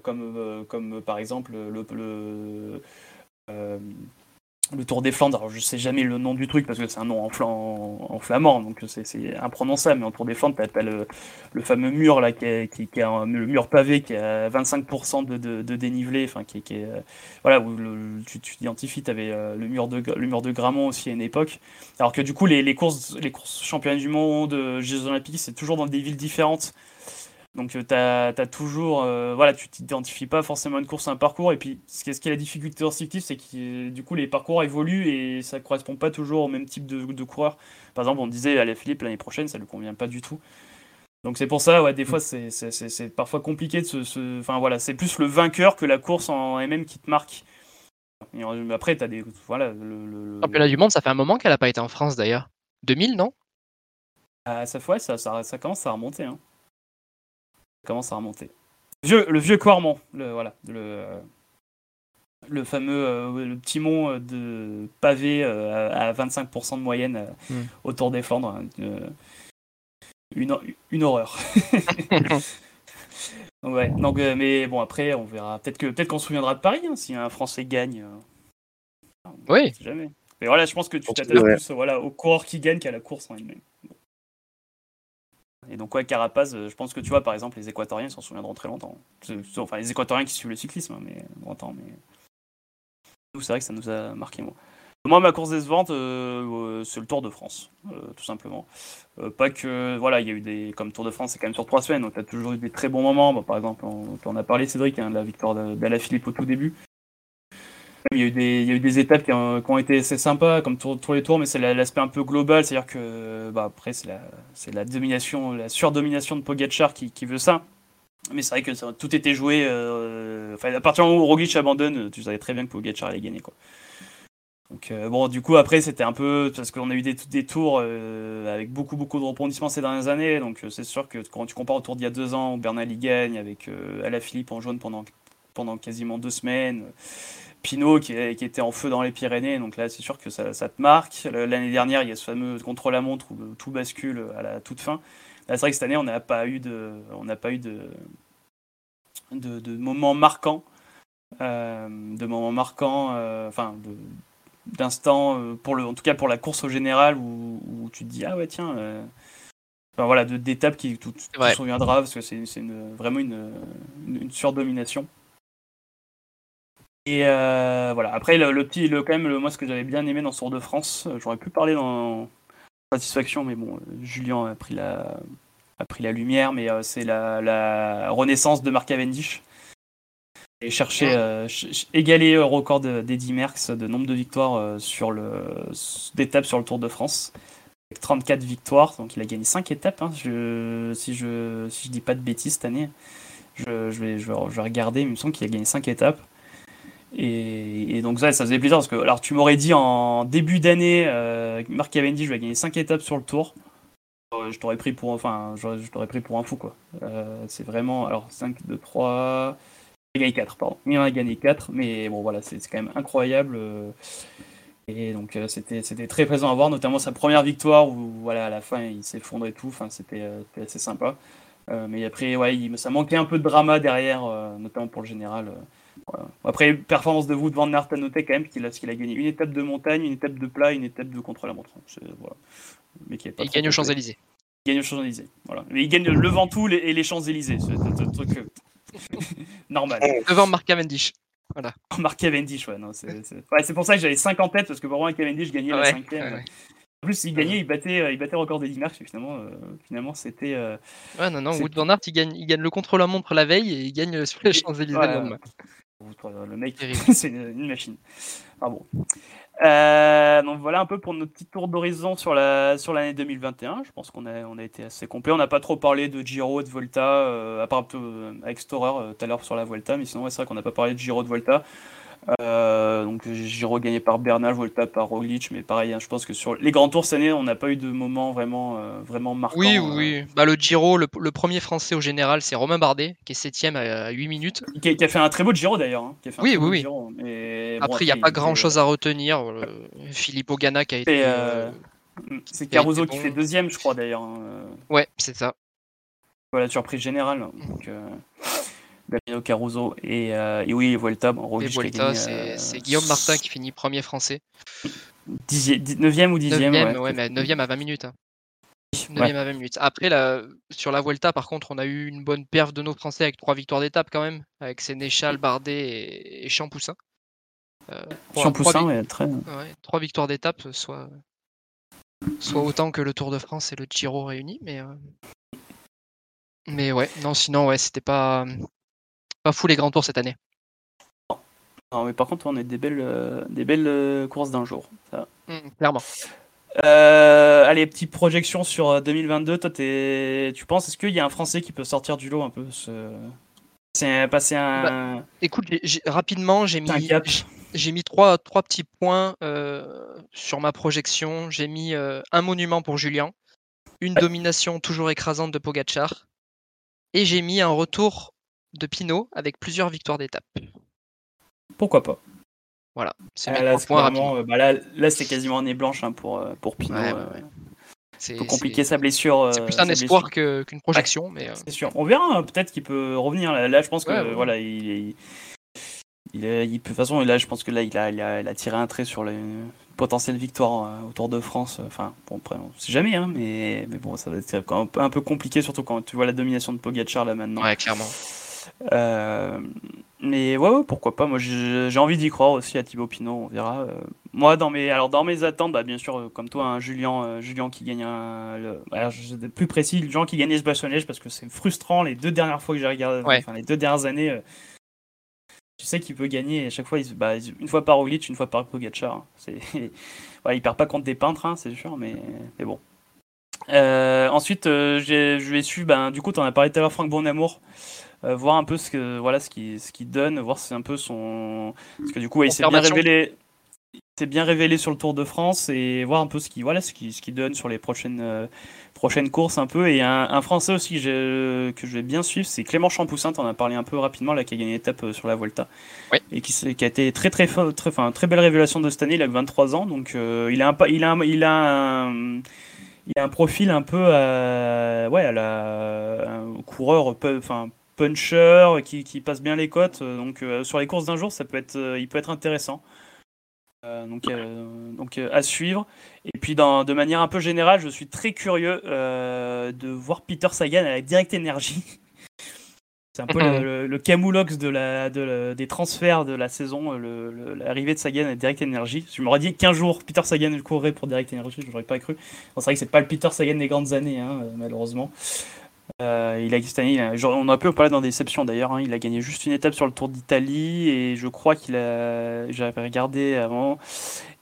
comme, comme par exemple le, le, le Tour des Flandres. Alors je sais jamais le nom du truc parce que c'est un nom en, flan- en flamand, donc c'est- imprononçable. Mais en Tour des Flandres, t'as as le, le fameux mur là, qui est, qui, qui un- le mur pavé qui a 25% de, de, de dénivelé, enfin qui, qui est euh, voilà où le- tu tu t'identifies. T'avais euh, le mur de le mur de Gramont aussi à une époque. Alors que du coup les, les courses les courses championnats du monde, euh, Jeux Olympiques, c'est toujours dans des villes différentes. Donc tu as, toujours, euh, voilà, tu t'identifies pas forcément une course, à un parcours. Et puis ce qui est, ce qui est la difficulté en cyclisme, c'est que du coup les parcours évoluent et ça correspond pas toujours au même type de, de coureur. Par exemple, on disait à la Philippe l'année prochaine, ça lui convient pas du tout. Donc c'est pour ça, ouais, des fois c'est, parfois compliqué de se, Enfin voilà, c'est plus le vainqueur que la course en MM qui te marque. Et après, t'as des. Voilà, le. le- le- Championnat du monde, ça fait un moment qu'elle a pas été en France d'ailleurs. 2000, non? Ah, ça, ouais, ça, ça, ça commence à remonter. Hein. Commence à remonter. Vieux, le vieux Quarmont, le, voilà, le, le fameux euh, le petit mont euh, de pavé euh, à, à 25% de moyenne euh, Hmm. autour des Flandres. hein, une, une horreur. *laughs* ouais, donc, euh, mais bon, après, on verra. Peut-être que peut-être qu'on se souviendra de Paris hein, si un Français gagne. euh, Oui. jamais. Mais voilà, je pense que tu t'attaches plus voilà, au coureur qui gagne qu'à la course en elle-même. Et donc, ouais, Carapaz, euh, je pense que tu vois, par exemple, les Équatoriens s'en souviendront très longtemps. Enfin, les Équatoriens qui suivent le cyclisme, hein, mais longtemps. Mais nous, c'est vrai que ça nous a marqué, moi. Moi, ma course décevante, euh, euh, c'est le Tour de France, tout simplement. Pas que, voilà, il y a eu des. Comme Tour de France, c'est quand même sur trois semaines, donc tu as toujours eu des très bons moments. Par exemple, on, on a parlé, Cédric, hein, de la victoire d'Alaphilippe au tout début. Il y, a eu des, il y a eu des étapes qui ont, été assez sympas, comme tous les tours, mais c'est la- l'aspect un peu global, c'est-à-dire que bah, après c'est la, la domination, la surdomination de Pogacar qui, qui veut ça. Mais c'est vrai que ça- tout était joué. euh, enfin, à partir du moment où Roglic abandonne, tu savais très bien que Pogacar allait gagner. Quoi. Donc euh, bon, du coup après c'était un peu parce qu'on a eu des, des tours euh, avec beaucoup beaucoup de rebondissements ces dernières années. Donc c'est sûr que quand tu compares au tour d'il y a deux ans où Bernal y gagne avec Alaphilippe en jaune pendant pendant quasiment deux semaines. Pinot qui, était en feu dans les Pyrénées, donc là c'est sûr que ça, ça te marque. L'année dernière, il y a ce fameux contre-la-montre où euh, tout bascule à la toute fin. Là, c'est vrai que cette année, on n'a pas eu de, on n'a pas eu de, de, de moments marquants, euh, de moments marquants, euh, enfin de d'instants euh, pour le, en tout cas pour la course au général où, où tu te dis ah ouais tiens, euh, enfin voilà de- d'étapes qui tout, tout vrai. se souviendra parce que c'est c'est une- vraiment une, une, une surdomination. Et euh, voilà. Après, le, le petit, le, quand même, le, moi, ce que j'avais bien aimé dans ce Tour de France, euh, j'aurais pu parler dans Satisfaction, mais bon, euh, Julien a pris la, a pris la lumière, mais c'est la, la renaissance de Mark Cavendish. Et chercher, euh, ch- ch- égaler le record de- d'Eddy Merckx de nombre de victoires sur le, d'étapes sur le Tour de France. Avec 34 victoires, donc il a gagné 5 étapes, hein, je, si, je, si je dis pas de bêtises cette année. Je, je vais, je, vais, je vais regarder, il me semble qu'il a gagné 5 étapes. Et, donc ça, ça faisait plaisir parce que alors tu m'aurais dit en début d'année, euh, Mark Cavendish va gagner 5 étapes sur le Tour. Euh, je t'aurais pris pour enfin, pris pour un fou quoi. Euh, c'est vraiment alors 5 2 3 il a gagné 4 pardon. Il en a gagné 4 mais bon voilà, c'est quand même incroyable euh, et donc c'était c'était très présent à voir notamment sa première victoire où voilà à la fin il s'effondre et tout, enfin c'était assez sympa. Mais après ouais, ça manquait un peu de drama derrière notamment pour le général voilà. Après, performance de Wout van Aert à noter quand même qu'il a, qu'il a gagné une étape de montagne, une étape de plat, une étape de contre-la-montre. Voilà. Mais qui il gagne aux. Champs-Élysées. Il gagne aux Champs-Élysées. Voilà. Mais il gagne le Ventoux et les Champs-Élysées. C'est un truc euh, *laughs* normal. Devant Mark Cavendish. *laughs* Mark Cavendish, ouais. non, C'est c'est- ouais, c'est pour ça que j'avais 5 en tête, parce que pour moi, Cavendish gagnait la Ouais, cinquième. ouais, ouais. En plus, il gagnait, il battait, euh, il battait record d'Eddy Merckx, et finalement, euh, finalement c'était. euh, Ouais, non, non, C'est- Wout van Aert, il gagne, il gagne le contre-la-montre la veille et il gagne sur les Champs-Élysées Ouais, le mec, *laughs* c'est une, machine. Ah bon. Euh, donc voilà un peu pour notre petit tour d'horizon sur la sur l'année 2021. Je pense qu'on a on a été assez complet. On n'a pas trop parlé de Giro, de Volta, euh, à part euh, avec Storer tout à l'heure sur la Volta, mais sinon ouais, c'est vrai qu'on n'a pas parlé de Giro, de Volta. Euh, donc Giro gagné par Bernal, Volta par Roglic, mais pareil, hein, je pense que sur les grands tours cette année, on n'a pas eu de moment vraiment euh, vraiment marquant. Oui, euh, oui, oui. Bah, le Giro, le, le premier français au général, c'est Romain Bardet, qui est septième à 8 minutes. qui, a, qui a fait un très beau Giro d'ailleurs. hein, Oui, oui, oui. Giro, mais bon, Après, il n'y a pas grand chose euh, à retenir. Philippe Ogana qui a été. C'est, euh, euh, C'est Caruso qui bon. fait deuxième, je crois d'ailleurs. hein, Ouais, c'est ça. Voilà, surprise générale. Donc, Damiano Caruso et, euh, et oui, Volta. Bon, Et Roglic qui a Volta, gagné, c'est euh, c'est Guillaume Martin qui finit premier français. dixième- dix- neuvième ou dixième. 9 ouais. ouais, mais 9 à 20 minutes. hein. Ouais. 9 à 20 minutes. Après, la, sur la Vuelta, par contre, on a eu une bonne perf de nos Français avec trois victoires d'étape quand même, avec Sénéchal, Bardet et, et Champoussin. Euh, Champoussin, ouais, très. ouais, trois victoires d'étape, soit, soit autant que le Tour de France et le Giro réunis. Mais, euh, mais ouais, non, sinon, ouais, c'était pas, pas fou les grands tours cette année. Non, mais par contre, on a des belles, euh, des belles euh, courses d'un jour. Ça. Mm, clairement. Euh, allez, petite projection sur 2022. Toi, t'es- tu penses, est-ce qu'il y a un Français qui peut sortir du lot un peu ce... C'est passer un, Écoute, j'ai- j'ai- rapidement, j'ai mis, j'ai mis trois, trois petits points euh, sur ma projection. J'ai mis euh, un monument pour Julien, une domination toujours écrasante de Pogachar, et j'ai mis un retour de Pinot avec plusieurs victoires d'étape. Pourquoi pas Voilà, c'est Ah, Là, euh, bah là, là c'est quasiment année blanche hein, pour, euh, pour Pinot. Ouais, euh, ouais. C'est Un peu c'est- compliqué sa blessure. c'est plus un espoir que- qu'une projection, mais euh, C'est sûr. On verra, hein, peut-être qu'il peut revenir. Là, Là, je pense que Ouais, voilà, il. Il il de toute façon, là, je pense que là, il a, il a, tiré un trait sur les potentielles victoires euh, au Tour de France. Enfin, bon, après, on sait jamais, hein, mais, mais bon, ça va être quand même un peu, un peu compliqué, surtout quand tu vois la domination de Pogacar là maintenant. ouais, clairement. Euh, mais ouais, ouais, pourquoi pas. Moi, j'ai envie d'y croire aussi à Thibaut Pinot. On verra. Euh, moi, dans mes, alors dans mes attentes, bah, bien sûr, euh, comme toi, un Julien, euh, Julien qui gagne un, le, alors, plus précis, Julien qui gagne ce Neige parce que c'est frustrant les deux dernières fois que j'ai regardé, Ouais. enfin les deux dernières années. euh, tu sais qu'il peut gagner et à chaque fois, il, bah, une fois par Roglic, une fois par Pogacar. hein. C'est, *laughs* ouais, il perd pas contre des peintres, hein, c'est sûr, mais, mais bon. Euh, ensuite, je vais suivre. Ben, du coup, tu en as parlé tout à l'heure, Franck Bonamour. Euh, voir un peu ce que voilà ce qui ce qu'il donne, voir c'est un peu son parce que du coup il s'est bien révélé s'est bien révélé sur le Tour de France et voir un peu ce qui voilà ce qui ce qu'il donne sur les prochaines euh, prochaines courses un peu. Et un, un français aussi que, que je vais bien suivre, c'est Clément Champoussin, t'en as parlé un peu rapidement là qui a gagné l'étape euh, sur la Volta. Oui. Et qui, qui a été très très très enfin très belle révélation de cette année, il a que 23 ans. Donc euh, il a un il a un- il a un il a un profil un peu à, ouais, à la, un coureur, peu- enfin puncher qui, qui passe bien les côtes. euh, Donc euh, sur les courses d'un jour, ça peut être, euh, il peut être intéressant. Euh, donc euh, donc euh, à suivre. Et puis dans, de manière un peu générale, je suis très curieux de voir Peter Sagan à la Direct Energy. *laughs* C'est un peu le, le, le Camoulox de la, de la- des transferts de la saison, l'arrivée de Sagan à Direct Energy. Je m'aurais dit qu'un jour Peter Sagan courrait pour Direct Energy, je n'aurais pas cru. Bon, c'est vrai que c'est pas le Peter Sagan des grandes années, hein, malheureusement. Euh, il a, cette année, on a pu parler dans Déception d'ailleurs. hein, il a gagné juste une étape sur le Tour d'Italie et je crois qu'il a. J'avais regardé avant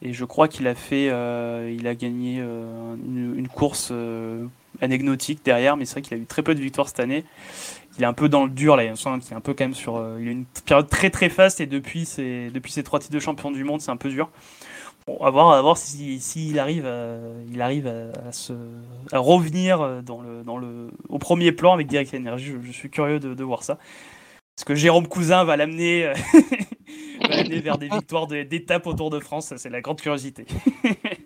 et je crois qu'il a fait. euh, il a gagné euh, une, une course euh, anecdotique derrière, mais c'est vrai qu'il a eu très peu de victoires cette année. Il est un peu dans le dur là. Il sent qu'il est un peu quand même sur. euh, il a une période très très faste et depuis ses, depuis ses trois titres de champion du monde, c'est un peu dur. Bon, à voir, à voir si, s'il arrive, à, il arrive à, à se, à revenir dans le, dans le, au premier plan avec Direct Energy. Je, je suis curieux de, de voir ça. Parce que Jérôme Cousin va l'amener, euh, *laughs* vers des *laughs* victoires de- d'étapes au Tour de France. C'est la grande curiosité. *laughs*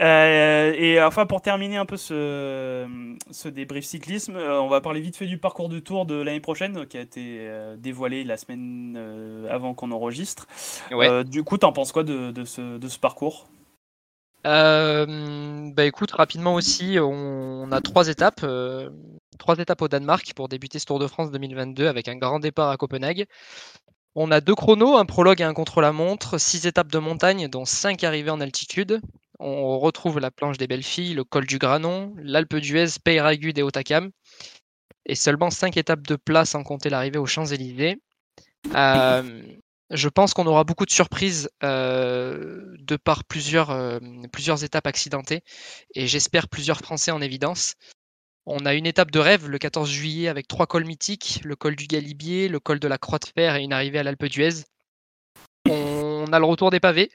Euh, et enfin, pour terminer un peu ce, ce débrief cyclisme, euh, on va parler vite fait du parcours de Tour de l'année prochaine euh, qui a été euh, dévoilé la semaine euh, avant qu'on enregistre. Ouais. Euh, du coup, t'en penses quoi de, de ce, de ce parcours? Euh, bah écoute, rapidement aussi, on, on a trois étapes. euh, trois étapes au Danemark pour débuter ce Tour de France 2022 avec un grand départ à Copenhague. On a deux chronos, un prologue et un contre-la-montre, six étapes de montagne, dont cinq arrivées en altitude. On retrouve la planche des belles filles, le col du Granon, l'Alpe d'Huez, Peyragudes et Otakam. Et seulement cinq étapes de plat sans compter l'arrivée aux Champs-Élysées. Euh, je pense qu'on aura beaucoup de surprises euh, de par plusieurs, euh, plusieurs étapes accidentées et j'espère plusieurs Français en évidence. On a une étape de rêve le 14 juillet avec trois cols mythiques, le col du Galibier, le col de la Croix de Fer et une arrivée à l'Alpe d'Huez. On a le retour des pavés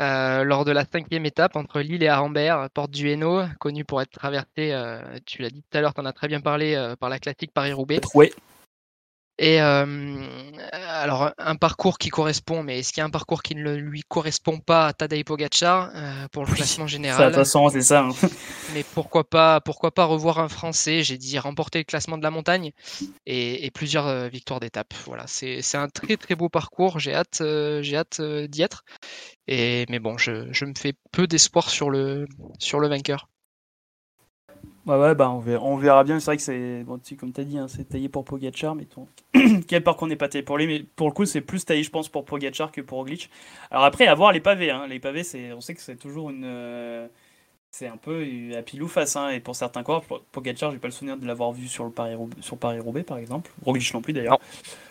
euh, lors de la cinquième étape entre Lille et Arambert, porte du Hainaut, connue pour être traversée, euh, tu l'as dit tout à l'heure, tu en as très bien parlé, euh, par la classique Paris-Roubaix. Ouais. Et alors, un parcours qui correspond, mais est-ce qu'il y a un parcours qui ne lui correspond pas à Tadej Pogacar pour le Oui, classement Ça, de général toute façon, c'est ça. hein. *laughs* Mais pourquoi pas, pourquoi pas revoir un Français? J'ai dit remporter le classement de la montagne et, et plusieurs victoires d'étape. Voilà, c'est un très très beau parcours. J'ai hâte, j'ai hâte d'y être. Et mais bon, je, je me fais peu d'espoir sur le sur le vainqueur. Ouais, ouais, bah on verra, bien. C'est vrai que c'est, bon, comme tu as dit, hein, c'est taillé pour Pogacar, mais ton... *coughs* quel parcours n'est pas taillé pour lui. Mais pour le coup, c'est plus taillé, je pense, pour Pogacar que pour Roglic. Alors après, à voir les pavés. Hein. Les pavés, on sait que c'est toujours une, euh, c'est un peu à pile ou face. Hein. Et pour certains corps, Pogacar, j'ai pas le souvenir de l'avoir vu sur le Paris sur Paris Roubaix par exemple. Roglic non plus d'ailleurs.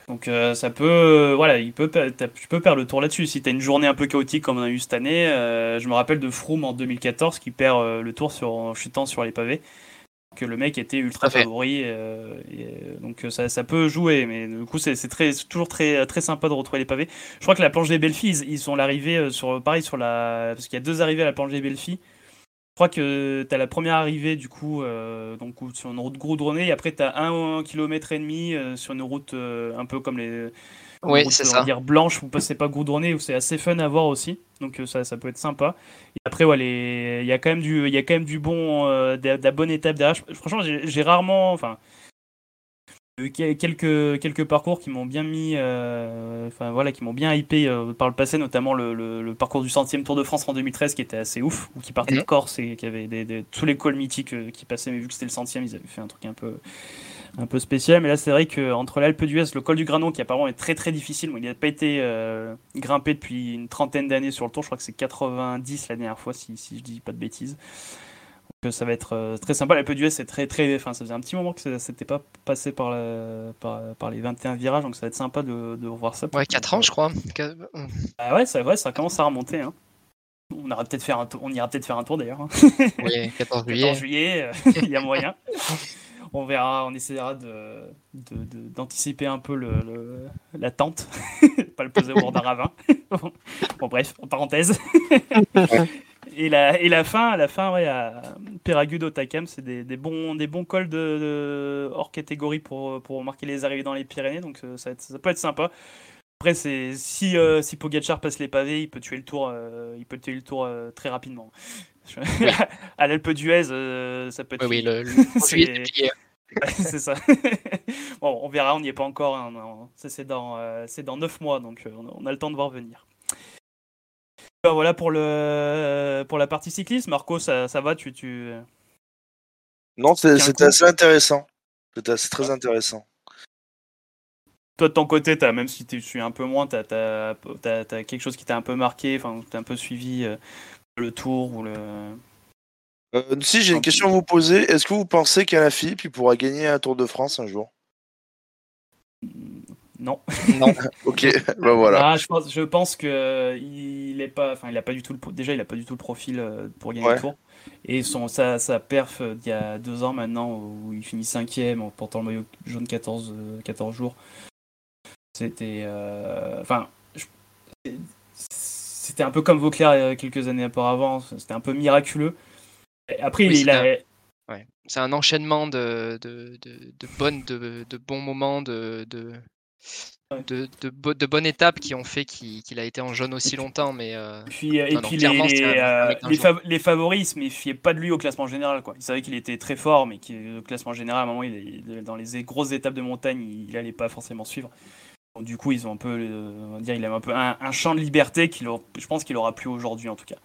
Donc euh, ça peut, euh, voilà, il peut, tu peux perdre le tour là-dessus. Si tu as une journée un peu chaotique comme on a eu cette année, euh, je me rappelle de Froome en 2014 qui perd le tour sur, en chutant sur les pavés. Que le mec était ultra favori, donc ça, ça, peut jouer, mais du coup c'est toujours très, très sympa de retrouver les pavés. Je crois que la planche des belles filles, ils, sont l'arrivée sur pareil sur la, parce qu'il y a deux arrivées à la planche des belles filles crois que tu as la première arrivée du coup euh, donc, sur une route goudronnée et après tu as un km et demi euh, sur une route euh, un peu comme les oui, c'est ça. dire blanche où c'est pas goudronné où c'est assez fun à voir aussi. Donc ça, ça peut être sympa. Et après ouais, il y a quand même du il y a quand même du bon de, la bonne étape derrière. Franchement j'ai rarement enfin quelques, quelques parcours qui m'ont bien mis, euh, enfin voilà, qui m'ont bien hypé euh, par le passé, notamment le, parcours du centième Tour de France en 2013 qui était assez ouf, ou qui partait de mhm. Corse et qui avait des, tous les cols mythiques euh, qui passaient, mais vu que c'était le centième, ils avaient fait un truc un peu, un peu spécial. Mais là, c'est vrai qu'entre l'Alpe d'Huez, le col du Granon, qui apparemment est très très difficile, il n'a pas été grimpé depuis une trentaine d'années sur le tour, je crois que c'est 90 la dernière fois, si, si je dis pas de bêtises ça va être euh, très sympa. La peu d'US c'est très très. Enfin, ça faisait un petit moment que c'était pas passé par, par, les 21 virages, donc ça va être sympa de, de revoir ça. Ouais, 4 ans, je crois. Ah ouais, ça, ça commence à remonter. Hein. On, ira peut-être faire un tour, on ira peut-être faire un tour d'ailleurs. Hein. *laughs* Oui, 14 juillet. 14 juillet, euh, *laughs* il y a moyen. *laughs* on verra, on essaiera de, d'anticiper un peu le, la tente, pas le poser au bord d'un ravin. bon, bref, en parenthèse. Et la, et la fin, à la fin, ouais, à Peragudo Takam, c'est des, des, bons, des bons cols de, hors catégorie pour, pour marquer les arrivées dans les Pyrénées, donc euh, ça, ça peut être sympa. Après, c'est si, euh, si Pogacar passe les pavés, il peut tuer le tour, euh, il peut tuer le tour très rapidement. *laughs* à l'Alpe d'Huez, ça peut être. Oui, le, *laughs* *laughs* c'est ça. bon, on verra, on n'y est pas encore. Hein, c'est dans, c'est dans 9 mois, donc on a le temps de voir venir. Ben voilà pour, le, pour la partie cyclisme. Marco, ça, ça va tu, tu... Non, c'était assez intéressant. C'était très intéressant. Toi, de ton côté, as, même si tu suis un peu moins, tu as, quelque chose qui t'a un peu marqué, enfin, tu as un peu suivi euh, le tour ou le. Euh, si, j'ai une question à vous poser. Est-ce que vous pensez puis pourra gagner un Tour de France un jour? Non. Non. *laughs* ok, bah voilà. Ah, je pense, je pense que il est pas, enfin, il a pas du tout le, déjà, il a pas du tout le profil euh, pour gagner le tour. Et son, sa, sa perf euh, d'il y a deux ans maintenant, où il finit cinquième en portant le maillot jaune 14, 14 euh, jours, c'était, enfin, c'était un peu comme Vauclair quelques années auparavant. C'était un peu miraculeux. Après, il, a, Ouais. C'est un enchaînement de, de, de, de, bonnes, de, de bons moments, de, de, de, bonnes étapes qui ont fait qu'il a été en jaune aussi longtemps. Mais, euh, puis, et puis les, euh, les, favoris, mais il pas de lui au classement général. Quoi. Il savait qu'il était très fort, mais au classement général, à un moment, il, dans les grosses étapes de montagne, il n'allait pas forcément suivre. du coup, ils ont un peu, euh, on va dire, il a un peu un, champ de liberté qu'il je pense qu'il aura plus aujourd'hui en tout cas.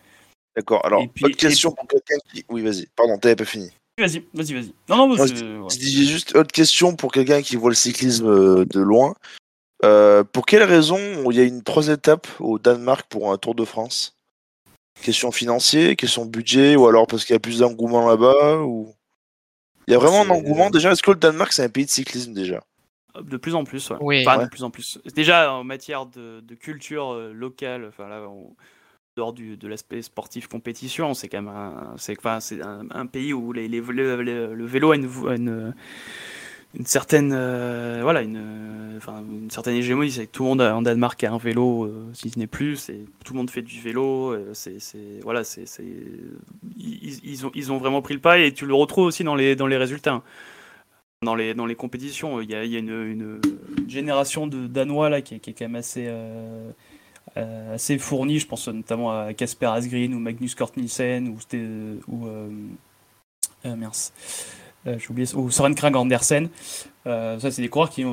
D'accord. Alors, autre question pour quelqu'un qui. Oui, vas-y. Pardon, t'avais pas fini. Vas-y, vas-y, vas-y. Non, non, J'ai juste autre question pour quelqu'un qui voit le cyclisme euh, de loin. Euh, pour quelle raison il y a une trois étapes au Danemark pour un Tour de France? Question financière, question budget, ou alors parce qu'il y a plus d'engouement là-bas ou... Il y a vraiment un engouement déjà? Est-ce que le Danemark c'est un pays de cyclisme déjà? De plus en plus, ouais. Oui. de plus en plus. Déjà en matière de, culture euh, locale, enfin là, dehors du, de l'aspect sportif compétition, c'est quand même un, c'est, enfin, c'est un, pays où les, les, le, vélo a une, une, une certaine, euh, voilà, une, enfin, une certaine hégémonie. C'est que tout le monde en Danemark a un vélo, euh, si ce n'est plus. C'est, tout le monde fait du vélo. Euh, c'est, c'est, voilà, c'est, c'est ils, ils, ont, ils ont vraiment pris le pas et tu le retrouves aussi dans les, dans les résultats. Dans les, dans les compétitions, il y a, il y a une, une, génération de Danois là, qui, qui est quand même assez, euh, assez fourni. Je pense notamment à Casper Asgreen ou Magnus Kort Nielsen ou, ou euh, euh, mince. j'ai oublié, ou Soren Krag Andersen. ça, c'est des coureurs qui,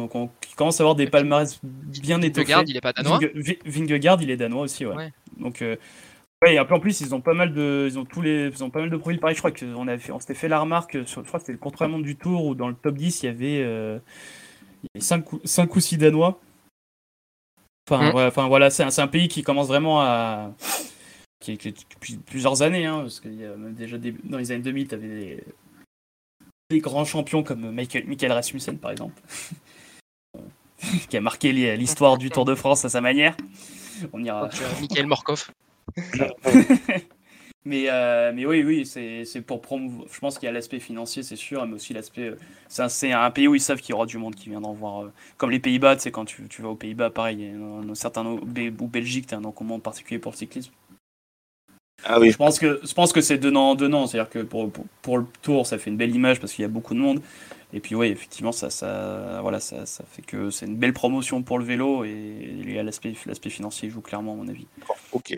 qui, commencent à avoir des palmarès bien étoffés. Vingegaard, il est pas danois? Vingegaard, il est danois aussi, ouais. Donc, ouais, et après, en plus, ils ont pas mal de, ils ont tous les, ils ont pas mal de profils pareil. Je crois qu'on on s'était fait la remarque, sur, je crois que c'était le contre-la-montre du Tour où dans le top 10, il y avait, 5, 5 ou 6 danois. Enfin, mmh. enfin voilà, c'est un, un, pays qui commence vraiment à, qui, qui- depuis plusieurs années, hein, parce qu'il y a même déjà dans les années 2000, tu avais des, des grands champions comme Michael, Michael Rasmussen, par exemple, *laughs* qui a marqué l'histoire du Tour de France à sa manière. On ira. Michael Morkov. *laughs* Mais, euh, mais oui, oui, c'est pour promouvoir. Je pense qu'il y a l'aspect financier, c'est sûr, mais aussi l'aspect. euh, C'est un, un pays où ils savent qu'il y aura du monde qui viendra voir. euh, comme les Pays-Bas, tu sais, quand tu, tu vas aux Pays-Bas, pareil, il y a un, un certain. Ou Belgique, tu as un engouement particulier pour le cyclisme. Ah oui. Je pense que, je pense que c'est donnant donnant. C'est-à-dire que pour, pour, pour le tour, ça fait une belle image parce qu'il y a beaucoup de monde. Et puis, oui, effectivement, ça, ça, voilà, ça, ça fait que c'est une belle promotion pour le vélo et, et l'aspect l'aspect financier joue clairement, à mon avis. Ok.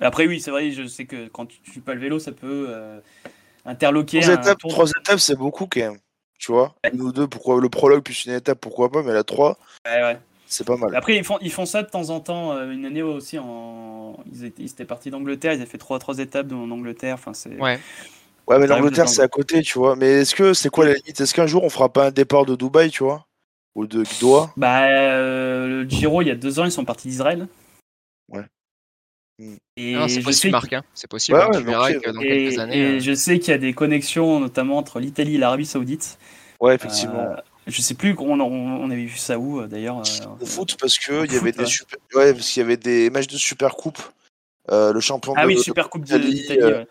Après, oui, c'est vrai, je sais que quand tu ne suis pas le vélo, ça peut euh, interloquer. Trois étapes, tour- étapes, c'est beaucoup quand même. Tu vois Une ou deux, pourquoi le prologue plus une étape, pourquoi pas, mais la 3, Ouais, ouais. c'est pas mal. Après, ils font, ils font ça de temps en temps. euh, Une année aussi, en... ils, étaient, ils étaient partis d'Angleterre, ils avaient fait trois, trois étapes en Angleterre. Enfin, c'est... Ouais. Ouais, mais l'Angleterre, c'est à côté, tu vois. Mais est-ce que c'est quoi la limite? Est-ce qu'un jour on fera pas un départ de Dubaï, tu vois? Ou de Doha? Bah, euh, le Giro, il y a deux ans, ils sont partis d'Israël. Ouais. Mm. Et Non, c'est possible, Marc. hein. C'est possible. Ouais, hein, ouais, verras que dans Et, quelques années. et euh, je sais qu'il y a des connexions, notamment entre l'Italie et l'Arabie Saoudite. Ouais, effectivement. Euh, je sais plus, on, on, on avait vu ça où euh, d'ailleurs. euh, Au foot, parce que au il y avait foot, des ouais. super... ouais, parce qu'il y avait des matchs de Super Coupe. Euh, le champion Ah de, oui, de- Super Coupe de- d'Italie, euh, ouais.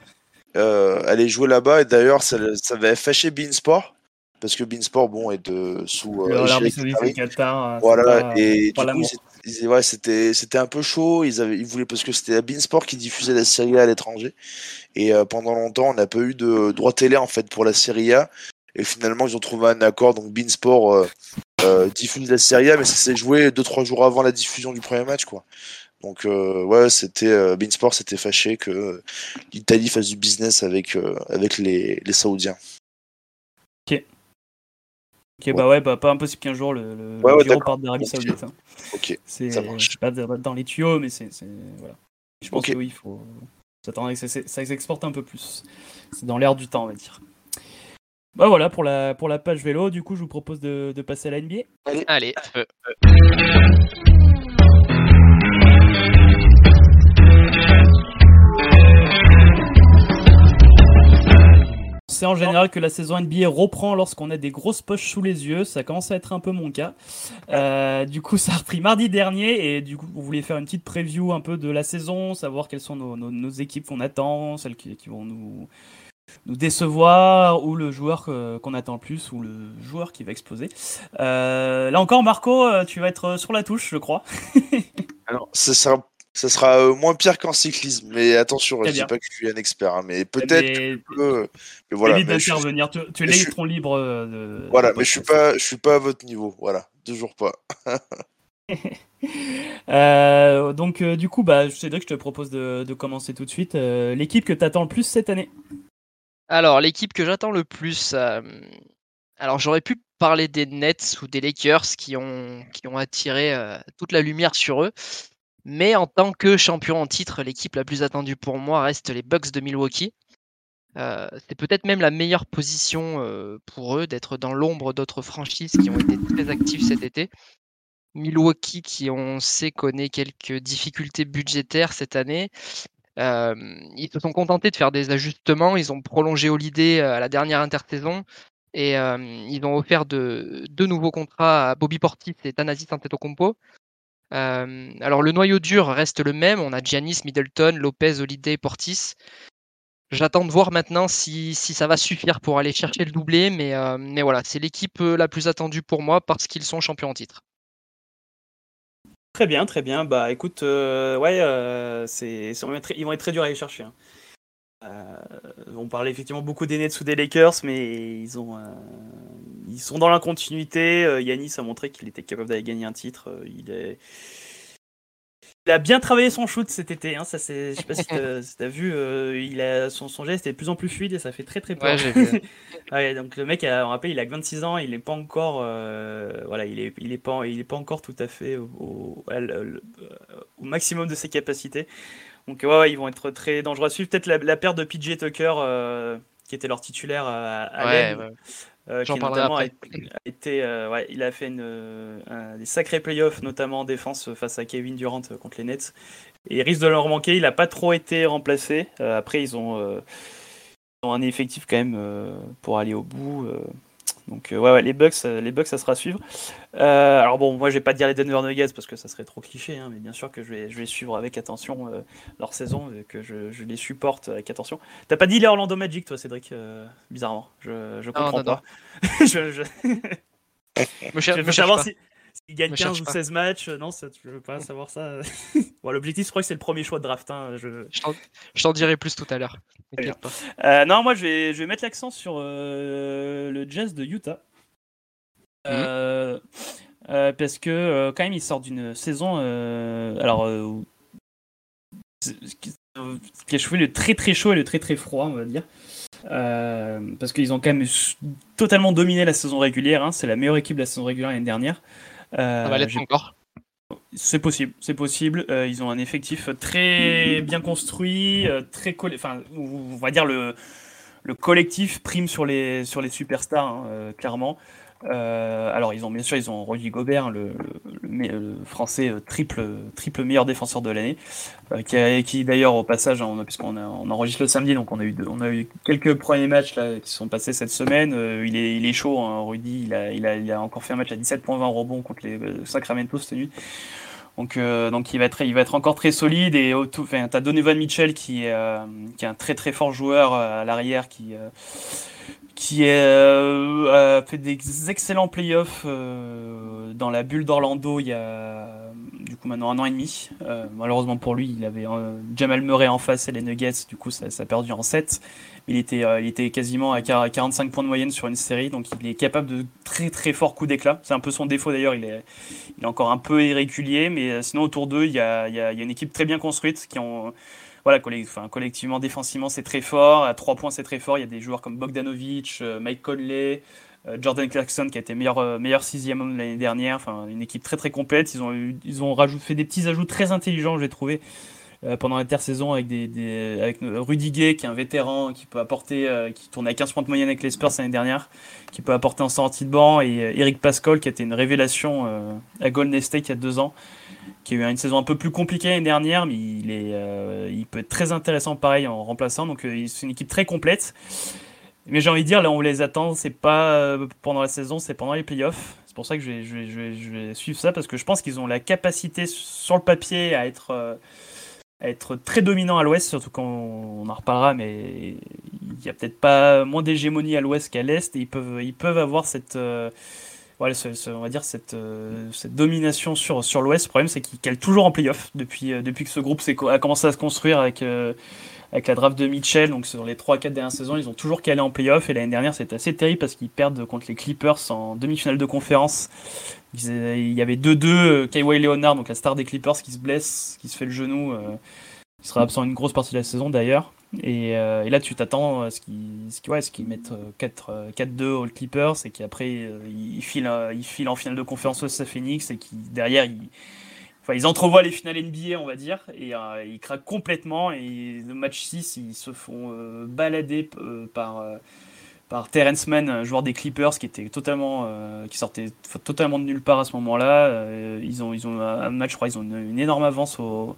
euh, allait jouer là-bas et d'ailleurs ça, ça avait fâché Beansport parce que Beansport bon est de sous euh, Le- L'Arabie Saoudite, le Qatar. Voilà, pas- et du coup, ouais, c'était c'était un peu chaud. Ils avaient, ils voulaient parce que c'était la Beansport qui diffusait la Serie A à l'étranger. Et euh, pendant longtemps, on n'a pas eu de droit télé en fait pour la Serie A. Et finalement, ils ont trouvé un accord. Donc Beansport euh, euh, diffuse la Serie A, mais ça s'est joué deux trois jours avant la diffusion du premier match, quoi. Donc euh, ouais, c'était Beansport s'était fâché que l'Italie fasse du business avec avec les, les Saoudiens. Ok, bah ouais, bah, pas impossible qu'un jour le, le, Ouais, le ouais, Giro d'accord. parte d'Arabie Ok. Saoudite. hein. Ok. C'est Ça marche. c'est pas dans les tuyaux, mais c'est voilà. Je pense Ok. que oui, il faut s'attendre à que ça, ça s'exporte un peu plus. C'est dans l'air du temps, on va dire. Bah voilà pour la pour la page vélo. Du coup, je vous propose de, de passer à la NBA. Allez, feu. On sait en général que la saison NBA reprend lorsqu'on a des grosses poches sous les yeux. Ça commence à être un peu mon cas. Euh, du coup, ça a repris mardi dernier et du coup, vous voulez faire une petite preview un peu de la saison, savoir quelles sont nos, équipes qu'on attend, celles qui, vont nous, nous décevoir ou le joueur qu'on attend le plus ou le joueur qui va exploser. Euh, là encore, Marco, euh, tu vas être sur la touche, je crois. *laughs* Alors, ça sera, ça sera euh, moins pire qu'en cyclisme, mais attention, je dis bien. pas que je suis un expert, hein, mais peut-être Mais- que. mais voilà, je suis- d'intervenir. Tu, tu es suis- l'électron libre. euh, de- voilà, mais je suis pas, je suis pas à votre niveau, voilà, toujours pas. *laughs* Euh, donc euh, du coup, bah, Cédric, je te propose de, de commencer tout de suite. Euh, L'équipe que tu attends le plus cette année? Alors, l'équipe que j'attends le plus. euh, Alors, j'aurais pu parler des Nets ou des Lakers qui ont, qui ont attiré euh, toute la lumière sur eux. Mais en tant que champion en titre, l'équipe la plus attendue pour moi reste les Bucks de Milwaukee. Euh, c'est peut-être même la meilleure position euh, pour eux d'être dans l'ombre d'autres franchises qui ont été très actives cet été. Milwaukee, qui on sait connaît quelques difficultés budgétaires cette année, euh, ils se sont contentés de faire des ajustements. Ils ont prolongé Holiday à la dernière intersaison et ils ont offert de, deux nouveaux contrats à Bobby Portis et Thanasis Antetokounmpo. Euh, alors le noyau dur reste le même. On a Giannis, Middleton, Lopez, Holiday, Portis. J'attends de voir maintenant si, ça va suffire pour aller chercher le doublé, mais, euh, voilà, c'est l'équipe euh, la plus attendue pour moi parce qu'ils sont champions en titre. Très bien, très bien. Bah écoute, ouais, c'est, c'est- ils vont être très- ils vont être très durs à aller chercher. hein. Euh, on parlait effectivement beaucoup des Nets ou des Lakers, mais ils ont, euh, ils sont dans la continuité. Euh, Yanis a montré qu'il était capable d'aller gagner un titre. Euh, Il est, il a bien travaillé son shoot cet été. Hein, ça c'est, je sais pas si t'as, *laughs* si t'as vu, il a son, son geste est de plus en plus fluide et ça fait très très peur. Ouais, j'ai vu. *laughs* Ouais, donc le mec, a- on rappelle, il a que 26 ans, il n'est pas encore, voilà, il est, il est pas, il est pas encore tout à fait au maximum de ses capacités. Donc ouais, ouais, ils vont être très dangereux à suivre. Peut-être la, la perte de PJ Tucker, euh, qui était leur titulaire à, à Ouais, euh, qui notamment a, été, euh, il a fait une, euh, un- des sacrés playoffs, notamment en défense face à Kevin Durant euh, contre les Nets. Et il risque de leur manquer. Il n'a pas trop été remplacé. Euh, après, ils ont, euh, ils ont un effectif quand même euh, pour aller au bout. Donc, euh, ouais, ouais, les Bucks, euh, les Bucks, ça sera à suivre. Euh, alors bon, moi, je vais pas dire les Denver Nuggets parce que ça serait trop cliché, hein, mais bien sûr que je vais, je vais suivre avec attention euh, leur saison, et que je, je les supporte avec attention. T'as pas dit les Orlando Magic, toi, Cédric, euh, bizarrement. Je, je comprends non, non. pas. *laughs* je, je, Me *laughs* cherche savoir pas. si, s'ils gagnent Me 15 cherche ou pas. 16 matchs. euh, Non, ça, je veux pas savoir ça. *laughs* bon, L'objectif, je crois que c'est le premier choix de draft. hein, je... Je t'en- dirai plus tout à l'heure. Euh, non, moi je vais, je vais mettre l'accent sur euh, le Jazz de Utah. Euh, parce que quand même il sort d'une saison alors qui a chauffé le très très chaud et le très très froid on va dire parce qu'ils ont quand même totalement dominé la saison régulière hein. c'est la meilleure équipe de la saison régulière l'année dernière Euh, Ça va l'être encore. c'est possible, c'est possible. Euh, ils ont un effectif très bien construit, euh, très coll- enfin, on va dire le, le collectif prime sur les sur les superstars, hein, clairement. Euh, alors ils ont bien sûr ils ont Rudy Gobert, le, le- le français euh, triple triple meilleur défenseur de l'année, euh, qui, qui d'ailleurs au passage, hein, on puisqu'on on enregistre le samedi, donc on a eu on a eu quelques premiers matchs là qui sont passés cette semaine. Euh, il est il est chaud, hein, Rudy. Il a, il a il a encore fait un match à 17.20 rebonds contre les euh, Sacramento cette nuit. Donc, euh, donc il, va être, il va être encore très solide. Et tu as Donovan Mitchell qui euh, qui est un très très fort joueur euh, à l'arrière qui, euh, qui euh, a fait des excellents playoffs euh, dans la bulle d'Orlando il y a du coup maintenant un an et demi. Euh, malheureusement pour lui, il avait Jamal Murray en face et les Nuggets, du coup ça, a perdu en 7. Il était, il était quasiment à 40 45 points de moyenne sur une série, donc il est capable de très très forts coups d'éclat. C'est un peu son défaut d'ailleurs, il est, il est encore un peu irrégulier, mais sinon autour d'eux, il y a, il y a- il y a une équipe très bien construite qui ont. Voilà, collectivement, défensivement, c'est très fort. À 3 points, c'est très fort. Il y a des joueurs comme Bogdanovic, euh, Mike Conley, euh, Jordan Clarkson qui a été meilleur, euh, meilleur sixième l'année dernière. Enfin, une équipe très très complète. Ils ont, ils ont fait des petits ajouts très intelligents, j'ai trouvé, pendant l'intersaison avec, des, avec Rudy Gay, qui est un vétéran, qui peut apporter, qui tourne à 15 points de moyenne avec les Spurs l'année dernière, qui peut apporter en sortie de banc, et Eric Pascal, qui a été une révélation à Golden State il y a deux ans, qui a eu une saison un peu plus compliquée l'année dernière, mais il, est, euh, il peut être très intéressant pareil en remplaçant. Donc euh, c'est une équipe très complète. Mais j'ai envie de dire, là on les attend, c'est pas euh, pendant la saison, c'est pendant les playoffs. C'est pour ça que je vais, je, vais, je, vais, suivre ça, parce que je pense qu'ils ont la capacité sur le papier à être, euh, être très dominants à l'ouest, surtout quand on, en reparlera, mais il y a peut-être pas moins d'hégémonie à l'ouest qu'à l'est, et ils peuvent, ils peuvent avoir cette... voilà, ce- ce- on va dire cette, euh, cette domination sur, sur l'Ouest. Le problème, c'est qu'ils calent toujours en playoff depuis, euh, depuis que ce groupe a commencé à se construire avec, euh, avec la draft de Mitchell. Donc, sur les 3-4 dernières saisons, ils ont toujours calé en playoff. Et l'année dernière, c'était assez terrible parce qu'ils perdent contre les Clippers en demi-finale de conférence. Il y avait 2-2. euh, Kawhi Leonard, donc la star des Clippers, qui se blesse, qui se fait le genou. il sera absent une grosse partie de la saison d'ailleurs. Et, euh, et là, tu t'attends à ce qu'ils ce qu'ils- ouais, qu'ils mettent euh, 4, euh, 4-2 aux Clippers et qu'après, euh, ils, filent, euh, ils filent en finale de conférence face à Phoenix et qui derrière, ils, enfin, ils entrevoient les finales NBA, on va dire, et euh, ils craquent complètement. Et le match 6, ils se font euh, balader euh, par. Euh, par Terrence Mann, un joueur des Clippers, qui était totalement, euh, qui sortait totalement de nulle part à ce moment-là. Euh, ils ont, ils ont un match, je crois, ils ont une, une énorme avance au,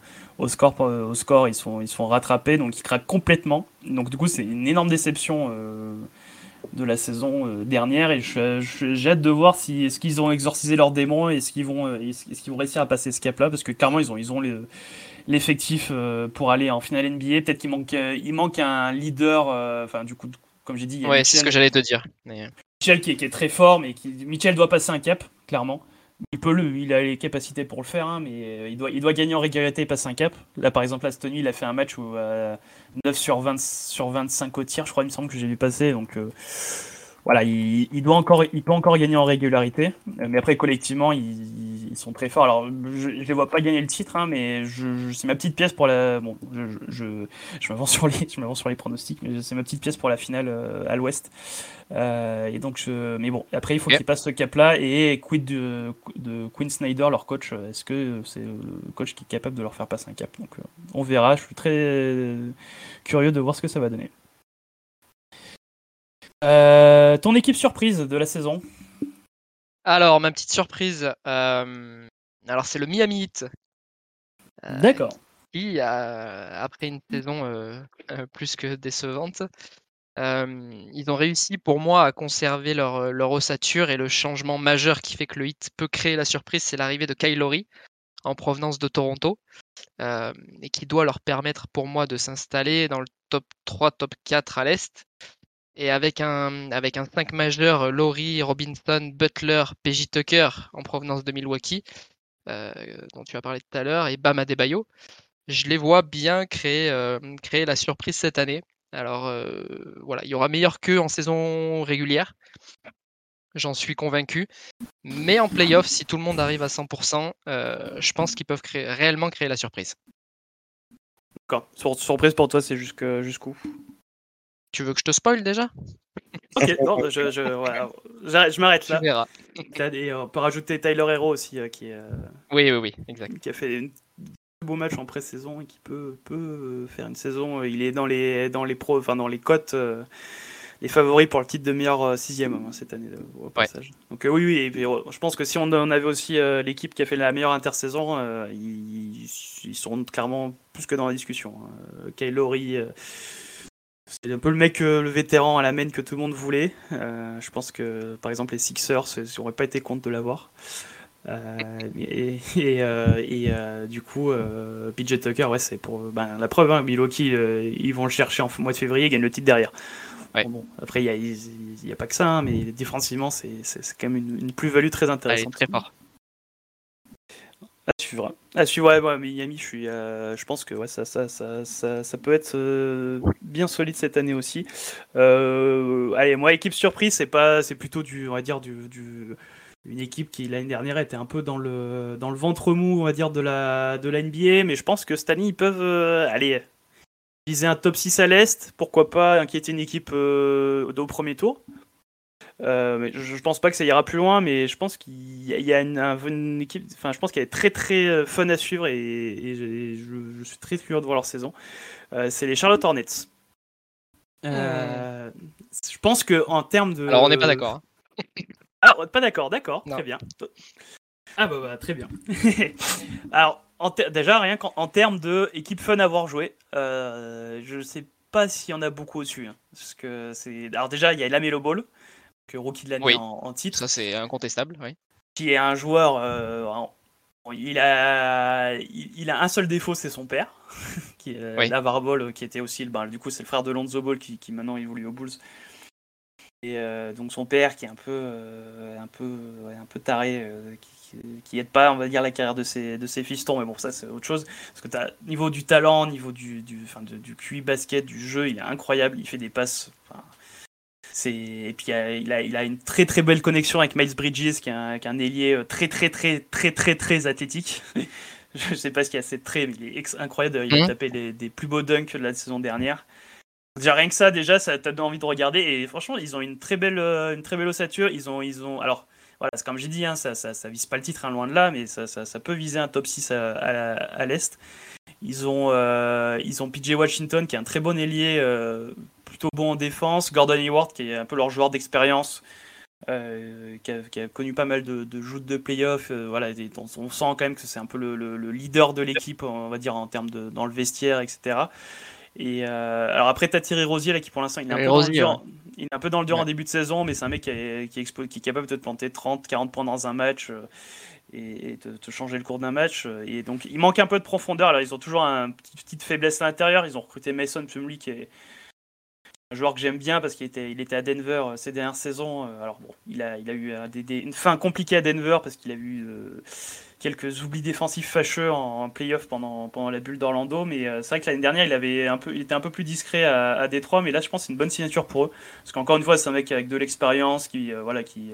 score, euh, au score, ils sont, ils se font rattraper, donc ils craquent complètement. Donc du coup, c'est une énorme déception euh, de la saison euh, dernière, et j'ai hâte de voir si est-ce qu'ils ont exorcisé leurs démons et est-ce qu'ils vont, euh, est-ce qu'ils vont réussir à passer ce cap-là, parce que clairement, ils ont, ils ont les- l'effectif euh, pour aller en finale NBA. Peut-être qu'il manque, euh, il manque un leader, euh, enfin du coup, comme j'ai dit, il y a Ouais, c'est ce que j'allais te dire. Euh, Mitchell qui est, qui est très fort, mais qui, Mitchell doit passer un cap, clairement. Il peut le, il a les capacités pour le faire, hein, mais euh, il doit, il doit gagner en régularité et passer un cap. Là, par exemple, là, cette nuit, il a fait un match où euh, 9 sur, 20, sur 25 au tir, je crois, il me semble que j'ai vu passer. Donc euh, voilà, il, il doit encore, il peut encore gagner en régularité. Euh, Mais après, collectivement, ils, ils sont très forts. Alors, je ne les vois pas gagner le titre, hein, mais je, je- c'est ma petite pièce pour la. Bon, je, je, je, m'avance *laughs* sur les, je m'avance sur les pronostics, mais c'est ma petite pièce pour la finale euh, à l'Ouest. Euh, et donc, je... mais bon, après, il faut qu'ils passent ce cap-là. Et quid de, de Quinn Snyder, leur coach Est-ce que c'est le coach qui est capable de leur faire passer un cap? Donc, euh, on verra. Je suis très euh, curieux de voir ce que ça va donner. Euh, ton équipe surprise de la saison Alors, ma petite surprise, euh, alors c'est le Miami Heat. Euh, D'accord. qui, a- après une saison plus que décevante, ils ont réussi pour moi à conserver leur, leur ossature et le changement majeur qui fait que le Heat peut créer la surprise, c'est l'arrivée de Kyle Lowry en provenance de Toronto et qui doit leur permettre pour moi de s'installer dans le top 3, top 4 à l'Est. Et avec un, avec un 5 majeur, euh, Lowry, Robinson, Butler, PJ Tucker en provenance de Milwaukee, euh, dont tu as parlé tout à l'heure, et Bam Adebayo, je les vois bien créer, euh, créer la surprise cette année. Alors voilà, il y aura meilleur qu'eux en saison régulière, j'en suis convaincu. Mais en playoff, si tout le monde arrive à 100%, euh, je pense qu'ils peuvent créer, réellement créer la surprise. D'accord. Sur- surprise pour toi, c'est jusqu'où? Tu veux que je te spoil déjà? Ok, non, je, je, *laughs* je m'arrête Tu là. verras. Et on peut rajouter Tyler Hero aussi, euh, qui, euh, Oui, oui, oui, exact. qui a fait un beau match en pré-saison et qui peut, peut euh, faire une saison. Il est dans les, dans les pros, enfin dans les cotes, euh, les favoris pour le titre de meilleur sixième hein, cette année au passage. Donc euh, oui, oui, et puis, euh, je pense que si on, on avait aussi euh, l'équipe qui a fait la meilleure intersaison, euh, ils, ils seront clairement plus que dans la discussion. hein. Euh, c'est un peu le mec, euh, le vétéran à la main que tout le monde voulait. Euh, je pense que par exemple les Sixers, ils n'auraient pas été contre de l'avoir. Euh, et et, euh, et, euh, du coup, euh, PJ Tucker, ouais, c'est pour ben, la preuve. Hein, Milwaukee, euh, ils vont le chercher en mois de février, ils gagnent le titre derrière. Ouais. Bon, bon, après, il n'y a, y a pas que ça, hein, mais défensivement, c'est quand même une, une plus-value très intéressante. très fort. À suivre. À suivre, ouais, Miami, euh, je pense que ça, peut être euh, bien solide cette année aussi. Euh, allez, moi, équipe surprise, c'est pas, c'est plutôt du, on va dire, une équipe qui l'année dernière était un peu dans le, ventre mou, on va dire, de la, de la NBA, mais je pense que cette année, ils peuvent, aller viser un top 6 à l'Est, pourquoi pas inquiéter une équipe au premier tour. Euh, mais je, je pense pas que ça ira plus loin, mais je pense qu'il y a, il y a une, un- une équipe, enfin, je pense qu'elle est très très euh, fun à suivre et, et je, je- je suis très curieux de voir leur saison. Euh, c'est les Charlotte Hornets. Euh, Je pense que en termes de. Alors, on n'est pas d'accord. hein. Ah, on est pas d'accord, d'accord, très bien. Ah bah, bah, très bien. *laughs* Alors, en ter- déjà, rien qu'en en termes de équipe fun à voir jouer, euh, je sais pas s'il y en a beaucoup au-dessus. hein, parce que c'est... Alors déjà, il y a Lamelo Ball, rookie de l'année Oui. en, en titre, Ça, c'est incontestable. Oui. qui est un joueur... euh, il, a, il, il a un seul défaut, c'est son père, *laughs* qui est Oui. Lavar Ball, qui était aussi... le- ben, du coup, c'est le frère de Lonzo Ball, qui, qui maintenant évolue aux Bulls. Et euh, donc son père qui est un peu, euh, un peu, ouais, un peu taré, euh, qui, qui, qui aide pas, on va dire, la carrière de ses, de ses fistons. Mais bon, ça c'est autre chose. Parce que t'as niveau du talent, niveau du, du, de- du QI basket, du jeu, il est incroyable. Il fait des passes. enfin, et puis il a, il une très très belle connexion avec Miles Bridges, qui est un, qui est un ailier euh, très très très très très très athlétique. *laughs* Je sais pas ce qu'il y a, c'est très, mais il est incroyable. Il a Mhm. tapé des plus beaux dunks de la saison dernière. Déjà rien que ça, déjà, ça t'a donné envie de regarder. Et franchement, ils ont une très belle, euh, une très belle ossature. Ils ont, ils ont. Alors, voilà, c'est comme j'ai dit, hein, ça, ça, ça vise pas le titre, hein, loin de là, mais ça, ça, ça peut viser un top 6 à, à, à l'est. Ils ont, euh, ils ont PJ Washington qui est un très bon ailier, euh, plutôt bon en défense. Gordon Hayward qui est un peu leur joueur d'expérience. euh, qui, a, qui a connu pas mal de, de joutes de playoffs. euh, voilà, et on, on sent quand même que c'est un peu le, le- le leader de l'équipe, on va dire, en termes de dans le vestiaire, etc. Et euh, alors après, t'as Thierry Rosier là qui pour l'instant il est un Thierry peu dans le Rosier, dur. Il est un peu dans le dur en début de saison, mais c'est un mec qui est, qui, est expo- qui est capable de te planter 30, 40 points dans un match et, te, te changer le cours d'un match. Et donc il manque un peu de profondeur. Alors ils ont toujours une petite, petite faiblesse à l'intérieur. Ils ont recruté Mason Plumlee qui est un joueur que j'aime bien parce qu'il était, il était à Denver euh, ces dernières saisons. Euh, Alors bon, il a, il a eu euh, une fin compliquée à Denver parce qu'il a eu quelques oublis défensifs fâcheux en, en playoff pendant, pendant la bulle d'Orlando. Mais c'est vrai que l'année dernière, il, avait un peu, il était un peu plus discret à, à Détroit. Mais là, je pense que c'est une bonne signature pour eux. Parce qu'encore une fois, c'est un mec avec de l'expérience qui, euh, voilà, qui,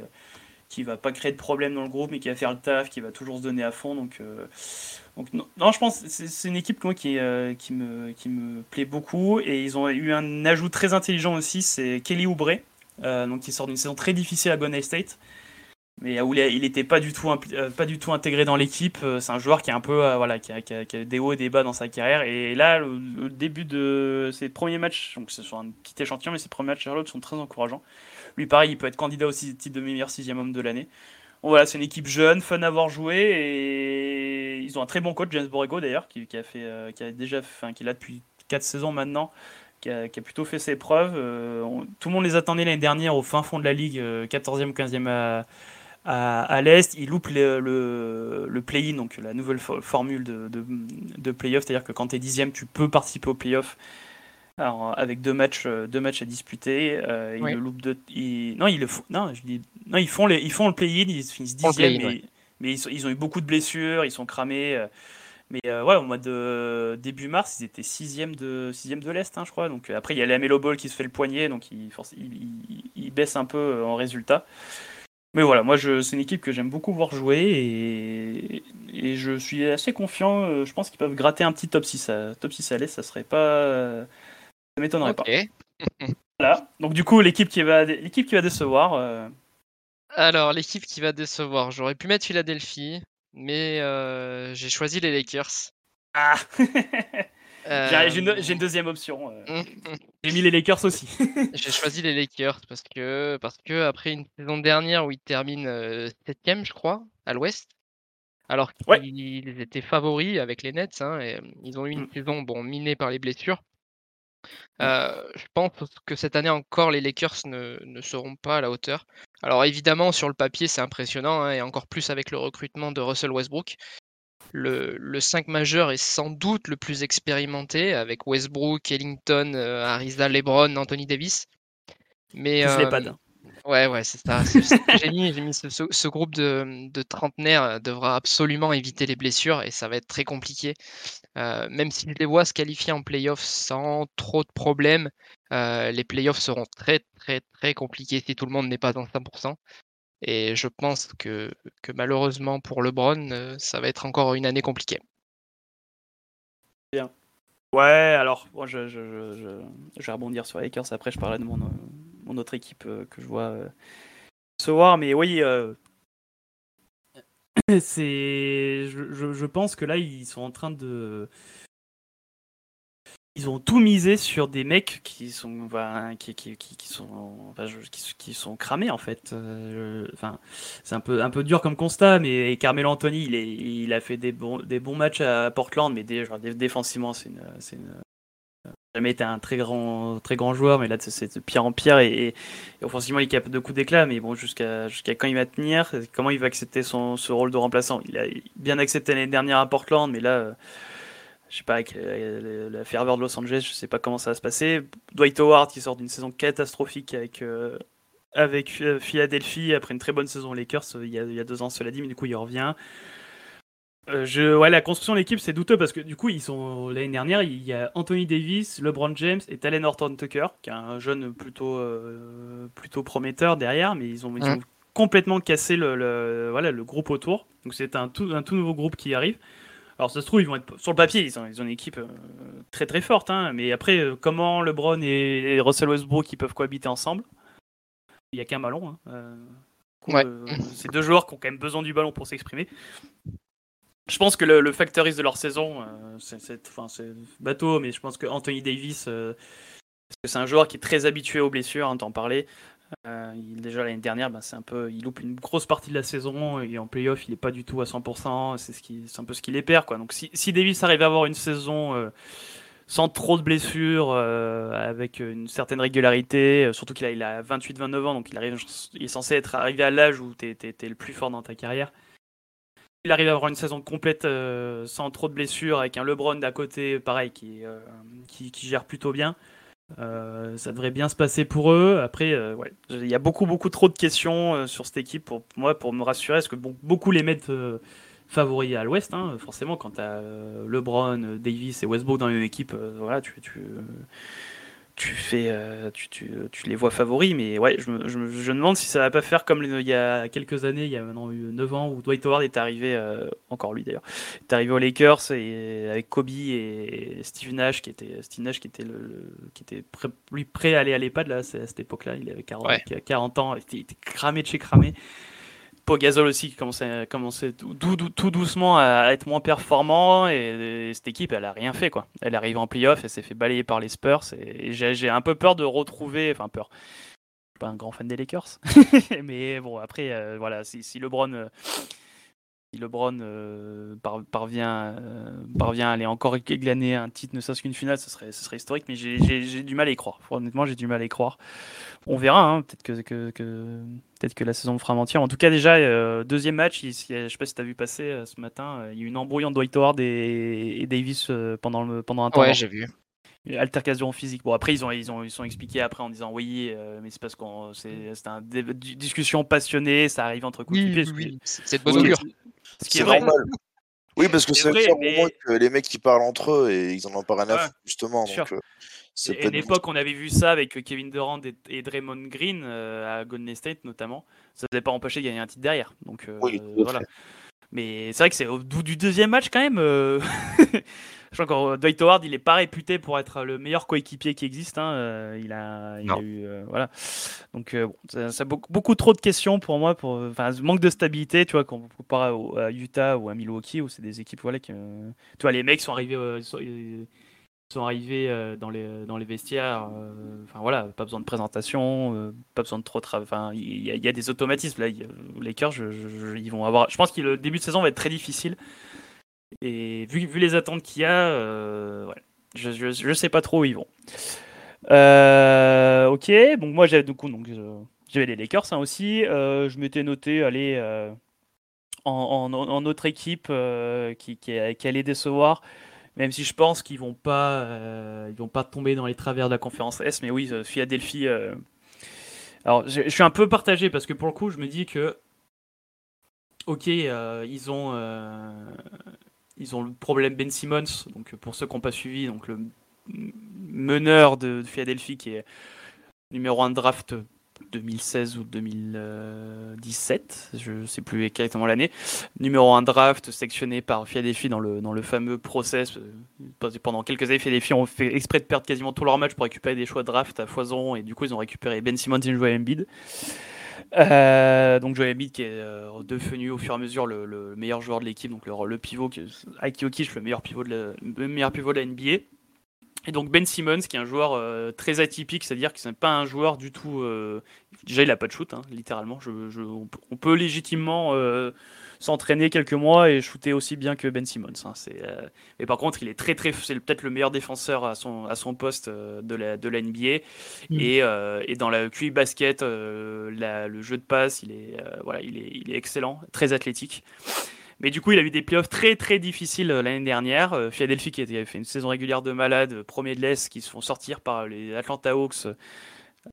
qui va pas créer de problème dans le groupe, mais qui va faire le taf, qui va toujours se donner à fond. Donc, donc non, je pense que c'est c'est une équipe euh, qui, me, plaît beaucoup. Et ils ont eu un ajout très intelligent aussi, c'est Kelly Oubre, euh, donc qui sort d'une saison très difficile à Golden State. mais où il n'était pas du tout pas du tout intégré dans l'équipe. C'est un joueur qui est un peu a, des hauts et des bas dans sa carrière. Et là, le, début de ses premiers matchs, donc ce sont un petit échantillon, mais ses premiers matchs Charlotte sont très encourageants. Lui, pareil, il peut être candidat aussi titre de meilleur sixième homme de l'année. Voilà, c'est une équipe jeune, fun à voir jouer et ils ont un très bon coach, James Borrego d'ailleurs, qui, a fait, qui a déjà, qui l'a depuis 4 saisons maintenant, qui a, plutôt fait ses preuves. Euh, tout le monde les attendait l'année dernière au fin fond de la ligue, 14e, euh, 15e à, à, l'Est. Ils loupent le, le, play-in, donc la nouvelle formule de, de, de play-off, c'est-à-dire que quand tu es 10e, tu peux participer au play-off. Alors, avec deux matchs, euh, deux matchs à disputer, ils le loupent de, non, ils le font, non, je dis, non, ils font les, ils font le play-in, ils finissent dixième, mais, mais ils, ils, ont eu beaucoup de blessures, ils sont cramés. Mais euh, ouais, au mois de début mars, ils étaient 6 de, sixième de l'Est, hein, je crois. Donc euh, après, il y a l'Amelo Ball qui se fait le poignet, donc il, il, baisse un peu euh, en résultat. Mais voilà, moi, c'est une équipe que j'aime beaucoup voir jouer et, et, je suis assez confiant. Je pense qu'ils peuvent gratter un petit top 6 à, top 6 à l'Est, ça serait pas. Ça m'étonnerait pas. Voilà. Donc du coup, l'équipe qui va, l'équipe qui va décevoir. Alors, l'équipe qui va décevoir, j'aurais pu mettre Philadelphie mais euh, j'ai choisi les Lakers. Ah *laughs* J'ai une, une, deuxième option. Euh. Mmh. j'ai mis les Lakers aussi. *laughs* j'ai choisi les Lakers parce que, parce que après une saison dernière où ils terminent 7ème, je crois, à l'ouest, alors qu'ils étaient favoris avec les Nets, hein, et ils ont eu une mmh. saison bon, minée par les blessures. Je pense que cette année encore, les Lakers ne, ne, seront pas à la hauteur. Alors évidemment, sur le papier, c'est impressionnant, hein, et encore plus avec le recrutement de Russell Westbrook. Le, le 5 majeur est sans doute le plus expérimenté, avec Westbrook, Ellington, euh, Arisa, LeBron, Anthony Davis. Mais, euh, Ouais, ouais, c'est ça. J'ai mis, mis ce, ce, groupe de, de, trentenaires devra absolument éviter les blessures et ça va être très compliqué. Euh, même s'ils les voient se qualifier en playoff sans trop de problèmes, euh, les playoffs seront très très très compliqués si tout le monde n'est pas en 100%. Et je pense que, malheureusement pour LeBron, euh, ça va être encore une année compliquée. Bien. Ouais, alors moi je, je, je, je, vais rebondir sur Lakers. Après, je parlerai de mon, mon autre équipe que je vois ce soir. Mais oui, *coughs* c'est. Je, je, pense que là, ils sont en train de ils ont tout misé sur des mecs qui sont qui, qui, qui, sont qui, sont cramés en fait euh, enfin c'est un peu un peu dur comme constat mais Carmelo Anthony il, est, il a fait des bons des bons matchs à Portland mais déjà défensivement c'est une, c'est jamais été un très grand très grand joueur mais là c'est de pire en pire et, offensivement il est capable de coups d'éclat mais bon jusqu'à jusqu'à quand il va tenir comment il va accepter son ce rôle de remplaçant? Il a bien accepté l'année dernière à Portland mais là je sais pas, avec euh, la ferveur de Los Angeles, je sais pas comment ça va se passer. Dwight Howard qui sort d'une saison catastrophique avec, euh, avec euh, Philadelphie après une très bonne saison Lakers il y, a, il y, a, deux ans, cela dit, mais du coup il revient. Je, ouais, la construction de l'équipe c'est douteux parce que du coup ils sont l'année dernière il y a Anthony Davis, LeBron James et Talen Horton Tucker qui est un jeune plutôt plutôt prometteur derrière, mais ils ont, ils ont complètement cassé le, le, voilà le groupe autour. Donc c'est un tout un tout nouveau groupe qui arrive. Alors ça se trouve, ils vont être sur le papier, ils ont, ils ont une équipe euh, très très forte, hein, mais après, euh, comment LeBron et, Russell Westbrook ils peuvent cohabiter ensemble? Il n'y a qu'un ballon. Hein, euh, ouais. c'est deux joueurs qui ont quand même besoin du ballon pour s'exprimer. Je pense que le, le de leur saison, c'est bateau, mais je pense que Anthony Davis, c'est un joueur qui est très habitué aux blessures, hein, t'en parlais. Euh, déjà l'année dernière, ben, un peu, il loupe une grosse partie de la saison et en playoff, il n'est pas du tout à 100%. C'est un peu ce qui les perd, quoi. Donc si, Davis arrive à avoir une saison euh, sans trop de blessures, euh, avec une certaine régularité, surtout qu'il a, il a 28-29 ans, donc il est censé être arrivé à l'âge où tu es, le plus fort dans ta carrière. Il arrive à avoir une saison complète sans trop de blessures, avec un LeBron d'à côté, pareil, qui, qui, qui gère plutôt bien. Euh, ça devrait bien se passer pour eux. Après, euh, il y a beaucoup, beaucoup trop de questions euh, sur cette équipe pour moi, pour me rassurer, parce que beaucoup les mettent favoris à l'Ouest. Hein, forcément, quand tu as LeBron, Davis et Westbrook dans une équipe, voilà, tu, tu fais, euh, tu, tu, tu, les vois favoris, mais ouais, je me, je, me demande si ça va pas faire comme il y a quelques années, il y a maintenant 9 ans, où Dwight Howard est arrivé, euh, encore lui d'ailleurs, est arrivé aux Lakers et avec Kobe et Steve Nash qui était, Steve Nash qui était le, qui était prêt, lui prêt à aller à l'EHPAD là, à cette époque-là, il avait 40, 40 ans, il était, cramé de chez cramé. Pogazol aussi qui commençait, tout, tout, doucement à être moins performant et, cette équipe elle a rien fait quoi. Elle arrive en playoff, elle s'est fait balayer par les Spurs et, j'ai un peu peur de retrouver, enfin peur. Je suis pas un grand fan des Lakers, *laughs* mais bon après euh, voilà si, si LeBron euh, si LeBron euh, parvient, euh, parvient à aller encore glaner un titre, ne serait-ce qu'une finale, ce serait, ce serait historique, mais j'ai du mal à y croire. Honnêtement, j'ai du mal à y croire. On verra, hein, peut-être que, que, que la saison me fera mentir. En tout cas, déjà, euh, deuxième match, il, je sais pas si tu as vu passer ce matin, il y a eu une embrouille entre Dwight Howard et, Davis pendant, le, pendant un temps. Ouais, j'ai vu altercation physique. Bon, après, ils ont, ils ont, ils sont expliqués après en disant oui, mais c'est parce qu'on, c'est, une discussion passionnée, ça arrive entre coups oui, oui, c'est de bonne augure. Ce qui est, vrai. normal. Oui, parce que c'est vrai, moment que les mecs qui parlent entre eux et ils en ont pas rien à foutre, justement. Donc, euh, c'est une époque, on avait vu ça avec Kevin Durant et, Draymond Green euh, à Golden State notamment. Ça ne pas empêché de gagner un titre derrière. Donc euh, voilà. Mais c'est vrai que c'est au bout du deuxième match quand même. *laughs* Je encore, euh, Dwight Howard, il est pas réputé pour être le meilleur coéquipier qui existe. Hein. Euh, il a, il a eu, euh, voilà. Donc bon, ça, beaucoup, beaucoup, trop de questions pour moi, pour, manque de stabilité, tu vois, quand on compare à, Utah ou à Milwaukee, où c'est des équipes, voilà, qui, tu vois, les mecs sont arrivés, sont, arrivés dans les dans les vestiaires. Enfin voilà, pas besoin de présentation, pas besoin de trop travail. Enfin, il y, a des automatismes là. les Lakers, je, ils vont avoir. Je pense que le début de saison va être très difficile. Et vu, les attentes qu'il y a, euh, je, je, sais pas trop où ils vont. Euh, ok, donc moi j'avais donc, donc j'avais les Lakers hein, aussi. Euh, je m'étais noté aller en, en, autre équipe qui, allait décevoir, même si je pense qu'ils vont pas ils vont pas tomber dans les travers de la conférence S. Mais oui, Philadelphie. alors je, je, suis un peu partagé parce que pour le coup, je me dis que ok, ils ont ils ont le problème Ben Simmons, donc pour ceux qui n'ont pas suivi, donc le meneur de, Philadelphie qui est numéro 1 de draft 2016 ou 2017, je ne sais plus exactement l'année. Numéro 1 draft sectionné par Philadelphie dans le, dans le fameux process. Euh, pendant quelques années, Philadelphie ont fait exprès de perdre quasiment tous leurs matchs pour récupérer des choix draft à foison et du coup ils ont récupéré Ben Simmons et Joel Embiid. Euh, donc Joel Embiid qui est euh, devenu au fur et à mesure le, meilleur joueur de l'équipe, donc le, pivot, Aiki Okish, le meilleur pivot de la, le meilleur pivot de la NBA. Et donc Ben Simmons, qui est un joueur euh, très atypique, c'est-à-dire que ce n'est pas un joueur du tout. déjà, il n'a pas de shoot, hein, littéralement. On peut légitimement s'entraîner quelques mois et shooter aussi bien que Ben Simmons. Hein. C'est, euh, Mais par contre, il est très très, c'est peut-être le meilleur défenseur à son, à son poste euh, de la, de la NBA. Mm. Et, euh, et, dans la QI basket, le jeu de passe, il est, voilà, il est, il est excellent, très athlétique. Mais du coup, il a eu des playoffs très très difficiles l'année dernière. Philadelphie qui avait fait une saison régulière de malade, premier de l'Est, qui se font sortir par les Atlanta Hawks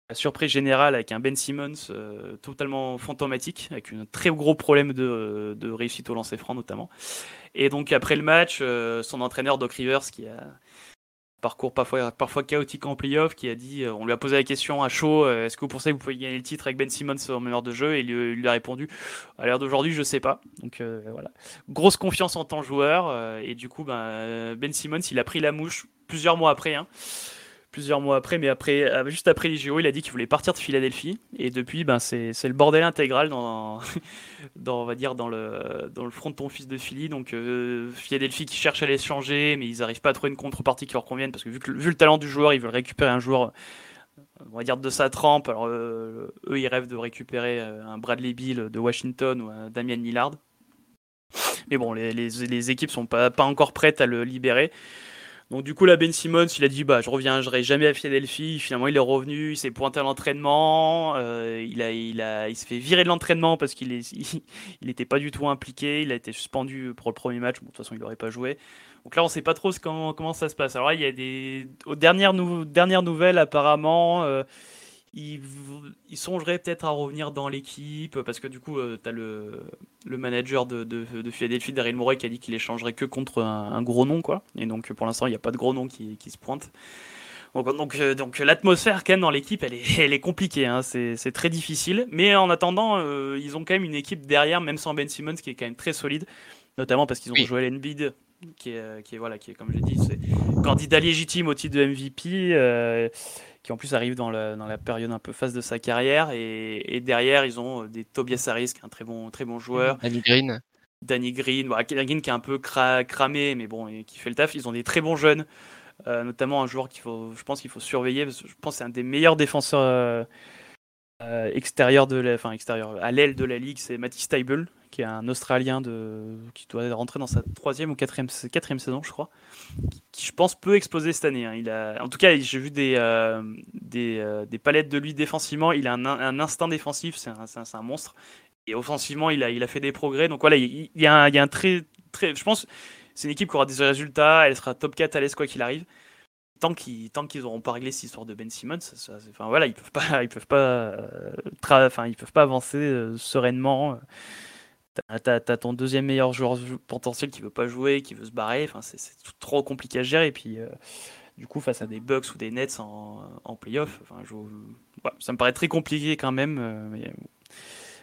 la surprise générale avec un Ben Simmons euh, totalement fantomatique, avec un très gros problème de, réussite au lancer franc notamment. Et donc après le match, euh, son entraîneur Doc Rivers, qui a parcours parfois, parfois chaotique en playoff, qui a dit, euh, on lui a posé la question à chaud, est-ce que vous pensez que vous pouvez gagner le titre avec Ben Simmons en meilleur de jeu? Et il, lui a répondu, à l'heure d'aujourd'hui, je sais pas. Donc voilà, grosse confiance en tant que joueur. et du coup, ben, Ben Simmons, il a pris la mouche plusieurs mois après. Hein plusieurs mois après, mais après, euh, juste après les JO, il a dit qu'il voulait partir de Philadelphie. Et depuis, ben, c'est, le bordel intégral dans, *laughs* dans, on va dire, dans le, dans le front de ton fils de Philly. Donc, euh, Philadelphie qui cherche à les changer, mais ils n'arrivent pas à trouver une contrepartie qui leur convienne parce que vu, que, vu le talent du joueur, ils veulent récupérer un joueur, on va dire, de sa trempe. Alors, euh, eux, ils rêvent de récupérer un Bradley Bill de Washington ou un Damian Lillard. Mais bon, les, les, les équipes sont pas, pas encore prêtes à le libérer. Donc du coup, là, Ben Simmons, il a dit bah je reviendrai jamais à Philadelphie. Finalement, il est revenu, il s'est pointé à l'entraînement. Euh, il a, il a, il se fait virer de l'entraînement parce qu'il est, il *laughs* n'était pas du tout impliqué. Il a été suspendu pour le premier match. Bon, de toute façon, il n'aurait pas joué. Donc là, on ne sait pas trop comment, comment ça se passe. Alors là, il y a des, aux dernières, dernières nouvelles, apparemment. Euh, il, songerait peut-être à revenir dans l'équipe parce que du coup, euh, tu as le, le manager de, de, de Philadelphie, Daryl Morey, qui a dit qu'il échangerait que contre un, gros nom. quoi. Et donc, pour l'instant, il n'y a pas de gros nom qui, qui se pointe. Donc, donc, euh, donc l'atmosphère quand même dans l'équipe, elle est, *laughs* elle est compliquée, hein. c'est très difficile. Mais en attendant, euh, ils ont quand même une équipe derrière, même sans Ben Simmons, qui est quand même très solide, notamment parce qu'ils ont joué Embiid, qui est, qui est voilà, qui est comme j'ai dit, c'est candidat légitime au titre de MVP qui en plus arrive dans la, dans la période un peu phase de sa carrière. Et, derrière, ils ont des Tobias Harris, qui est un très bon, très bon joueur. Danny Green. Danny Green, bon, Green qui est un peu cramé, mais bon, et qui fait le taf. Ils ont des très bons jeunes, notamment un joueur qu'il faut, je pense qu'il faut surveiller, parce que je pense que c'est un des meilleurs défenseurs euh, extérieur de la, enfin extérieur à l'aile de la ligue, c'est Matty Stable, qui est un Australien de, qui doit rentrer dans sa troisième ou quatrième, quatrième saison, je crois, qui, je pense peut exploser cette année. Hein. Il a, en tout cas, j'ai vu des, euh, des, euh, des, palettes de lui défensivement. Il a un, un instinct défensif, c'est un, un, monstre. Et offensivement, il a, il a fait des progrès. Donc voilà, il, y a un, il y a un très, très, je pense, c'est une équipe qui aura des résultats. Elle sera top 4 à l'Est quoi qu'il arrive tant qu'ils tant qu'ils pas réglé cette histoire de Ben Simmons, enfin voilà, ils peuvent peuvent pas euh, peuvent pas avancer euh, sereinement. T'as as, ton deuxième meilleur joueur potentiel qui veut pas jouer, qui veut se barrer. Enfin c'est trop compliqué à gérer. Et puis euh, du coup face à des Bucks ou des Nets en, en playoff, enfin ça me paraît très compliqué quand même. mais,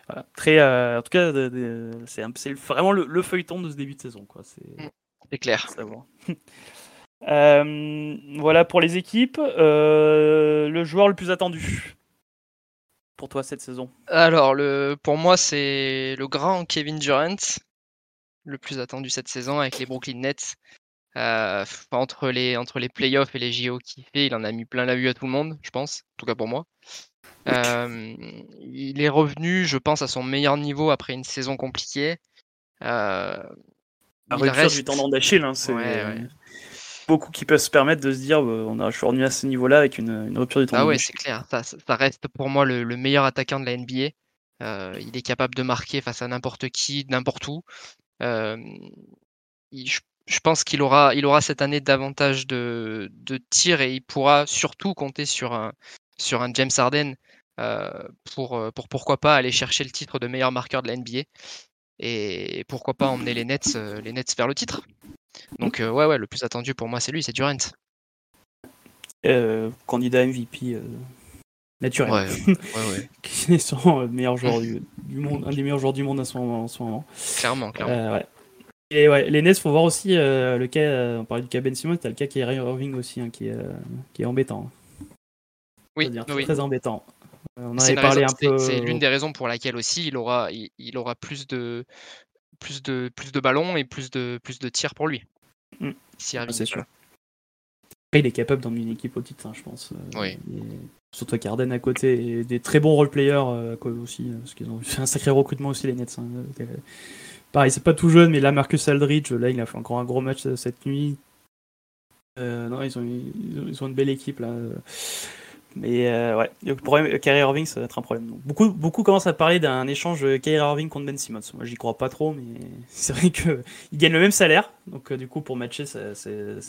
voilà. Très, en tout cas, c'est vraiment le, feuilleton de ce début de saison. C'est clair. *laughs* Euh, voilà pour les équipes. Euh, le joueur le plus attendu pour toi cette saison? Alors, le, pour moi, c'est le grand Kevin Durant, le plus attendu cette saison avec les Brooklyn Nets. Euh, entre, les, entre les playoffs et les JO qu'il fait, il en a mis plein la vue à tout le monde, je pense, en tout cas pour moi. il est revenu, je pense, à son meilleur niveau après une saison compliquée. Euh, la rupture du tendon d'Achille, hein, c'est beaucoup qui peuvent se permettre de se dire euh, on a, je suis revenu à ce niveau-là avec une, rupture du temps. Ah ouais, c'est clair. Ça, reste pour moi le, meilleur attaquant de la NBA. Euh, il est capable de marquer face à n'importe qui, n'importe où. Euh, je, pense qu'il aura, il aura cette année davantage de, de tirs et il pourra surtout compter sur un, sur un James Harden pour, pour pourquoi pas aller chercher le titre de meilleur marqueur de la NBA et pourquoi pas emmener les Nets, les Nets vers le titre. Donc euh, ouais, ouais, le plus attendu pour moi, c'est lui, c'est Durant. Euh, candidat MVP euh, naturel. *laughs* Ouais, ouais, Qui est son meilleur joueur du, monde, un des meilleurs joueurs du monde en ce moment. Clairement, clairement. Et ouais, les Nets, faut voir aussi le cas, on parlait du cas Ben Simmons, t'as le cas qui est Irving aussi, hein, qui, est, qui est embêtant. Oui, oui. très embêtant. On en parlé un peu. C'est l'une des raisons pour laquelle aussi il aura, il aura plus de, plus de, plus de ballons et plus de, plus de tirs pour lui. Mm. c'est sûr. il est capable d'emmener une équipe au titre, hein, je pense. Euh, surtout avec Arden à côté et des très bons role-players euh, aussi, euh, parce qu'ils ont fait un sacré recrutement aussi, les Nets. Hein, pareil, c'est pas tout jeune, mais là, Marcus Aldridge, là, il a fait encore un gros match cette nuit. non, ils ont, ils ont, une belle équipe là. Mais euh, ouais, le problème, Kyrie Irving, ça va être un problème. beaucoup, beaucoup commencent à parler d'un échange Kyrie Irving contre Ben Simmons. Moi, j'y crois pas trop, mais *laughs* c'est vrai qu'ils gagnent le même salaire. Donc, euh, du coup, pour matcher, c'est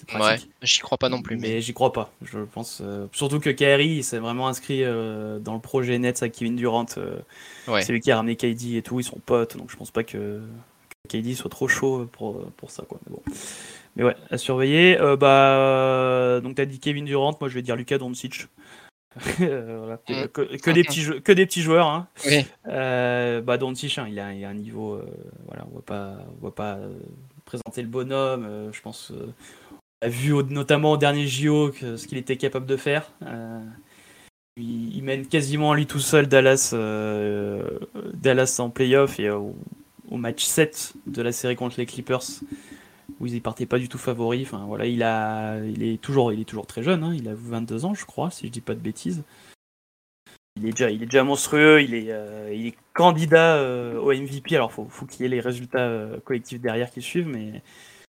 pratique. Ouais, j'y crois pas non plus. Mais, j'y crois pas. Je pense. Euh, surtout que Kyrie, s'est vraiment inscrit dans le projet Nets avec Kevin Durant. C'est lui qui a ramené KD et tout. Ils sont potes. Donc, je pense pas que, que KD soit trop chaud pour, pour ça. Quoi. Mais bon. Mais ouais, à surveiller. bah, donc, t'as dit Kevin Durant. Moi, je vais dire Lucas Doncic. Euh, mm. que, des petits que des petits joueurs. Hein. Euh, bah, hein, il, a, il a un niveau. Euh, voilà, on va pas, on va pas présenter le bonhomme. je pense. on a vu notamment au dernier JO ce qu'il était capable de faire. Il, mène quasiment lui tout seul Dallas, Dallas en playoff et au, au, match 7 de la série contre les Clippers où ils partaient pas du tout favoris. Enfin, voilà, il, a, il, est toujours, il est toujours très jeune, hein. il a 22 ans, je crois, si je dis pas de bêtises. Il est déjà, il est déjà monstrueux, il est, euh, il est candidat euh, au MVP. Alors, faut, faut qu'il y ait les résultats euh, collectifs derrière qui suivent, mais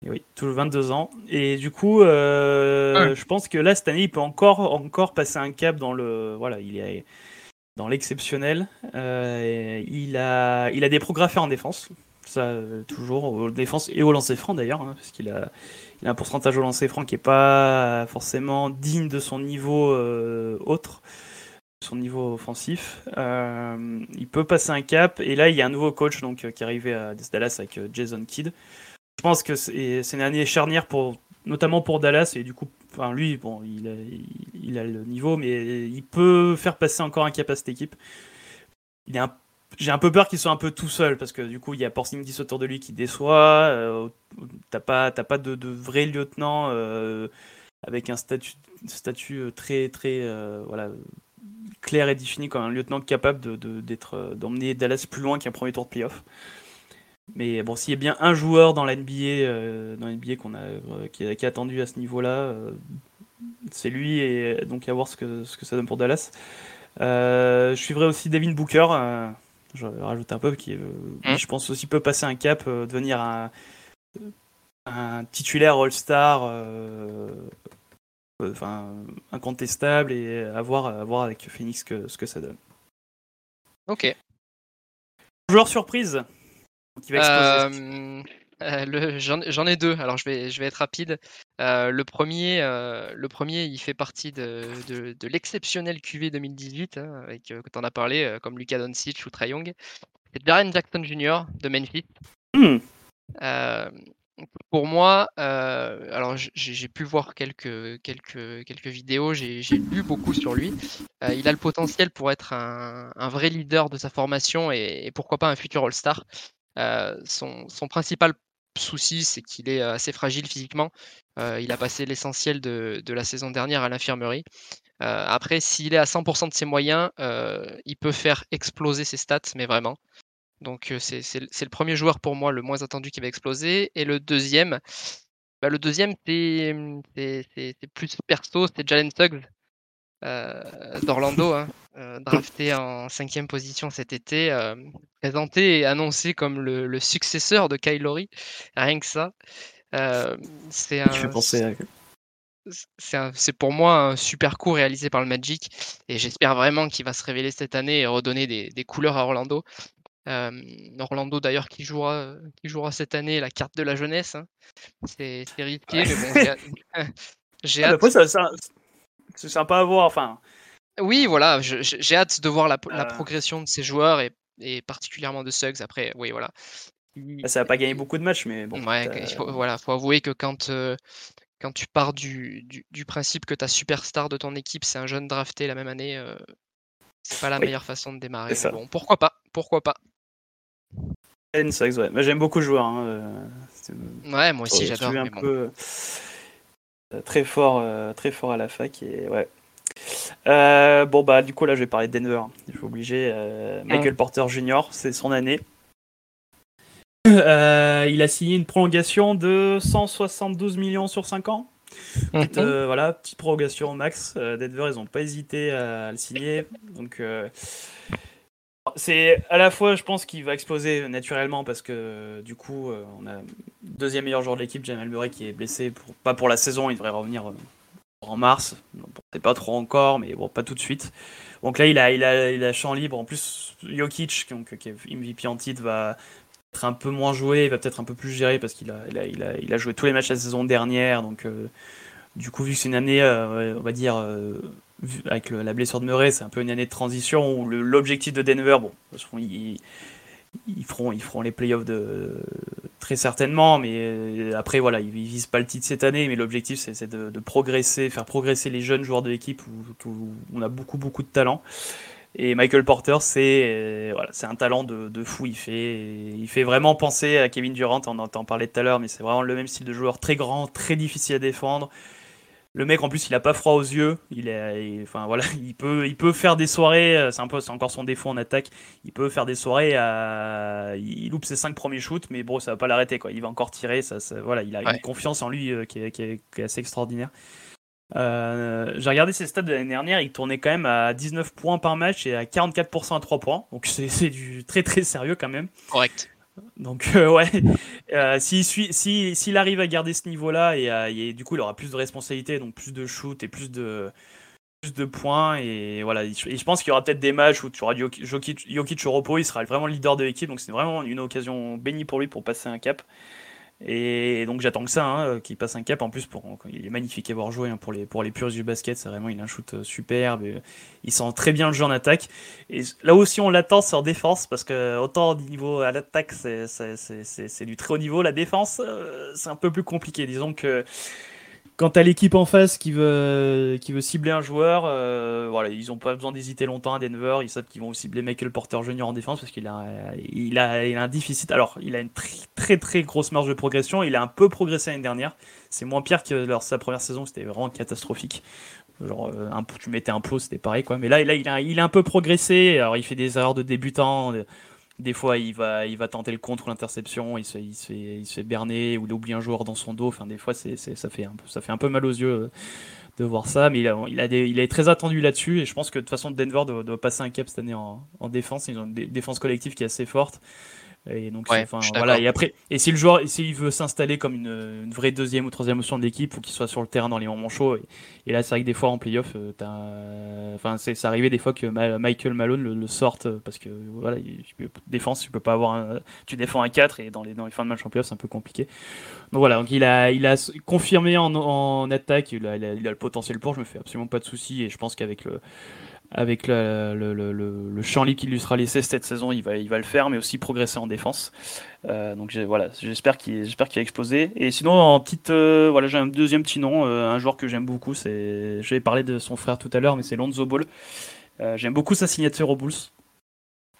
oui, toujours 22 ans. Et du coup, je pense que là, cette année, il peut encore, encore passer un cap dans le. Voilà, il est dans l'exceptionnel. il, a, il a des progrès à faire en défense ça euh, toujours aux défense et au lancer franc d'ailleurs, hein, parce qu'il a, un pourcentage au lancer franc qui est pas forcément digne de son niveau euh, autre, son niveau offensif. Euh, il peut passer un cap et là il y a un nouveau coach donc qui est arrivé à Dallas avec Jason Kidd. Je pense que c'est une année charnière pour notamment pour Dallas et du coup enfin lui bon il a, il a le niveau mais il peut faire passer encore un cap à cette équipe. Il est un j'ai un peu peur qu'il soit un peu tout seul parce que du coup il y a Porzingis autour de lui qui déçoit. Euh, t'as pas t'as pas de, de, vrai lieutenant. Euh, avec un statut, statut très très voilà clair et défini comme un lieutenant capable de, d'être d'emmener Dallas plus loin qu'un premier tour de playoff. Mais bon, s'il y a bien un joueur dans l'NBA, dans l'NBA qu'on a, qui, a, attendu à ce niveau-là, c'est lui et donc à voir ce que, ce que ça donne pour Dallas. je suivrai aussi Devin Booker je rajoute un peu, qui, mmh. je pense aussi peut passer un cap, devenir un, un titulaire All-Star euh, enfin, incontestable et à voir, à voir avec Phoenix que, ce que ça donne. Ok. Joueur surprise qui va euh, euh, J'en ai deux, alors je vais, je vais être rapide. le, premier, le premier, il fait partie de, de, l'exceptionnel QV 2018, hein, avec, que tu en as parlé, comme Luka Doncic ou Trae Young. C'est Darren Jackson Jr. de Memphis. Hmm. Pour moi, euh, alors j'ai pu voir quelques, quelques, quelques vidéos, j'ai lu beaucoup sur lui. Euh, il a le potentiel pour être un, un, vrai leader de sa formation et, pourquoi pas un futur All-Star. Euh, son, son, principal souci, c'est qu'il est assez fragile physiquement. il a passé l'essentiel de, la saison dernière à l'infirmerie. après, s'il est à 100% de ses moyens, il peut faire exploser ses stats, mais vraiment. Donc c'est le premier joueur pour moi le moins attendu qui va exploser. Et le deuxième, bah, le deuxième c'est plus perso, c'est Jalen Suggs d'Orlando, hein, drafté en cinquième position cet été, présenté et annoncé comme le, successeur de Kyle Lowry. Rien que ça. c'est un. C'est pour moi un super coup réalisé par le Magic et j'espère vraiment qu'il va se révéler cette année et redonner des, des couleurs à Orlando. Orlando d'ailleurs qui jouera, qui jouera cette année la carte de la jeunesse. Hein. C'est risqué, mais bon, j'ai hâte. *laughs* c'est sympa à voir. Enfin. Oui, voilà, j'ai hâte de voir la, la, progression de ces joueurs et, et, particulièrement de Suggs. Après, oui, voilà. Bah, ça n'a pas gagné beaucoup de matchs, mais bon. Ouais, il faut, voilà, faut avouer que quand, quand tu pars du, du, du, principe que ta superstar de ton équipe, c'est un jeune drafté la même année, c'est pas la meilleure façon de démarrer. Bon, pourquoi pas Pourquoi pas ouais. J'aime beaucoup le joueur. Hein, euh, ouais, moi aussi j'adore. un peu euh, très fort, euh, très fort à la fac et ouais. bon bah du coup là je vais parler de Denver. Je suis obligé. Michael Porter Jr. C'est son année. il a signé une prolongation de 172 millions sur 5 ans. Mhm. voilà, petite prolongation au max. Denver, ils n'ont pas hésité à le signer. Donc, c'est à la fois, je pense qu'il va exploser naturellement parce que du coup, euh, on a deuxième meilleur joueur de l'équipe, Jamal Murray, qui est blessé, pas pour la saison, il devrait revenir euh, en mars. c'est pas trop encore, mais bon, pas tout de suite. Donc là, il a, il champ libre. En plus, Jokic, qui est MVP en va être un peu moins joué, il va peut-être un peu plus gérer parce qu'il a, joué tous les matchs la saison dernière. Donc, euh, du coup, vu que c'est une année, on va dire avec la blessure de Murray, c'est un peu une année de transition où l'objectif de Denver, bon, ils, ils, feront, ils les playoffs de, très certainement, mais euh, après, voilà, ils, visent pas le titre cette année, mais l'objectif, c'est de, progresser, faire progresser les jeunes joueurs de l'équipe où, on a beaucoup, beaucoup de talent. Et Michael Porter, c'est euh, un talent de, fou. Il fait, vraiment penser à Kevin Durant. On en parler tout à l'heure, mais c'est vraiment le même style de joueur, très grand, très difficile à défendre. Le mec en plus il a pas froid aux yeux, il est, enfin voilà, *laughs* il peut, il peut faire des soirées, euh, c'est un peu, c'est encore son défaut en attaque. Il peut faire des soirées, à... il loupe ses cinq premiers shoots, mais bon ça va pas l'arrêter quoi. Il va encore tirer, ça, voilà, il a une confiance en lui euh, qui, est, assez extraordinaire. Euh, j'ai regardé ses stats de l'année dernière, il tournait quand même à 19 points par match et à 44% à 3 points, donc *laughs* c'est du très très sérieux quand même. Correct. Donc *laughs* euh, ouais, euh, s'il si, arrive à garder ce niveau-là euh, et, du coup il aura plus de responsabilités, donc plus de shoot et plus de plus de points et voilà. Et je pense qu'il y aura peut-être des matchs où tu auras Jokic, Jokic au repos, il sera vraiment le leader de l'équipe, donc c'est vraiment une occasion bénie pour lui pour passer un cap. Et donc j'attends que ça, hein, qu'il passe un cap. En plus, pour, il est magnifique à voir jouer hein, pour les pour les puristes du basket. C'est vraiment il a un shoot euh, superbe. il sent très bien le jeu en attaque. Et là aussi on l'attend en défense parce que autant au niveau à l'attaque c'est du très haut niveau. La défense euh, c'est un peu plus compliqué. Disons que quand t'as l'équipe en face qui veut, cibler un joueur, euh, voilà, ils ont pas besoin d'hésiter longtemps à Denver. Ils savent qu'ils vont cibler Michael Porter Jr. en défense parce qu'il a, un déficit. Alors, il a une très, très grosse marge de progression. Il a un peu progressé l'année dernière. C'est moins pire que lors de sa première saison. C'était vraiment catastrophique. Euh, tu mettais un pot, c'était pareil quoi. Mais là, là il, a, il a un peu progressé. Alors, il fait des erreurs de débutant. Des fois, il va, tenter le contre ou l'interception, il se, fait, berner ou il oublie un joueur dans son dos. Enfin, des fois, c'est, ça, fait un peu, mal aux yeux euh, de voir ça. Mais il, est très attendu là-dessus. Et je pense que de toute façon, Denver doit, passer un cap cette année en défense. Ils ont une défense collective qui est assez forte. Et donc, Ouais, enfin, voilà. Et après, et si le joueur, s'il veut s'installer comme une, une vraie deuxième ou troisième option de l'équipe, faut qu'il soit sur le terrain dans les moments chauds. Et, et là, c'est vrai que des fois en playoff, euh, enfin, c'est, arrivé des fois que Michael Malone le, le sorte euh, parce que voilà, il, défense, tu peux pas avoir, un, tu défends un 4 et dans les dans les fins de match en playoff, c'est un peu compliqué. Donc voilà, donc il a, il a confirmé en, en attaque, il a, il a- il a le potentiel pour. Je me fais absolument pas de soucis et je pense qu'avec le avec le, le, le, qu'il lui sera laissé cette saison, il va, il va le faire, mais aussi progresser en défense. Euh, donc voilà, j'espère qu'il j'espère qu'il va exploser. Et sinon, en petite, euh, voilà, j'ai un deuxième petit nom, euh, un joueur que j'aime beaucoup. C'est, je vais parler de son frère tout à l'heure, mais c'est Lonzo Ball. J'aime beaucoup sa signature aux Bulls.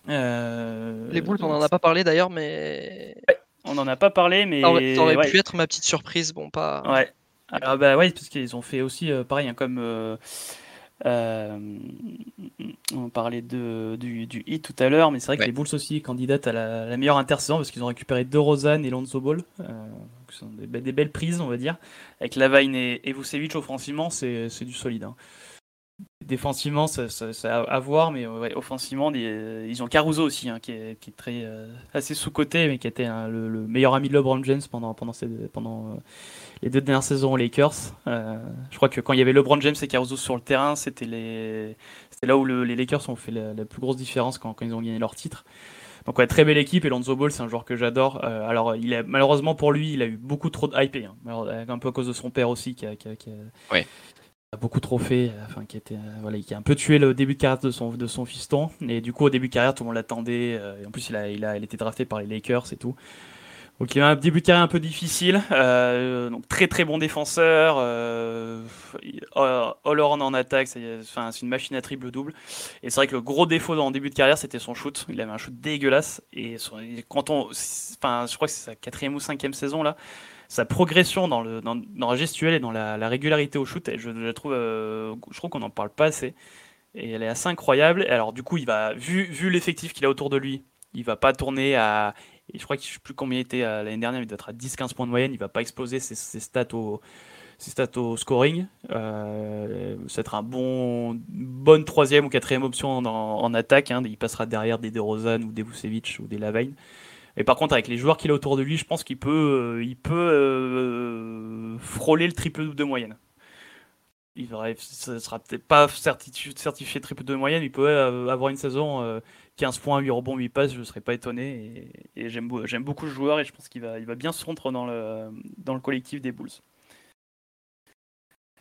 Les Bulls, on en a pas parlé d'ailleurs, mais On en a pas parlé, mais ça aurait, ça aurait ouais. pu être ma petite surprise. Bon, pas. Ouais. Alors, bah ouais, parce qu'ils ont fait aussi pareil, hein, comme euh, euh, on parlait de, du, du hit tout à l'heure, mais c'est vrai que Ouais. les Bulls aussi candidatent à la, la meilleure intersaison parce qu'ils ont récupéré DeRozan et Lonzo Ball, euh, qui sont des, be- des belles prises, on va dire. Avec Lavine et, et Vucevic offensivement, c'est c'est du solide. hein. Défensivement, ça, ça- à voir, mais euh, offensivement, des- ils ont Caruso aussi, hein, qui, est, très euh, assez sous-coté, mais qui était hein, le, le meilleur ami de LeBron James pendant, pendant, euh, les deux dernières saisons aux Lakers. Euh, je crois que quand il y avait LeBron James et Caruso sur le terrain, c'était là où le- les Lakers ont fait la, plus grosse différence quand, ils ont gagné leur titre. Donc ouais, très belle équipe et Lonzo Ball, c'est un joueur que j'adore. Euh, alors il a, malheureusement pour lui, il a eu beaucoup trop de hype, hein. Un peu à cause de son père aussi qui a. beaucoup trop fait, enfin qui était, euh, voilà, qui a un peu tué le début de carrière de son, de son fiston. Et du coup au début de carrière, tout le monde l'attendait. euh, en plus il a, il a, il était drafté par les Lakers et tout. Donc il a un début de carrière un peu difficile, euh, donc très très bon défenseur, euh, all around en attaque, c'est une machine à triple double. Et c'est vrai que le gros défaut le début de carrière c'était son shoot, il avait un shoot dégueulasse et quand on, enfin je crois que c'est sa quatrième ou cinquième saison là, sa progression dans le dans, dans la gestuelle et dans la, la régularité au shoot, je, je trouve, euh, trouve qu'on n'en parle pas assez et elle est assez incroyable. Et alors du coup il va vu vu l'effectif qu'il a autour de lui, il va pas tourner à je crois que je sais plus combien il était euh, l'année dernière, il doit être à 10-15 points de moyenne. Il va pas exploser ses, stats au ses stats au scoring. Euh, ça va être un bon bonne troisième ou quatrième option en, attaque. hein. Il passera derrière des DeRozan ou des Vucevic ou des Lavine. Et par contre, avec les joueurs qu'il a autour de lui, je pense qu'il peut, euh, il peut euh, frôler le triple double de moyenne. Il ça sera peut-être pas certifié, certifié triple de moyenne, il peut euh, avoir une saison euh, 15 points, 8 rebonds, 8 passes, je ne serais pas étonné. Et, et j'aime, beau- j'aime beaucoup ce joueur et je pense qu'il va, il va bien se rentrer dans le, dans le collectif des Bulls.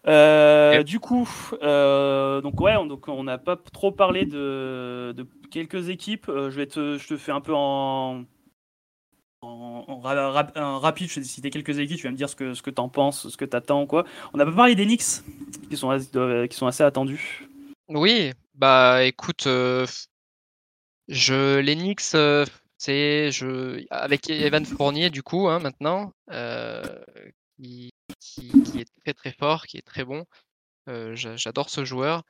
Euh, Du coup, euh, donc ouais, on, donc on n'a pas trop parlé de, de quelques équipes. Euh, je vais te, je te fais un peu en, en, rapide. Je vais te citer quelques équipes. Tu vas me dire ce que ce que t'en penses, ce que t'attends, quoi. On n'a pas parlé des Knicks, qui sont assez attendus. Oui, bah écoute, euh, je les Knicks, euh, c'est je avec Evan Fournier du coup hein, maintenant, euh, qui, est très très fort, qui est très bon. Euh, j'a- J'adore ce joueur.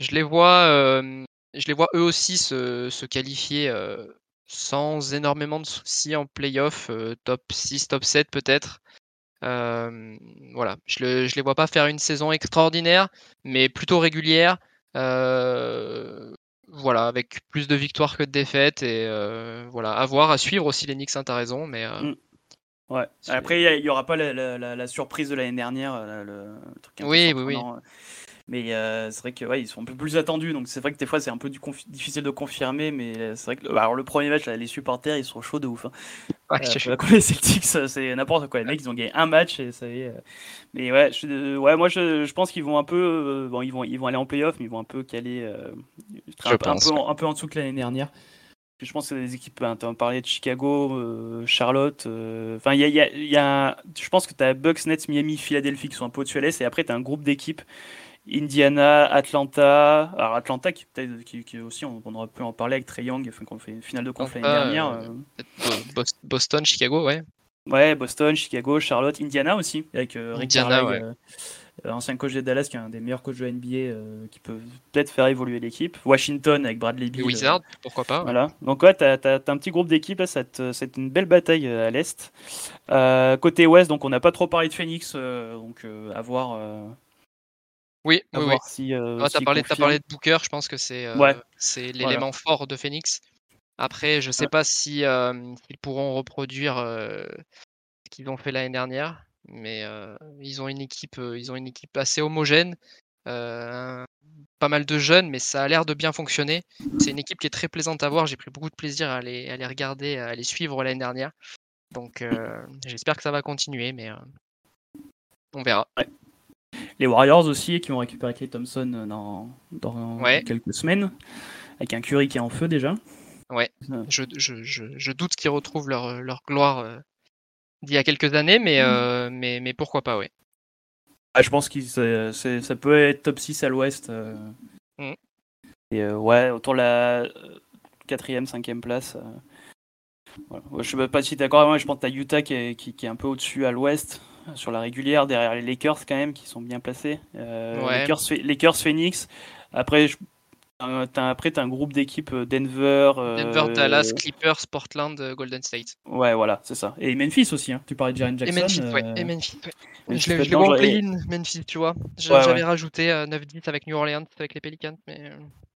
Je les vois, euh, je les vois eux aussi se, qualifier euh, sans énormément de soucis en playoff, euh, top 6, top 7 peut-être. Euh, voilà, je, le, je les vois pas faire une saison extraordinaire, mais plutôt régulière. Euh, voilà, avec plus de victoires que de défaites et voilà, à voir, à suivre aussi les Knicks, hein, t'as raison, mais euh, Mm. Ouais. Après, il y a- il y aura pas la, la- la- la surprise de l'année dernière, le, le truc Oui, oui, oui. Mais euh, c'est vrai que ouais, ils sont un peu plus attendus, donc c'est vrai que des fois c'est un peu du difficile de confirmer, mais c'est vrai que bah, alors le premier match, là, les supporters ils sont chauds de ouf. hein. Euh, les Celtics, c'est n'importe quoi. Les mecs, ils ont gagné un match et ça y est. euh. Mais ouais, je, ouais moi je, je pense qu'ils vont un peu, euh, bon, ils vont, ils vont aller en playoff, mais ils vont un peu caler, un, un peu, en- un peu en dessous que l'année dernière. Je pense que des équipes, hein, tu as parlé de Chicago, euh, Charlotte. euh, Enfin, il y a, y a- y a- je pense que tu as Bucks, Nets, Miami, Philadelphie qui sont un peu au-dessus à l'Est. Et après, tu as un groupe d'équipes Indiana, Atlanta. Alors, Atlanta qui, peut-être, qui, qui aussi, on, on aurait pu en parler avec Trey Young, enfin, qu'on fait une finale de conf l'année Atlanta, dernière. euh, euh. Boston, Chicago, ouais. Ouais, Boston, Chicago, Charlotte, Indiana aussi, avec euh, Rick Indiana, ancien coach de Dallas, qui est un des meilleurs coachs de NBA, qui peut peut-être faire évoluer l'équipe. Washington avec Bradley Beal. Wizards, pourquoi pas. ouais. Voilà. Donc ouais, t'as, un petit groupe d'équipes c'est une belle bataille à l'est. Côté ouest, donc on n'a pas trop parlé de Phoenix, donc à voir, Oui, à oui, oui. si. euh, Ah, t'as s'il parlé, parlé de Booker, je pense que c'est euh, Ouais. l'élément fort de Phoenix. Après, je sais Ouais. pas si euh, s'ils pourront reproduire ce qu'ils ont fait l'année dernière, mais ils ont une équipe, ils ont une équipe assez homogène, pas mal de jeunes, mais ça a l'air de bien fonctionner. C'est une équipe qui est très plaisante à voir. J'ai pris beaucoup de plaisir à les, à les regarder, à les suivre l'année dernière. Donc, euh, j'espère que ça va continuer, mais euh, on verra. Les Warriors aussi, qui vont récupérer Clay Thompson euh, dans, dans Ouais. quelques semaines, avec un Curry qui est en feu déjà. Ouais. Euh, Je, je, je, je doute qu'ils retrouvent leur, leur gloire euh, d'il y a quelques années, mais, euh, mais, mais pourquoi pas, ouais. Ah, je pense que ça peut être top 6 à l'ouest. euh. Mm. Et ouais, autour de la 4ème, 5ème place. Voilà. Je sais pas si t'es d'accord avec moi, je pense que t'as Utah qui est, qui, qui est un peu au-dessus à l'ouest, sur la régulière, derrière les Lakers quand même, qui sont bien placés. Euh, Ouais. Lakers, Phoenix. Après, je- t'as après, t'as un groupe d'équipes euh, Denver. euh, Denver, Dallas, Clippers, Portland, euh, Golden State. Ouais, voilà, c'est ça. Et Memphis aussi, hein. tu parlais de Jaren Jackson. et Memphis, ouais. Et Memphis, ouais. Memphis, Je l'ai- je en play-in, Memphis, tu vois. J'a- Ouais, J'avais ouais. rajouté euh, 9-10 avec New Orleans, avec les Pelicans, mais...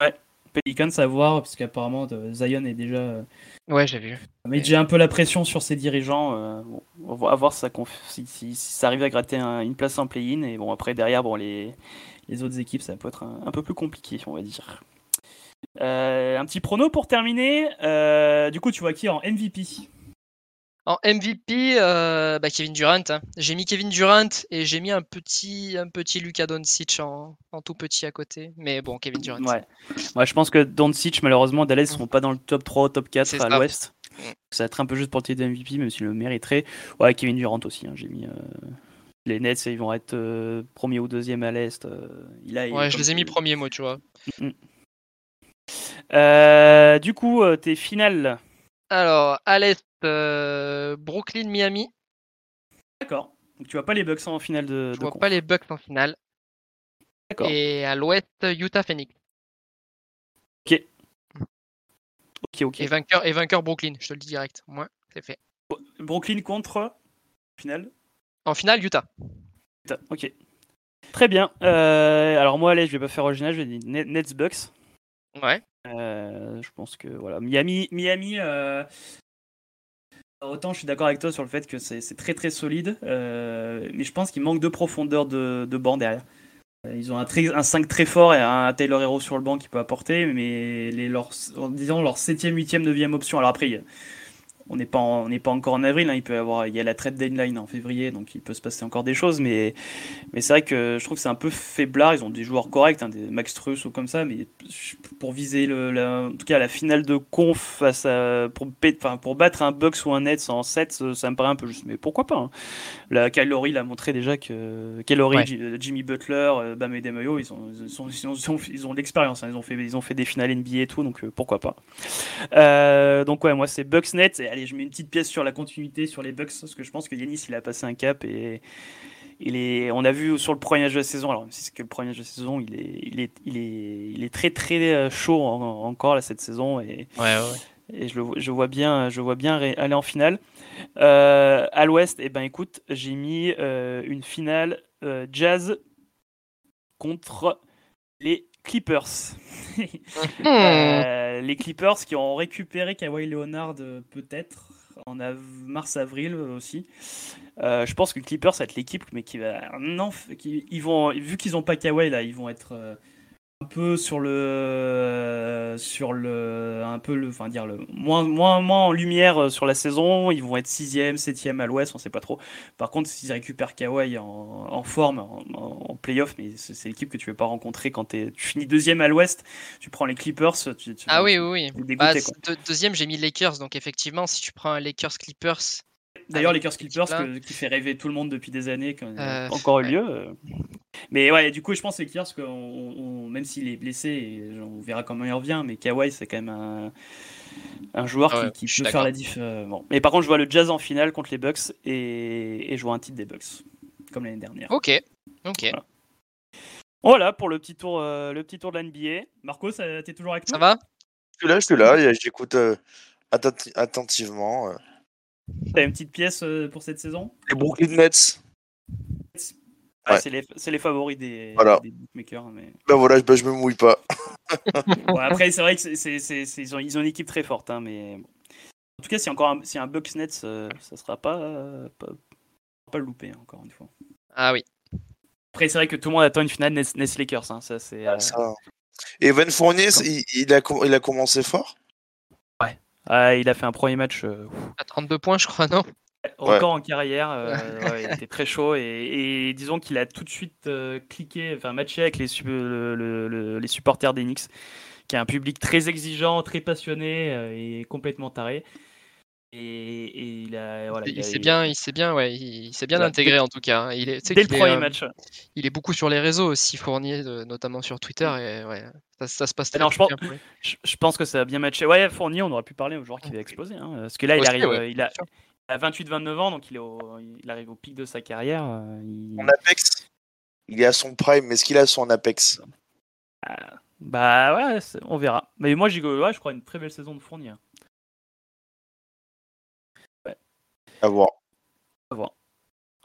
euh, Pelicans à voir, parce qu'apparemment Zion est déjà. Ouais, j'ai vu. Mais j'ai un peu la pression sur ses dirigeants. euh, bon, on va voir si ça, conf- si, si- si ça arrive à gratter un- une place en play-in. Et bon, après, derrière, bon, les, les autres équipes, ça peut être un, un peu plus compliqué, on va dire. Euh, un petit prono pour terminer. Euh, du coup, tu vois qui en MVP En MVP, euh, bah, Kevin Durant. hein. J'ai mis Kevin Durant et j'ai mis un petit, un petit Luka Doncic en, en tout petit à côté. Mais bon, Kevin Durant. Ouais. Moi, je pense que Doncic, malheureusement, Dallas ne seront pas dans le top 3, top 4 C'est à l'ouest. Mm. Ça va être un peu juste pour le titre de MVP, même s'il le mériterait. Ouais, Kevin Durant aussi. hein, j'ai mis. euh, Les Nets, ils vont être euh, premier ou deuxième à l'est. il a, Ouais, je les ai mis premiers, moi, tu vois. Euh, du coup, tes finales. Alors, à l'Est, euh, Brooklyn, Miami. D'accord. Donc tu vois pas les Bucks en finale de. Je de vois pas les Bucks en finale. D'accord. Et à l'Ouest, Utah, Phoenix. Ok, ok. Et vainqueur, et vainqueur Brooklyn, je te le dis direct. Moi, c'est fait. Brooklyn contre. Finale? En finale, Utah. Putain, Ok. Très bien. Euh, alors moi, allez, je vais pas faire original. Je vais dire Net- Nets Bucks. Ouais. Euh, je pense que voilà, Miami, Miami. euh, Autant je suis d'accord avec toi sur le fait que c'est très très solide, euh, mais je pense qu'il manque de profondeur de, banc derrière. Euh, Ils ont un, très- un 5 très fort et un Taylor Hero sur le banc qui peut apporter, mais les, disant leur 7ème, 8ème, 9ème option. Alors après, il y a- on n'est pas, en- on n'est pas encore en avril, hein, il peut y avoir, il y a la trade deadline en février, donc il peut se passer encore des choses, mais, mais c'est vrai que je trouve que c'est un peu faiblard. Ils ont des joueurs corrects, hein, des Max Truss ou comme ça, mais pour viser le, la- en tout cas la finale de conf face à, pour, enfin, pour battre un Bucks ou un Nets en 7, ça, ça me paraît un peu juste. Mais pourquoi pas hein. La Kylori l'a montré déjà que Kylori, Ouais. J- Jimmy Butler, euh, Bam et Demoyo, ils, ont- ils, sont- ils, ont- ils ont l'expérience. Ils ont fait, ils ont fait des finales NBA et tout, donc euh, pourquoi pas. Euh, donc ouais, moi c'est Bucks Nets. Et allez, je mets une petite pièce sur la continuité sur les Bucks parce que je pense que Yanis il a passé un cap et il est, on a vu sur le premier match de la saison, alors même si c'est que le premier match de la saison, il est, il est, il est, il est très très euh, chaud en- encore là, cette saison et, Ouais, ouais. et je, le vois- je vois bien, je vois bien aller en finale. Euh, à l'Ouest, eh ben écoute, j'ai mis euh, une finale euh, Jazz contre les Clippers. *laughs* Hmm. Euh, les Clippers qui ont récupéré Kawhi Leonard euh, peut-être en av- mars-avril euh, aussi. Euh, je pense que Clippers va être l'équipe mais qui va non qui, ils vont vu qu'ils ont pas Kawhi là ils vont être un peu sur le euh, sur le un peu le enfin dire le moins moins moins en lumière euh, sur la saison. Ils vont être sixième septième à l'ouest on sait pas trop. Par contre s'ils récupèrent Kawhi en, en forme en, en playoff mais c'est l'équipe que tu veux pas rencontrer quand tu finis deuxième à l'ouest tu prends les Clippers tu, tu- Ah oui, oui, oui. dégoûté, Bah, deux- deuxième, j'ai mis Lakers, donc effectivement, si tu prends un Lakers Clippers, D'ailleurs, les cette Clippers que- qui fait rêver tout le monde depuis des années, qui Euh, encore eu ouais. lieu. euh. Mais ouais, du coup, je pense les que on- on- même s'il est blessé, et on verra comment il revient, mais Kawhi, c'est quand même un, un joueur Ah ouais, qui, peut faire la diff. euh, bon. Mais par contre, je vois le Jazz en finale contre les Bucks et, et je vois un titre des Bucks, comme l'année dernière. ok. Ok. Voilà. Voilà pour le petit tour, euh, le petit tour de la NBA. Marco, ça- t'es toujours avec Ça nous? va? Je suis là, je suis là, et j'écoute euh, attenti- attentivement. Euh. T'as une petite pièce euh, pour cette saison? Les Brooklyn Nets. Ah, Ouais. C'est les, c'est les favoris des, Voilà. des bookmakers. Mais... Ben voilà, ben je me mouille pas. *laughs* Bon, après, c'est vrai que c'est, c'est- c'est- c'est- ils, ont, ils ont une équipe très forte, hein, mais en tout cas, si encore un, si un Bucks Nets, euh, ça sera pas, euh, pas, pas le louper, hein, encore une fois. Ah oui. Après, c'est vrai que tout le monde attend une finale Nets, Nets Lakers, hein, ça c'est. euh, Ça. Et Evan Fournier, il, il a, il a commencé fort? Ah, il a fait un premier match euh, À 32 points, je crois, non record en carrière, euh, ouais, il était très chaud et, et disons qu'il a tout de suite euh, cliqué, enfin matché avec les, su- le- le- le- les supporters d'Enix, qui a un public très exigeant, très passionné euh, et complètement taré. Et, et il a voilà, Il a- s'est bien, il s'est bien, ouais, il il s'est bien Voilà. intégré en tout cas. hein. Il est, dès le est, premier euh, match. il est beaucoup sur les réseaux aussi, Fournier, de- notamment sur Twitter, et ouais, ça, ça se passe très, non, je pense- bien pour lui. Je, je pense que ça a bien matché. Ouais, Fournier, on aurait pu parler au joueur qui va exploser. Hein, parce que là, il arrive, ouais, euh, il, a, bien sûr. il a 28-29 ans, donc il, est au- il arrive au pic de sa carrière. euh, il- Son apex. Il est à son prime, mais est-ce qu'il a son apex? Bah ouais, on verra. Mais moi, ouais, je crois une très belle saison de Fournier. À voir. À voir.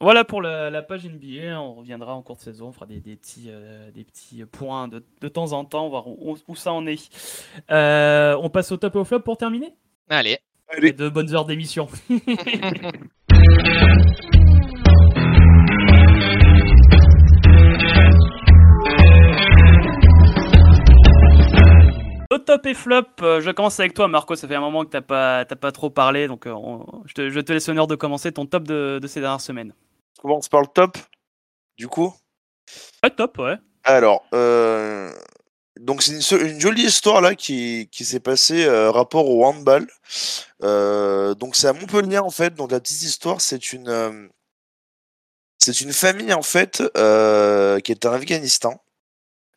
Voilà pour la, la page NBA. On reviendra en cours de saison. On fera des, des petits, euh, des petits points de, de temps en temps, voir où, où ça en est. Euh, on passe au top et au flop pour terminer? Allez. Et de bonnes heures d'émission. *laughs* Au top et flop, euh, je commence avec toi, Marco. Ça fait un moment que t'as pas, t'as pas trop parlé, donc euh, on- je, te, je te laisse l'honneur de commencer ton top de, de ces dernières semaines. On commence par le top, du coup? Ouais, top, ouais. Alors, euh, donc c'est une, jolie histoire là qui, qui s'est passée euh, rapport au handball. Euh, donc c'est à Montpellier en fait. Donc la petite histoire, c'est une c'est une famille en fait qui est en Afghanistan.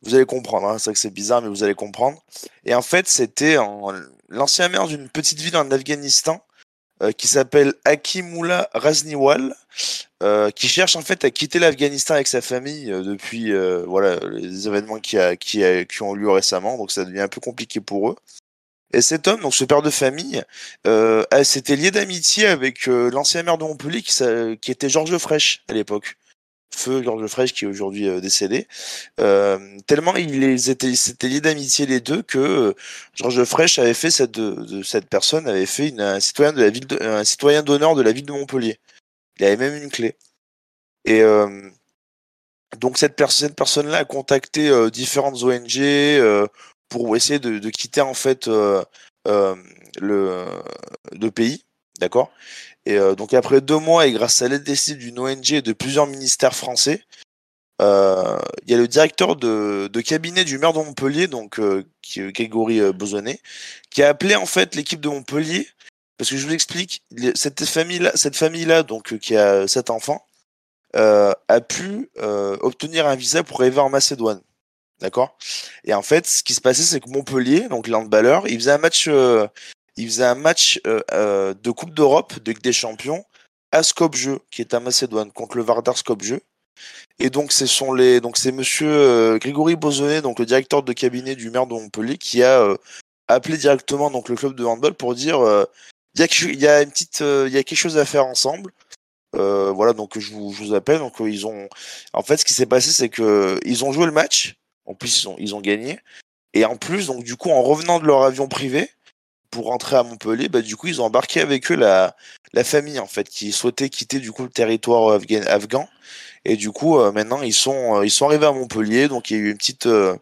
Vous allez comprendre. Hein, c'est vrai que c'est bizarre, mais vous allez comprendre. Et en fait, c'était en l'ancien maire d'une petite ville en Afghanistan euh, qui s'appelle Hakimullah Razniwal, euh, qui cherche en fait à quitter l'Afghanistan avec sa famille euh, depuis euh, voilà les événements qui, a, qui, a- qui ont lieu récemment, donc ça devient un peu compliqué pour eux. Et cet homme, donc ce père de famille, euh, s'était lié d'amitié avec euh, l'ancien maire de Montpellier qui, qui était Georges Frêche à l'époque. Feu Georges Frêche qui est aujourd'hui euh, décédé. Euh, tellement ils étaient, liés d'amitié les deux que euh, Georges Frêche avait fait cette, de, cette personne avait fait un citoyen de la ville, un citoyen d'honneur de la ville de Montpellier. Il avait même une clé. Et donc cette, cette personne-là a contacté différentes ONG pour essayer de, quitter en fait le, le pays, d'accord? Et euh, donc après deux mois et grâce à l'aide décisive d'une ONG et de plusieurs ministères français, euh, il y a le directeur de, de cabinet du maire de Montpellier, donc euh, qui est Grégory euh, Bosonnet, qui a appelé en fait l'équipe de Montpellier parce que je vous explique, cette famille-là, cette famille-là, donc euh, qui a sept enfants, a pu obtenir un visa pour arriver en Macédoine, d'accord? Et en fait, ce qui se passait, c'est que Montpellier, donc l'handballeur, il faisait un match, euh, il faisait un match euh, euh, de Coupe d'Europe de Ligue des Champions à Skopje, qui est à Macédoine, contre le Vardar Skopje. Et donc, ce sont les, donc c'est Monsieur euh, Grégory Bosonnet, donc le directeur de cabinet du maire de Montpellier, qui a euh, appelé directement donc le club de handball pour dire euh, il y y a une petite, euh, il y a quelque chose à faire ensemble. Voilà, donc je vous, je vous appelle. Donc ils ont, en fait, ce qui s'est passé, c'est que ils ont joué le match. En plus, ils ont, ils ont gagné. Et en plus, donc du coup, en revenant de leur avion privé pour rentrer à Montpellier, bah du coup, ils ont embarqué avec eux la, la famille en fait qui souhaitait quitter du coup le territoire afghan. afghan. Et du coup, euh, maintenant, ils sont, euh, ils sont arrivés à Montpellier. Donc il y a eu une petite, euh,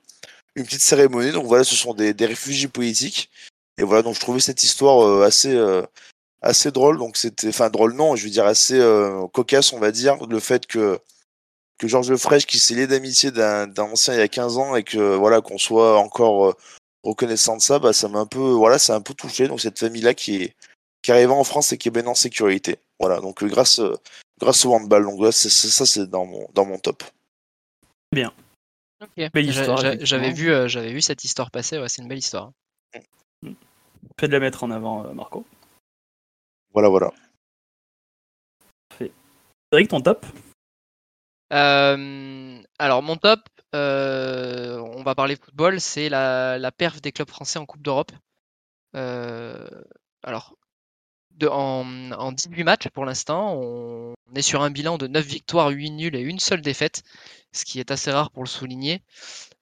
une petite cérémonie. Donc voilà, ce sont des, des réfugiés politiques. Et voilà, donc je trouvais cette histoire euh, assez euh, assez drôle. Donc c'était, enfin drôle non, je veux dire assez euh, cocasse, on va dire, le fait que que Georges Lefrèche qui s'est lié d'amitié d'un ancien il y a 15 ans et que voilà qu'on soit encore euh, reconnaissant de ça, bah ça m'a un peu voilà, ça a un peu touché. Donc cette famille là qui est qui arrive en France et qui est bien en sécurité. Voilà, donc euh, grâce euh, grâce au handball. Donc là, c'est c'est- ça c'est dans mon dans mon top. Ok. Belle histoire. J'avais vu, euh, j'avais vu cette histoire passer. Ouais, c'est une belle histoire. Fait de la mettre en avant, euh, Marco. Voilà, voilà. Cédric, ton top? Euh, alors mon top, euh, on va parler football, c'est la, perf des clubs français en Coupe d'Europe. Euh, alors, en, en 18 matchs pour l'instant, on est sur un bilan de 9 victoires, 8 nuls et une seule défaite, ce qui est assez rare pour le souligner.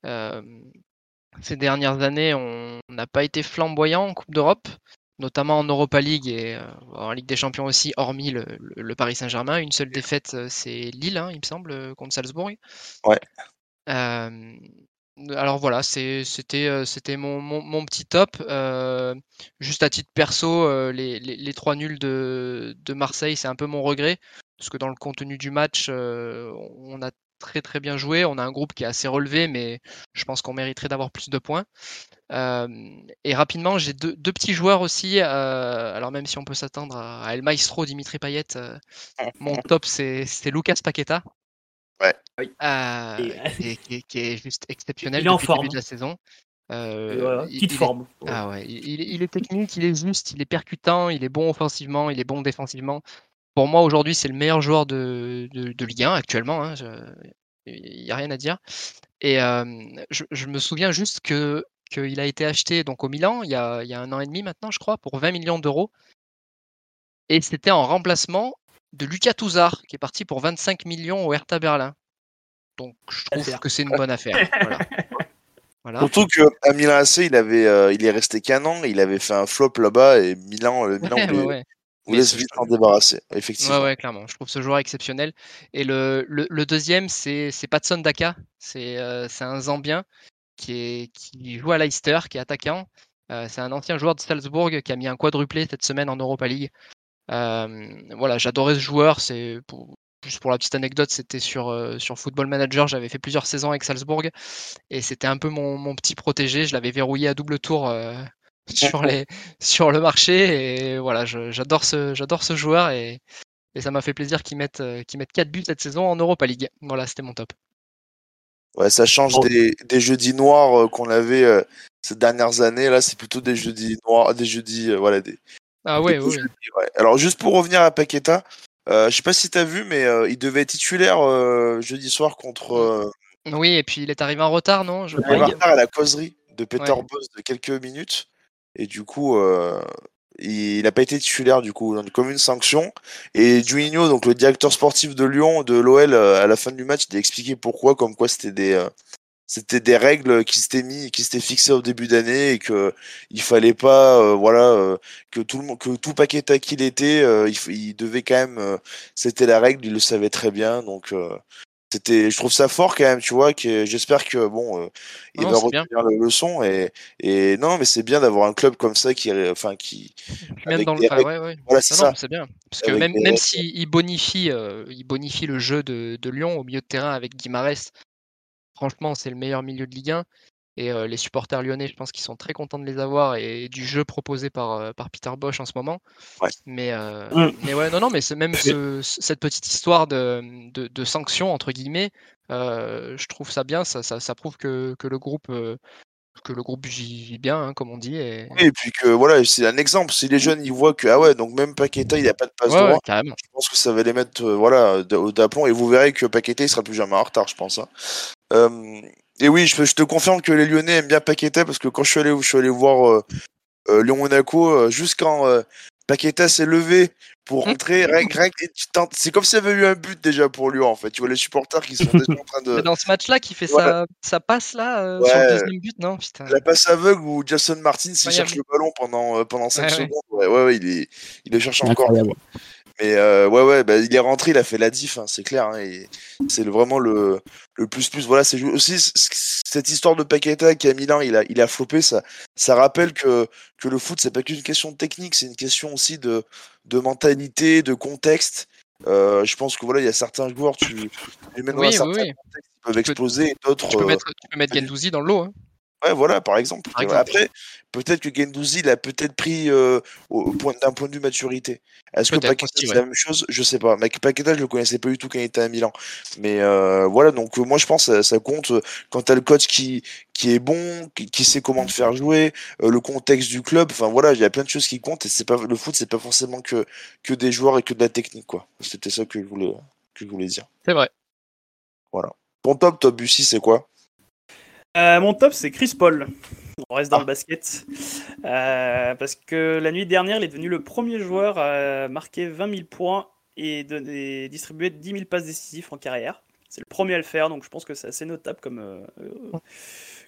Euh, ces dernières années, on n'a pas été flamboyant en Coupe d'Europe, notamment en Europa League et en Ligue des Champions aussi, hormis le, Paris Saint-Germain. Une seule défaite, c'est Lille, hein, il me semble, contre Salzbourg. Euh, alors voilà, c'était c'était mon, mon, mon petit top. Euh, juste à titre perso, les, les, les trois nuls de, de Marseille, c'est un peu mon regret, parce que dans le contenu du match, on a très très bien joué. On a un groupe qui est assez relevé, mais je pense qu'on mériterait d'avoir plus de points. Euh, et rapidement, j'ai deux, deux petits joueurs aussi. euh, alors même si on peut s'attendre à, à El Maestro, Dimitri Payet, euh, mon top c'est c'est Lucas Paqueta. Ouais. Oui. Euh, Et- qui, est, qui est- qui est juste exceptionnel Il est en le début forme. de la saison. Euh, Voilà, il- est- forme. ah ouais, il, il est- technique, il est juste, il est percutant, il est bon offensivement, il est bon défensivement. Pour moi, aujourd'hui, c'est le meilleur joueur de, de, de Ligue 1 actuellement. hein, Il n'y a rien à dire. Et euh, je, je me souviens juste que qu'il a été acheté donc au Milan il y, a, il y a un an et demi maintenant, je crois, pour 20 millions d'euros. Et c'était en remplacement de Lucas Touzard, qui est parti pour 25 millions au Hertha Berlin. Donc je trouve Affaire. que c'est une bonne affaire. *laughs* Voilà. Voilà. Surtout qu'à Milan AC, il avait, euh, il est resté qu'un an, il avait fait un flop là-bas et Milan, le Milan Ouais, voulait, ouais, ouais. voulait Mais se vite s'en débarrasser. Effectivement. Ouais, ouais, clairement. Je trouve ce joueur exceptionnel. Et le, le, le deuxième, c'est c'est Patson Daka. C'est euh, c'est un Zambien qui, est, qui joue à Leicester, qui est attaquant. Euh, c'est un ancien joueur de Salzbourg qui a mis un quadruplé cette semaine en Europa League. Euh, voilà, j'adorais ce joueur. C'est pour, juste pour la petite anecdote, c'était sur, euh, sur Football Manager. J'avais fait plusieurs saisons avec Salzbourg et c'était un peu mon, mon petit protégé. Je l'avais verrouillé à double tour euh, *laughs* sur, les, sur le marché. Et voilà, je- j'adore ce, j'adore ce joueur et, et ça m'a fait plaisir qu'il mette, euh, qu'il mette 4 buts cette saison en Europa League. Voilà, c'était mon top. Ouais, ça change Oh. des, des jeudis noirs euh, qu'on avait euh, ces dernières années. Là, c'est plutôt des jeudis noirs, des jeudis, euh, voilà, des, Ah ouais, ouais. Alors, juste pour revenir à Paqueta, euh, je sais pas si t'as vu, mais euh, il devait être titulaire euh, jeudi soir contre euh, Oui, et puis il est arrivé en retard, non je le crois. Bartard à la causerie de Peter Ouais. Boss de quelques minutes. Et du coup, il n'a pas été titulaire, du coup, comme une sanction. Et Juninho, donc le directeur sportif de Lyon, de l'OL, à la fin du match, il a expliqué pourquoi, comme quoi c'était des, c'était des règles qui s'étaient mis, qui s'étaient fixées au début d'année et que il fallait pas, euh, voilà, euh, que tout le monde, que tout Paqueta qu'il était, euh, il, f- il devait quand même, c'était la règle, il le savait très bien, donc c'était, je trouve ça fort quand même, tu vois, que j'espère que bon, il Non, va bien. retenir la leçon et et non, mais c'est bien d'avoir un club comme ça qui, enfin qui, même dans le. enfin, règles. ouais, ouais. voilà, c'est ça. c'est bien. Parce que Avec même, des même s'il bonifie, euh, il bonifie le jeu de, de Lyon au milieu de terrain avec Guimarães, franchement, c'est le meilleur milieu de Ligue 1. Et euh, les supporters lyonnais, je pense qu'ils sont très contents de les avoir et du jeu proposé par, euh, par Peter Bosch en ce moment. Ouais. Mais, euh, Mm. mais ouais, non, non, mais c'est même ce- ce- cette petite histoire de, de, de sanction, entre guillemets, euh, je trouve ça bien. Ça, ça, ça prouve que, que le groupe. Que le groupe vit bien, hein, comme on dit. Et... Oui, et puis que voilà, c'est un exemple. Si les jeunes ils voient que ah ouais, donc même Paqueta il a pas de passe Ouais, ouais, droit, carrément. je pense que ça va les mettre euh, voilà d'aplomb et vous verrez que Paqueta il sera plus jamais en retard, je pense. hein. Euh, et oui, je, te confirme que les Lyonnais aiment bien Paqueta parce que quand je suis allé, je suis allé voir euh, euh, Lyon Monaco, euh, juste quand euh, Paqueta s'est levé pour Hum. rentrer, rien que- rien que- et tu t'en- c'est comme s'il y avait eu un but déjà pour Lyon en fait. Tu vois les supporters qui sont déjà en train de *laughs* C'est dans ce match-là qui fait voilà. sa, sa passe là euh, sur le Ouais. deuxième but, non? Putain. la passe aveugle où Jason Martin s'il cherche le ballon pendant euh, pendant 5 Ouais, ouais. secondes. Ouais, ouais, ouais, il est il le cherche encore. Mais euh, ouais, ouais, bah, il est rentré, il a fait la diff, hein, c'est clair. hein, et c'est vraiment le, le plus plus. Voilà, c'est aussi cette histoire de Paqueta qui à Milan, il a, il a flopé. Ça, ça rappelle que, que le foot, c'est pas qu'une question de technique, c'est une question aussi de, de mentalité, de contexte. Euh, je pense que voilà, il y a certains joueurs, tu, même dans un Oui, certain oui, oui. contexte, ils peuvent exploser, et d'autres. Tu peux euh, mettre, tu peux mettre Gendouzi dans le lot. hein. Ouais, voilà, par exemple. Par exemple. Après, peut-être que Gendouzi, il a peut-être pris euh, au point d'un point de vue maturité. Est-ce que Paqueta, c'est ouais. la même chose? Je sais pas. Mec, Paqueta, je le connaissais pas du tout quand il était à Milan. Mais euh, voilà, donc euh, moi, je pense que ça, ça compte quand t'as le coach qui, qui est bon, qui, qui sait comment te faire jouer, euh, le contexte du club. Enfin voilà, il y a plein de choses qui comptent. Et c'est pas le foot, c'est pas forcément que, que des joueurs et que de la technique, quoi. C'était ça que je voulais, que je voulais dire. C'est vrai. Ton top, top Bussy, c'est quoi? Euh, mon top, c'est Chris Paul. On reste dans Ah. le basket. Euh, parce que la nuit dernière, il est devenu le premier joueur à marquer 20 000 points et, distribuer 10 000 passes décisives en carrière. C'est le premier à le faire, donc je pense que c'est assez notable comme, euh,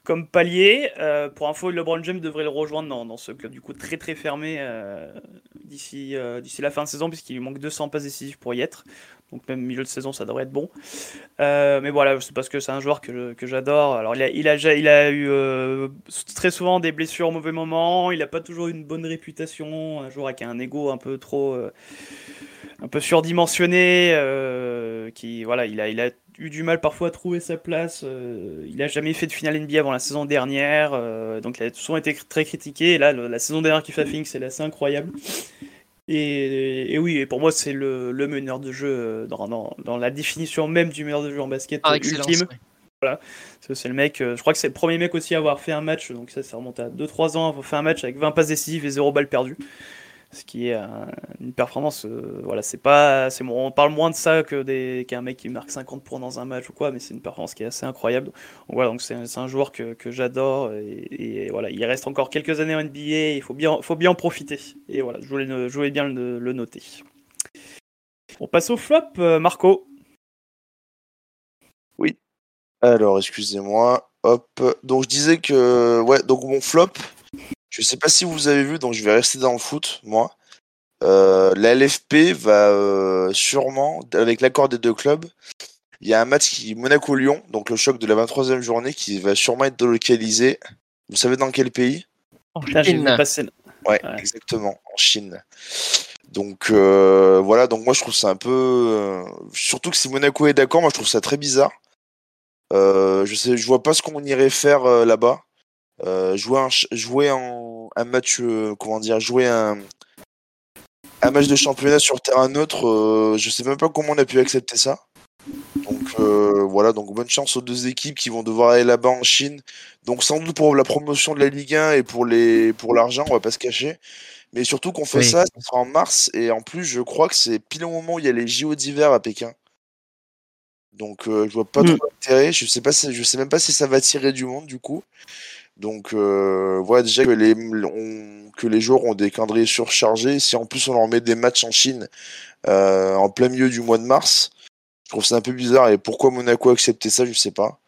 comme palier. Euh, pour info, LeBron James devrait le rejoindre dans, ce club du coup très très fermé euh, d'ici euh, d'ici la fin de saison, puisqu'il lui manque 200 passes décisives pour y être. Donc même milieu de saison, ça devrait être bon. Mais voilà, c'est parce que c'est un joueur que, que j'adore. Alors il a, il a, il a eu très souvent des blessures au mauvais moment. Il n'a pas toujours une bonne réputation. Un joueur avec un ego un peu trop, un peu surdimensionné. euh, qui voilà, il a, il a eu du mal parfois à trouver sa place. euh, il a jamais fait de finale NBA avant la saison dernière. euh, donc il a souvent été très critiqué. Et là, le- la saison dernière qu'il fait à Phoenix, c'est assez incroyable. Et, et oui, et pour moi, c'est le, le meneur de jeu dans, dans, dans la définition même du meneur de jeu en basket excellence. ultime. que C'est le mec, je crois que c'est le premier mec aussi à avoir fait un match, donc ça, ça remonte à 2-3 ans, avoir fait un match avec 20 passes décisives et 0 balles perdues. Ce qui est un- une performance, euh, voilà, c'est pas, c'est on parle moins de ça que des, qu'un mec qui marque 50 points dans un match ou quoi, mais c'est une performance qui est assez incroyable. Donc c'est, un joueur que, que j'adore et, voilà, il reste encore quelques années en NBA, il faut bien, faut bien en profiter. Et voilà, je voulais, bien le, le noter. On passe au flop, euh, Marco. Alors, excusez-moi. Hop. Donc, je disais que. Ouais, donc mon flop. Je sais pas si vous avez vu, donc je vais rester dans le foot, moi. Euh, la LFP va euh, sûrement, avec l'accord des deux clubs, il y a un match qui Monaco-Lyon, donc le choc de la 23e journée, qui va sûrement être localisé. Vous savez dans quel pays? Vu Chine. Ouais, Ouais. exactement, en Chine. Donc euh, voilà, donc moi je trouve ça un peu. euh, surtout que si Monaco est d'accord, moi je trouve ça très bizarre. Euh, je sais, je vois pas ce qu'on irait faire euh, là-bas. Euh, jouer un, jouer en, un match, euh, comment dire, jouer un, un match de championnat sur terrain neutre, euh, je sais même pas comment on a pu accepter ça. Donc euh, voilà, donc bonne chance aux deux équipes qui vont devoir aller là-bas en Chine. Donc sans doute pour la promotion de la Ligue 1 et pour les pour l'argent, on va pas se cacher. Mais surtout qu'on fait Oui. ça, ça sera en mars et en plus je crois que c'est pile au moment où il y a les JO d'hiver à Pékin. Donc euh, je vois pas Mm. trop l'intérêt. Je sais pas, si- je sais même pas si ça va tirer du monde du coup. Donc euh, voilà déjà que les on- que les joueurs ont des calendriers surchargés. Si en plus on leur met des matchs en Chine euh, en plein milieu du mois de mars, je trouve ça un peu bizarre. Et pourquoi Monaco a accepté ça, je sais pas.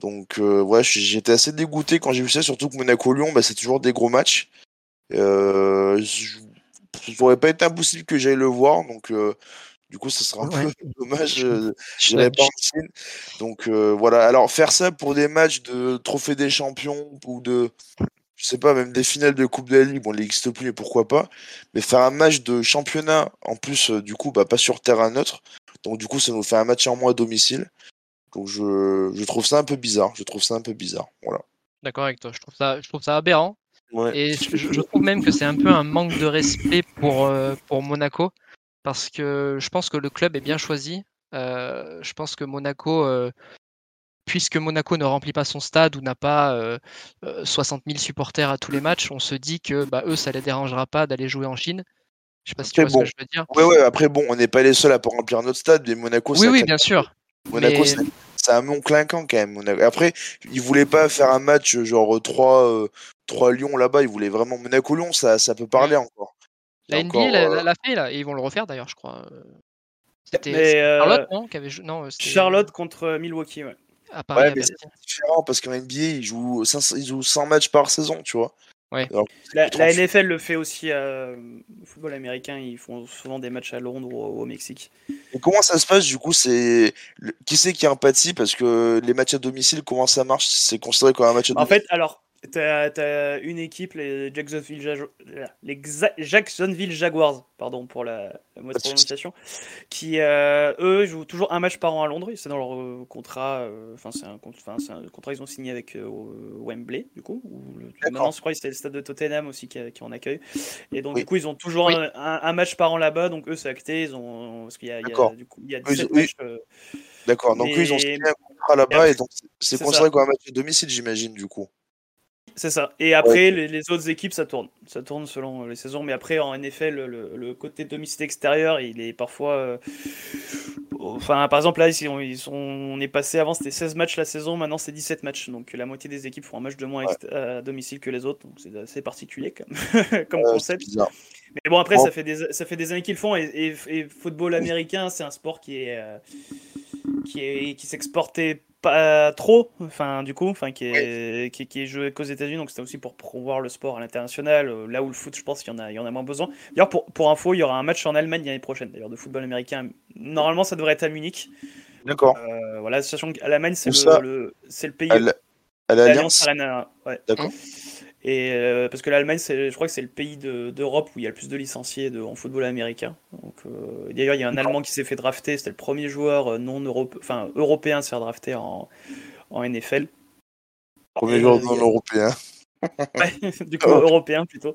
Donc euh, ouais, j'étais assez dégoûté quand j'ai vu ça, surtout que Monaco-Lyon, bah, c'est toujours des gros matchs. Euh, ça aurait pas été impossible que j'aille le voir, donc euh, du coup, ça sera un Ouais. peu *laughs* dommage. euh, Je J'irai pas en Chine. Donc euh, voilà. Alors faire ça pour des matchs de trophée des champions ou de, je sais pas, même des finales de Coupe de la Ligue, bon, il n'existe plus, mais pourquoi pas. Mais faire un match de championnat, en plus, euh, du coup, bah, pas sur terrain neutre. Donc du coup, ça nous fait un match en moins à domicile. Donc je, je trouve ça un peu bizarre. Je trouve ça un peu bizarre. Voilà. D'accord avec toi. Je trouve ça, je trouve ça aberrant. Ouais. Et je, je- je trouve même que c'est un peu un manque de respect pour, euh, pour Monaco. Parce que je pense que le club est bien choisi. Euh, je pense que Monaco, euh, puisque Monaco ne remplit pas son stade ou n'a pas euh, euh, 60 000 supporters à tous les matchs, on se dit que bah, eux, ça les dérangera pas d'aller jouer en Chine. Je sais pas si tu vois bon. ce que je veux dire. Ouais, ouais. Après, bon, on n'est pas les seuls à pas remplir notre stade, mais Monaco, Oui, c'est un oui, bien sûr. Monaco, mais- c'est un nom clinquant quand même. Après, ils voulaient pas faire un match genre 3, euh, 3 Lyon là-bas. Ils voulaient vraiment Monaco-Lyon, ça, ça peut parler encore. La NBA encore, l'a euh, l'a- fait là, et ils vont le refaire d'ailleurs, je crois. Euh, C'était euh, Charlotte, non, qui avait non, Charlotte contre Milwaukee, ouais. à Paris. Ouais, mais c'est différent parce qu'en NBA, ils jouent, 500 ils jouent 100 matchs par saison, tu vois. Ouais. Alors, La, NFL le fait aussi euh, au football américain. Ils font souvent des matchs à Londres ou au, au Mexique. Et comment ça se passe du coup C'est le- qui c'est qui empathie parce que les matchs à domicile, comment ça marche? C'est considéré comme un match à En domicile. fait, alors, t'as as une équipe, les Jacksonville, les Jaguars, pardon pour la, la mauvaise de prononciation, qui euh, eux jouent toujours un match par an à Londres. C'est dans leur euh, contrat. euh, Enfin, c'est un, contrat qu'ils ont signé avec euh, Wembley, du coup. Ou le- maintenant, je crois que c'est le stade de Tottenham aussi qui, qui en accueille. Et donc, Oui. du coup, ils ont toujours Oui. un, un- un match par an là-bas. Donc, eux, c'est acté. Ils ont parce qu'il y a, du coup, il y a Oui, 17 oui. matchs. D'accord. Donc eux, ils ont signé un contrat là-bas et donc c'est- considéré comme un match à domicile, j'imagine du coup. C'est ça. Et après, les, les autres équipes, ça tourne. Ça tourne selon les saisons. Mais après, en NFL, le, le côté domicile extérieur, il est parfois. euh, Enfin, par exemple, là, on, ils sont, on est passé avant, c'était 16 matchs la saison. Maintenant, c'est 17 matchs. Donc, la moitié des équipes font un match de moins à domicile que les autres. Donc, c'est assez particulier *laughs* comme, comme Euh, concept. bizarre. Mais bon, après, Bon. ça, fait des, ça fait des années qu'ils le font. Et, et, et football américain, c'est un sport qui est. euh, qui est qui s'exportait pas trop enfin du coup enfin qui est qui, qui est joué qu'aux États-Unis donc c'était aussi pour promouvoir le sport à l'international euh, là où le foot je pense qu'il y en a il y en a moins besoin. D'ailleurs pour pour info il y aura un match en Allemagne l'année prochaine d'ailleurs de football américain. Normalement ça devrait être à Munich. D'accord. Euh, voilà sachant qu'à l'Allemagne c'est le, le- c'est le pays À l'Alliance ouais. D'accord. Et euh, parce que l'Allemagne, je crois que c'est le pays de- d'Europe où il y a le plus de licenciés de, en football américain. Euh, d'ailleurs, il y a un Allemand qui s'est fait drafter. C'était le premier joueur euh, non européen, enfin européen à se faire drafter en, en NFL. Premier Et, joueur euh, non européen. *laughs* Ouais, du coup, *laughs* Oh. européen plutôt.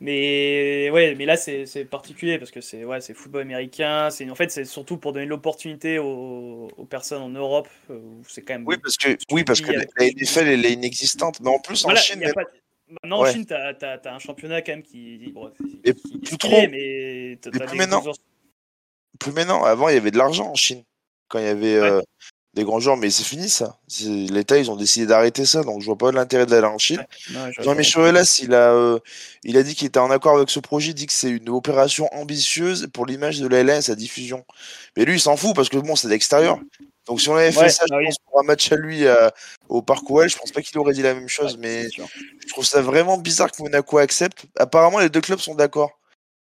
Mais ouais, mais là c'est particulier parce que c'est ouais, c'est football américain. C'est en fait c'est surtout pour donner l'opportunité aux, aux personnes en Europe où c'est quand même. Oui, parce que, oui, parce que pays la NFL, elle est inexistante. Mais en plus, Voilà, en Chine, même- pas- Maintenant, Ouais. en Chine, t'as as, un championnat quand même qui. Bon, Et qui- qui est plus trop. mais t'as- Mais t'as plus maintenant. joueurs- plus maintenant. Avant, il y avait de l'argent en Chine. Quand il y avait euh, des grands joueurs, mais c'est fini ça. L'État, ils ont décidé d'arrêter ça, donc je vois pas l'intérêt d'aller en Chine. Non, je- Jean-Michel Aulas, il a, euh, il a dit qu'il était en accord avec ce projet, il dit que c'est une opération ambitieuse pour l'image de la et sa diffusion. Mais lui, il s'en fout parce que bon, c'est de l'extérieur. Donc si on avait fait Ouais, ça, je bah oui. pense, pour un match à lui euh, au Parc OL, je pense pas qu'il aurait dit la même chose. mais je trouve ça vraiment bizarre que Monaco accepte. Apparemment, les deux clubs sont d'accord.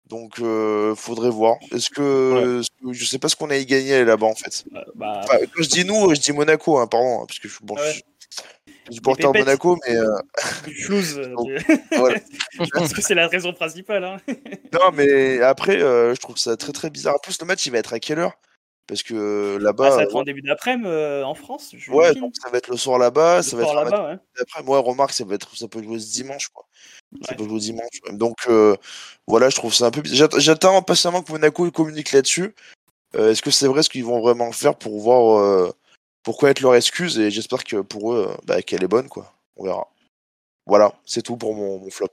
Donc, euh, faudrait voir. Est-ce que, je sais pas ce qu'on a y gagné là-bas en fait. Bah, bah, Enfin, quand je dis nous, je dis Monaco, hein, pardon, hein, parce que je suis bon, je je supporter de. Monaco, mais euh, *laughs* *laughs* euh, Donc, *laughs* voilà. Parce que c'est la raison principale. Hein. non, mais après, je trouve ça très très bizarre. En plus, le match, il va être à quelle heure? Parce que euh, Ah, là-bas, ça va euh, être en début d'après-midi euh, en France. je ouais, donc ça va être le soir là-bas, ça va être là-bas, ouais. après. Moi, remarque, ça va être, ça peut jouer ce dimanche, quoi. Ça Ouais. peut jouer dimanche. Donc, euh, voilà, je trouve ça un peu J'attends impatiemment que Monaco communique là-dessus. Euh, Est-ce que c'est vrai ce qu'ils vont vraiment faire pour voir euh, pourquoi être leur excuse? Et j'espère que pour eux, euh, bah, qu'elle est bonne, quoi. On verra. Voilà, c'est tout pour mon, mon flop.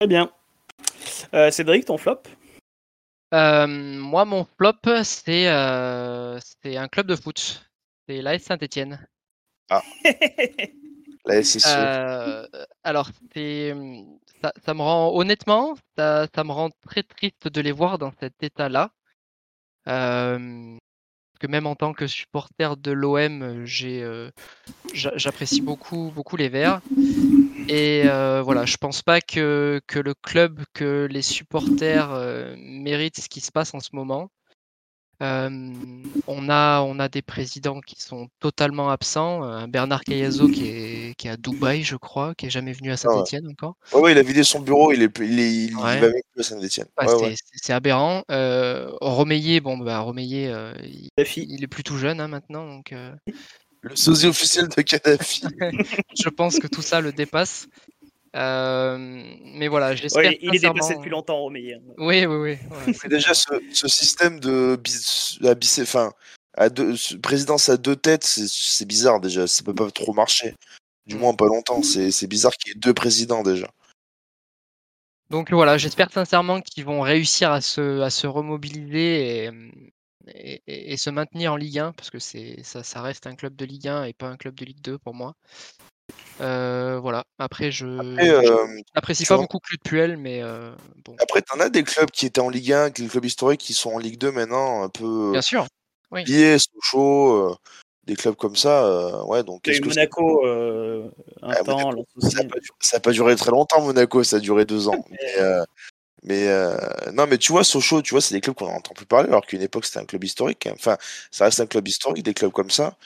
Très bien. Euh, Cédric, ton flop? Euh, moi, mon flop, c'est euh, c'est un club de foot. C'est l'AS Saint-Étienne. *laughs* La SSE. Euh, alors, c'est, ça, ça me rend, honnêtement, ça, ça me rend très triste de les voir dans cet état-là. Euh, parce que même en tant que supporter de l'OM, j'ai, euh, j'a- j'apprécie beaucoup, beaucoup les Verts. Et euh, voilà, je pense pas que, que le club, que les supporters euh, méritent ce qui se passe en ce moment. Euh, on, a, on a des présidents qui sont totalement absents. Bernard Cayazo qui est, qui est à Dubaï, je crois, qui est jamais venu à Saint-Etienne encore. Ouais, ouais, il a vidé son bureau, il, est, il, est, il, va avec le Saint-Etienne. C'est- ouais. c'est- C'est aberrant. Euh, Romeyer, bon, bah, Romeyer, euh, il, est plus tout jeune hein, maintenant, donc euh, Le sosie officiel de Kadhafi. *laughs* je pense que tout ça le dépasse. Euh, mais voilà, j'espère Ouais, il est dépassé depuis longtemps, Romeyer. Oui, oui, oui. ouais, Mais *laughs* c'est- déjà, ce, ce système de bis, à bis- enfin, à deux, ce- présidence à deux têtes, c'est- c'est bizarre déjà. Ça peut pas trop marcher. Du Mm. moins, pas longtemps. C'est c'est bizarre qu'il y ait deux présidents déjà. Donc voilà, j'espère sincèrement qu'ils vont réussir à se, à se remobiliser et, et- et- et se maintenir en Ligue 1, parce que c'est ça, ça reste un club de Ligue 1 et pas un club de Ligue 2 pour moi. Euh, voilà, après je euh, n'apprécie tu pas vois- beaucoup Club Puel, mais euh, bon, après t'en as des clubs qui étaient en Ligue 1, qui- des clubs historiques qui sont en Ligue 2 maintenant, un peu bien sûr. oui. liés, Sochaux. euh, des clubs comme ça, euh, ouais. Donc eu que Monaco euh, un Ah, temps, Monaco, ça n'a pas, duré très longtemps, Monaco, ça a duré deux ans. *laughs* Mais, euh, mais, euh, non, mais tu vois, Sochaux, tu vois, c'est des clubs qu'on n'entend plus parler, alors qu'une époque c'était un club historique. Enfin, ça reste un club historique, des clubs comme ça.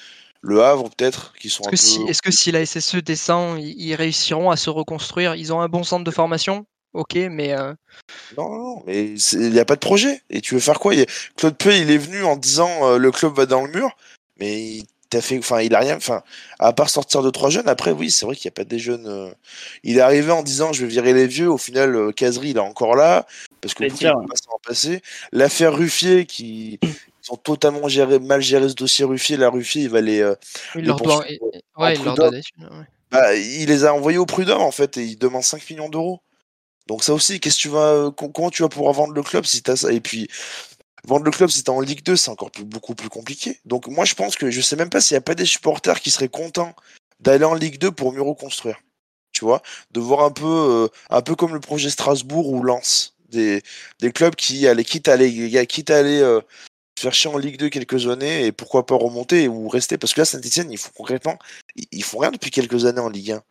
Le Havre, peut-être, qui sont Est-ce un que, si, peu. est-ce que si la SSE descend, ils, réussiront à se reconstruire? Ils ont un bon centre de formation, ok, mais euh, Non, non, non, mais il n'y a pas de projet. Et tu veux faire quoi? A- Claude Peu, il est venu en disant euh, le club va dans le mur, mais il t'a fait, enfin, il a rien, enfin, à part sortir de trois jeunes. Après, oui, c'est vrai qu'il n'y a pas des jeunes. euh, Il est arrivé en disant je vais virer les vieux. Au final, euh, Casery, il est encore là parce que il peut pas s'en passer. L'affaire Ruffier, qui ils ont totalement géré, mal géré ce dossier Ruffier. La Ruffier, il va les, euh, il les leur doit. poursuivre et- et- en Ouais, il leur prud'homme. doit des thunes, ouais. bah, il les a envoyés au prud'homme en fait et il demande 5 millions d'euros. Donc ça aussi, qu'est-ce que tu vas, euh, co- comment tu vas pouvoir vendre le club si t'as ça? Et puis vendre le club t'es en Ligue 2, c'est encore beaucoup plus compliqué. Donc moi je pense que je sais même pas s'il y a pas des supporters qui seraient contents d'aller en Ligue 2 pour mieux reconstruire. Tu vois, de voir un peu, euh, un peu comme le projet Strasbourg ou Lens, des, des clubs qui allaient quitte à aller, quitte à aller euh, faire chier en Ligue 2 quelques années et pourquoi pas remonter ou rester parce que là Saint-Etienne ils font concrètement ils font rien depuis quelques années en Ligue 1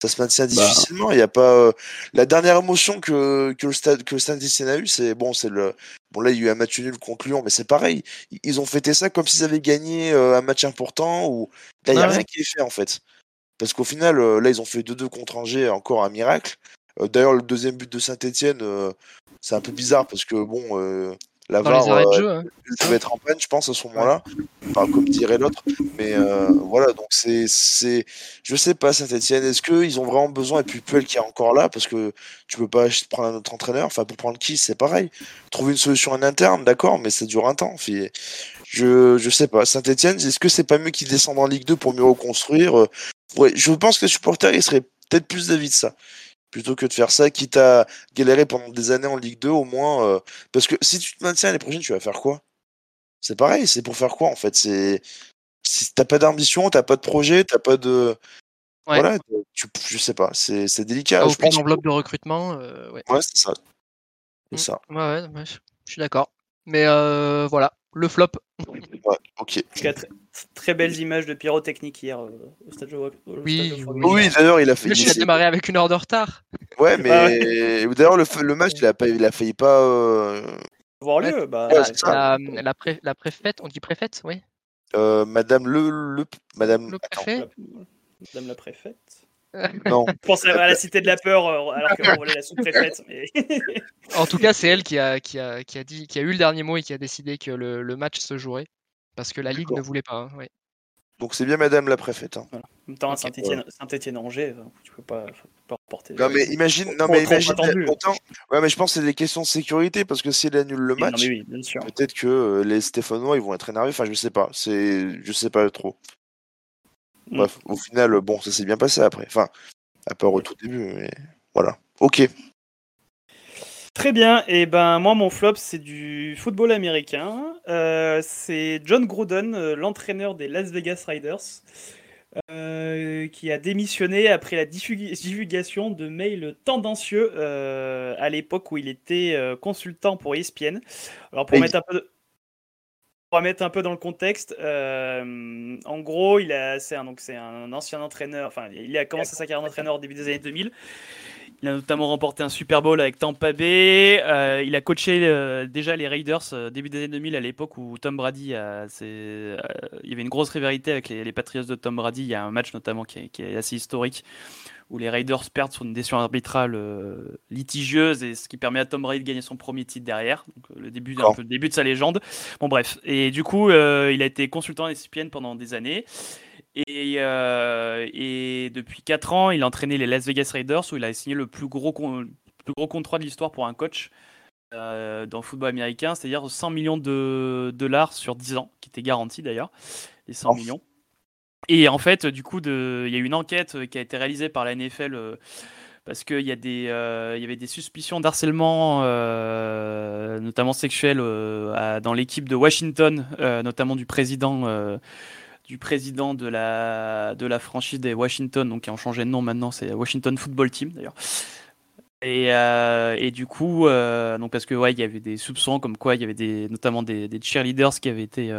ça se maintient Bah. difficilement il y a pas euh, la dernière émotion que que le stade que le Saint-Etienne a eu c'est bon c'est le bon là il y a eu un match nul Lyon mais c'est pareil ils, ont fêté ça comme s'ils avaient gagné euh, un match important ou là il y a Ah rien ouais. qui est fait en fait parce qu'au final euh, là ils ont fait 2-2 contre Angers encore un miracle Euh, d'ailleurs le deuxième but de Saint-Etienne c'est un peu bizarre parce que bon euh, la VAR, euh, jeu, hein. je vais être en panne, je pense, à ce moment-là. Enfin, comme dirait l'autre. Mais euh, voilà, donc c'est. c'est Je sais pas, Saint-Etienne, est-ce qu'ils ont vraiment besoin, et puis Puel qui est encore là, parce que tu peux pas prendre un autre entraîneur. Enfin, pour prendre qui, c'est pareil. Trouver une solution en interne, d'accord, mais ça dure un temps. Je, je sais pas. Saint-Etienne, est-ce que c'est pas mieux qu'ils descendent en Ligue 2 pour mieux reconstruire Euh, ouais, Je pense que les supporters, ils seraient peut-être plus d'avis de ça. Plutôt que de faire ça, quitte à galérer pendant des années en Ligue 2, au moins. euh, Parce que si tu te maintiens l'année prochaine, tu vas faire quoi? C'est pareil, c'est pour faire quoi en fait? C'est si t'as pas d'ambition, t'as pas de projet, t'as pas de Ouais. voilà, tu, je sais pas, c'est c'est délicat. T'as je pense. enveloppe de recrutement, euh, ouais. Ouais, c'est ça. C'est Mm. ça. Ouais, ouais, ouais, je je suis d'accord. Mais euh, voilà, le flop. Ouais, ok. Très, belles images de pyrotechnique hier euh, au stade de, au Oui, oui. D'ailleurs, il a fait. Le il il a démarré avec une heure de retard. Ouais, Ah mais d'ailleurs le, f- le match, il a pas, il a failli pas. euh, Voir lieu, bah, Ouais. La, la, pré- la préfète, on dit préfète, oui. euh, Madame le, le Madame. Le attends, préfet. Madame la préfète. Non. Je pensais à la cité de la peur, euh, alors qu'on volait la sous-préfète. Mais... En tout cas, c'est elle qui a, qui, a, qui, a dit, qui a eu le dernier mot et qui a décidé que le, le match se jouerait. Parce que la Ligue ne voulait pas. hein, ouais. Donc c'est bien Madame la préfète. hein. En même temps, Ok. Saint-Etienne, Saint-Etienne-Angers, euh, tu peux pas, faut pas reporter. Non mais imagine, non mais imagine autant. Ouais, mais je pense que c'est des questions de sécurité parce que si elle annule le match, mais oui, bien sûr. peut-être que euh, les Stéphanois ils vont être énervés. Enfin, je sais pas. C'est, je sais pas trop. Mm. Bref, au final, bon, ça s'est bien passé après. Enfin, à part au tout début, mais voilà. Ok. Très bien, et ben moi mon flop c'est du football américain. Euh, c'est John Gruden, euh, l'entraîneur des Las Vegas Riders, euh, qui a démissionné après la divulgation de mails tendancieux euh, à l'époque où il était consultant pour ESPN. Alors pour Et- mettre un peu de- pour mettre un peu dans le contexte, euh, en gros, il a, c'est un, donc c'est un ancien entraîneur. Enfin, il a commencé sa carrière d'entraîneur au début des années 2000. Il a notamment remporté un Super Bowl avec Tampa Bay. Euh, il a coaché euh, déjà les Raiders début des années 2000 à l'époque où Tom Brady il y avait une grosse rivalité avec les, Patriots de Tom Brady. Il y a un match notamment qui est assez historique où les Raiders perdent sur une décision arbitrale euh, litigieuse et ce qui permet à Tom Brady de gagner son premier titre derrière. Donc, euh, le début, un D'accord. peu le début de sa légende. Bon bref. Et du coup, euh, il a été consultant à ESPN pendant des années. Et, et depuis 4 ans, il a entraîné les Las Vegas Raiders où il a signé le plus gros, con- le plus gros contrat de l'histoire pour un coach dans le football américain, c'est-à-dire 100 millions de dollars sur 10 ans, qui était garanti d'ailleurs, les 100 Oh. millions. Et en fait, du coup, il y a eu une enquête euh, qui a été réalisée par la NFL euh, parce qu'il y, euh, y avait des suspicions d'harcèlement, euh, notamment sexuel, dans l'équipe de Washington, notamment du président, du président de la, de la franchise des Washington, donc qui ont changé de nom maintenant, c'est Washington Football Team d'ailleurs. Et, et du coup, donc parce que ouais, il y avait des soupçons comme quoi il y avait des, notamment des, cheerleaders qui avaient été,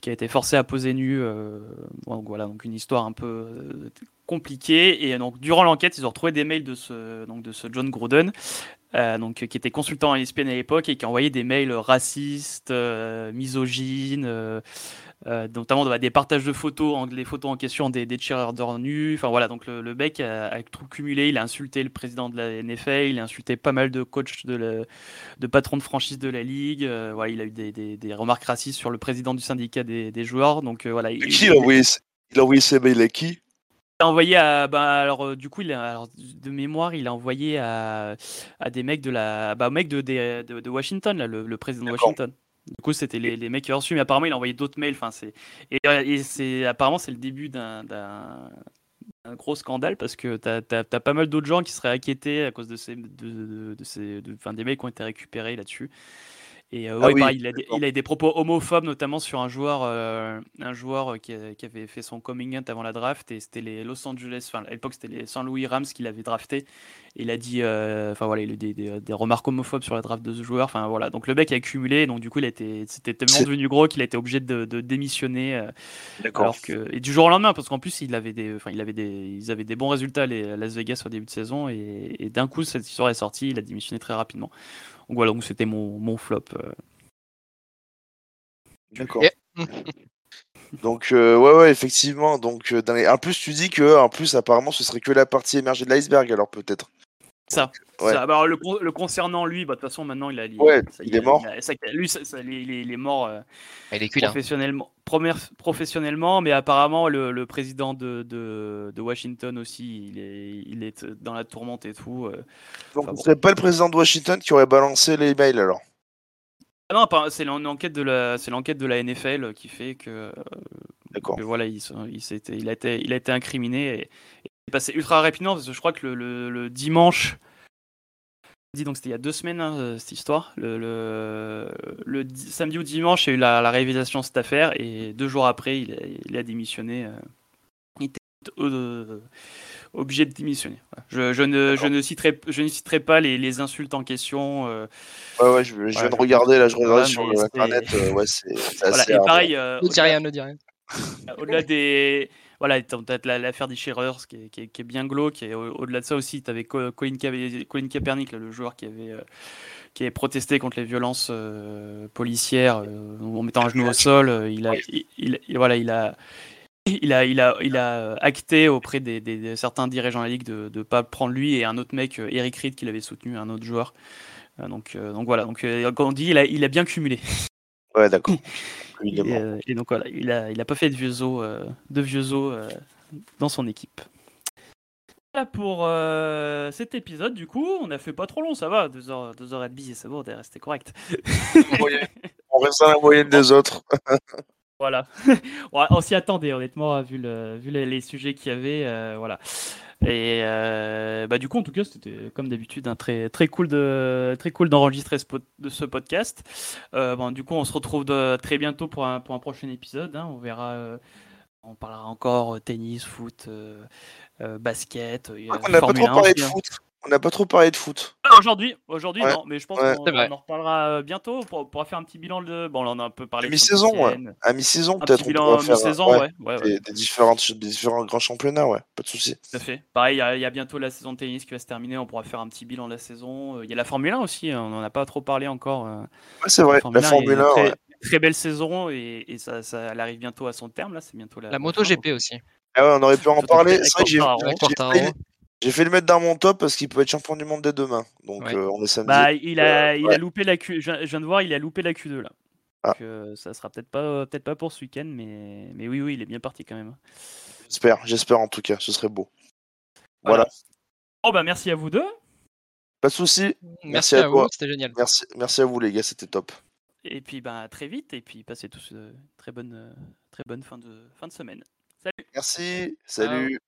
qui a été forcé à poser nu. euh, donc voilà, donc une histoire un peu euh, compliquée. Et donc durant l'enquête, ils ont retrouvé des mails de ce, donc de ce John Gruden, euh, donc qui était consultant à ESPN à l'époque et qui envoyait des mails racistes, euh, misogynes. euh, euh, notamment bah, des partages de photos, en- les photos en question des, des cheerleaders nus. Enfin voilà, donc le, le mec a, a tout cumulé. Il a insulté le président de la NFL, il a insulté pas mal de coachs, de, la- de patrons de franchise de la ligue. Euh, voilà, il a eu des, des- des remarques racistes sur le président du syndicat des, des joueurs. Donc euh, voilà, il, Qui il a envoyé, il a envoyé ses mails à qui? A envoyé à bah alors euh, du coup il a, alors, de mémoire il a envoyé à, à des mecs de la bah mec de, de, de Washington là le, le président de. Washington du coup c'était les, les mecs qui ont reçu mais apparemment il a envoyé d'autres mails enfin c'est et, euh, et c'est apparemment c'est le début d'un d'un un gros scandale parce que t'as as, pas mal d'autres gens qui seraient inquiétés à cause de ces de, de, de ces de- enfin, des mecs qui ont été récupérés là-dessus et euh, Ah ouais, oui, pareil, il, a des, d'accord. il a des propos homophobes, notamment sur un joueur, euh, un joueur qui, a- qui avait fait son coming out avant la draft, et c'était les Los Angeles, enfin à l'époque c'était les St. Louis Rams qui l'avaient drafté. Et il a dit, euh, enfin voilà, il a eu des, des, des remarques homophobes sur la draft de ce joueur. Enfin voilà, donc le mec a accumulé, donc du coup il été, c'était tellement devenu gros qu'il a été obligé de, de démissionner. euh, alors que et du jour au lendemain, parce qu'en plus il avait des, enfin il avait des, ils avaient des bons résultats les à Las Vegas au début de saison, et, et d'un coup cette histoire est sortie, il a démissionné très rapidement. Donc voilà, donc c'était mon, mon flop. euh. D'accord. *laughs* Donc euh, ouais ouais effectivement donc euh, dans les- en plus tu dis que en plus apparemment ce serait que la partie émergée de l'iceberg alors peut-être. Ça. Ouais. Ça, bah, alors, le, con- le concernant lui, bah, de toute façon maintenant il a, il, Ouais, ça, il est a- mort. a- ça- lui, ça- ça- il, est- mort euh, Il est professionnellement, première- professionnellement, mais apparemment le, le président de, de, de Washington aussi, il est, il est dans la tourmente et tout. euh. Donc Enfin, ce bon. serait pas le président de Washington qui aurait balancé les mails alors? Ah non, c'est l'en- l'enquête de la, c'est l'enquête de la NFL qui fait que, euh, que voilà, il, a été, il a été incriminé et, c'est passé ultra rapidement parce que je crois que le, le- le dimanche, dis donc c'était il y a deux semaines hein, euh, cette histoire, le, le, le di- samedi ou dimanche, il y a eu la, la réalisation de cette affaire et deux jours après, il a, il a démissionné. euh, il était euh, obligé de démissionner. Je, je ne, je, ne citerai, je ne citerai pas les, les insultes en question. euh, Ouais ouais je, je viens Ouais, de regarder là je regarde sur internet euh, ouais c'est c'est voilà. assez Et hard. pareil, euh, Ne dis rien, ne dis rien. au-delà des voilà t'as t'as la- l'affaire des Shearers qui est, qui, est, qui est bien glauque et au- au-delà de ça aussi tu avais Colin, Colin Kaepernick là, le joueur qui avait euh, qui avait protesté contre les violences euh, policières euh, en mettant un genou au sol il a il, il- il- voilà il a il a, il, a, il a acté auprès des, des- des- certains dirigeants de la ligue de ne pas prendre lui et un autre mec, Eric Reed, qui l'avait soutenu, un autre joueur. Donc, donc voilà, donc, comme on dit, il a, il a bien cumulé. Ouais d'accord. *laughs* Et, euh, et donc voilà, il a, il a pas fait de vieux os, euh, de vieux os euh, dans son équipe. Voilà pour euh, cet épisode, du coup, on a fait pas trop long, ça va, 2 heures, deux heures et demie, c'est bon, t'es resté correct. *laughs* On reste dans la moyenne des autres. Voilà, *laughs* on s'y attendait honnêtement, vu, le, vu les, les sujets qu'il y avait, euh, voilà. Et euh, bah du coup, en tout cas, c'était comme d'habitude un très très cool de très cool d'enregistrer ce, pod- de ce podcast. Euh, bon, du coup, on se retrouve de, très bientôt pour un pour un prochain épisode. hein. On verra, euh, on parlera encore tennis, foot, basket. euh, On n'a pas trop 1 parlé de hein. foot. On n'a pas trop parlé de foot. Aujourd'hui, aujourd'hui Ouais. non, mais je pense Ouais. qu'on on en reparlera euh, bientôt. On pourra faire un petit bilan de. Bon, là, on a un peu parlé À de mi-saison, ouais. À mi-saison Un peut-être petit on bilan pourra faire mi-saison, ouais, ouais. ouais, ouais. Des, des différentes, des différents grands championnats, ouais, pas de souci. Tout à fait. Pareil, il y a- il y, a bientôt la saison de tennis qui va se terminer. On pourra faire un petit bilan de la saison. Euh, Il y a la Formule 1 aussi. hein, On n'en a pas trop parlé encore. euh. Ouais, c'est vrai. La Formule 1, très, ouais. très belle saison et, et ça, ça, elle arrive bientôt à son terme. Là, c'est bientôt la, La moto fin, GP aussi. Ah ouais, on aurait pu en parler. C'est vrai que j'ai. J'ai failli le mettre dans mon top parce qu'il peut être champion du monde dès demain. Donc Ouais. euh, on est samedi. Bah, il a, Euh, il ouais. a loupé la Q. Je, viens de voir, il a loupé la Q2 là. Ah. Donc, euh, ça sera peut-être pas, peut-être pas pour ce week-end, mais, mais oui, oui, il est bien parti quand même. J'espère, j'espère en tout cas, ce serait beau. Voilà. Oh bah merci à vous deux. Pas de souci. Merci, à à, toi. vous, c'était génial. Merci, merci à vous les gars, c'était top. Et puis bah à très vite et puis passez tous euh, très bonne, très bonne fin de fin de semaine. Salut. Merci, salut.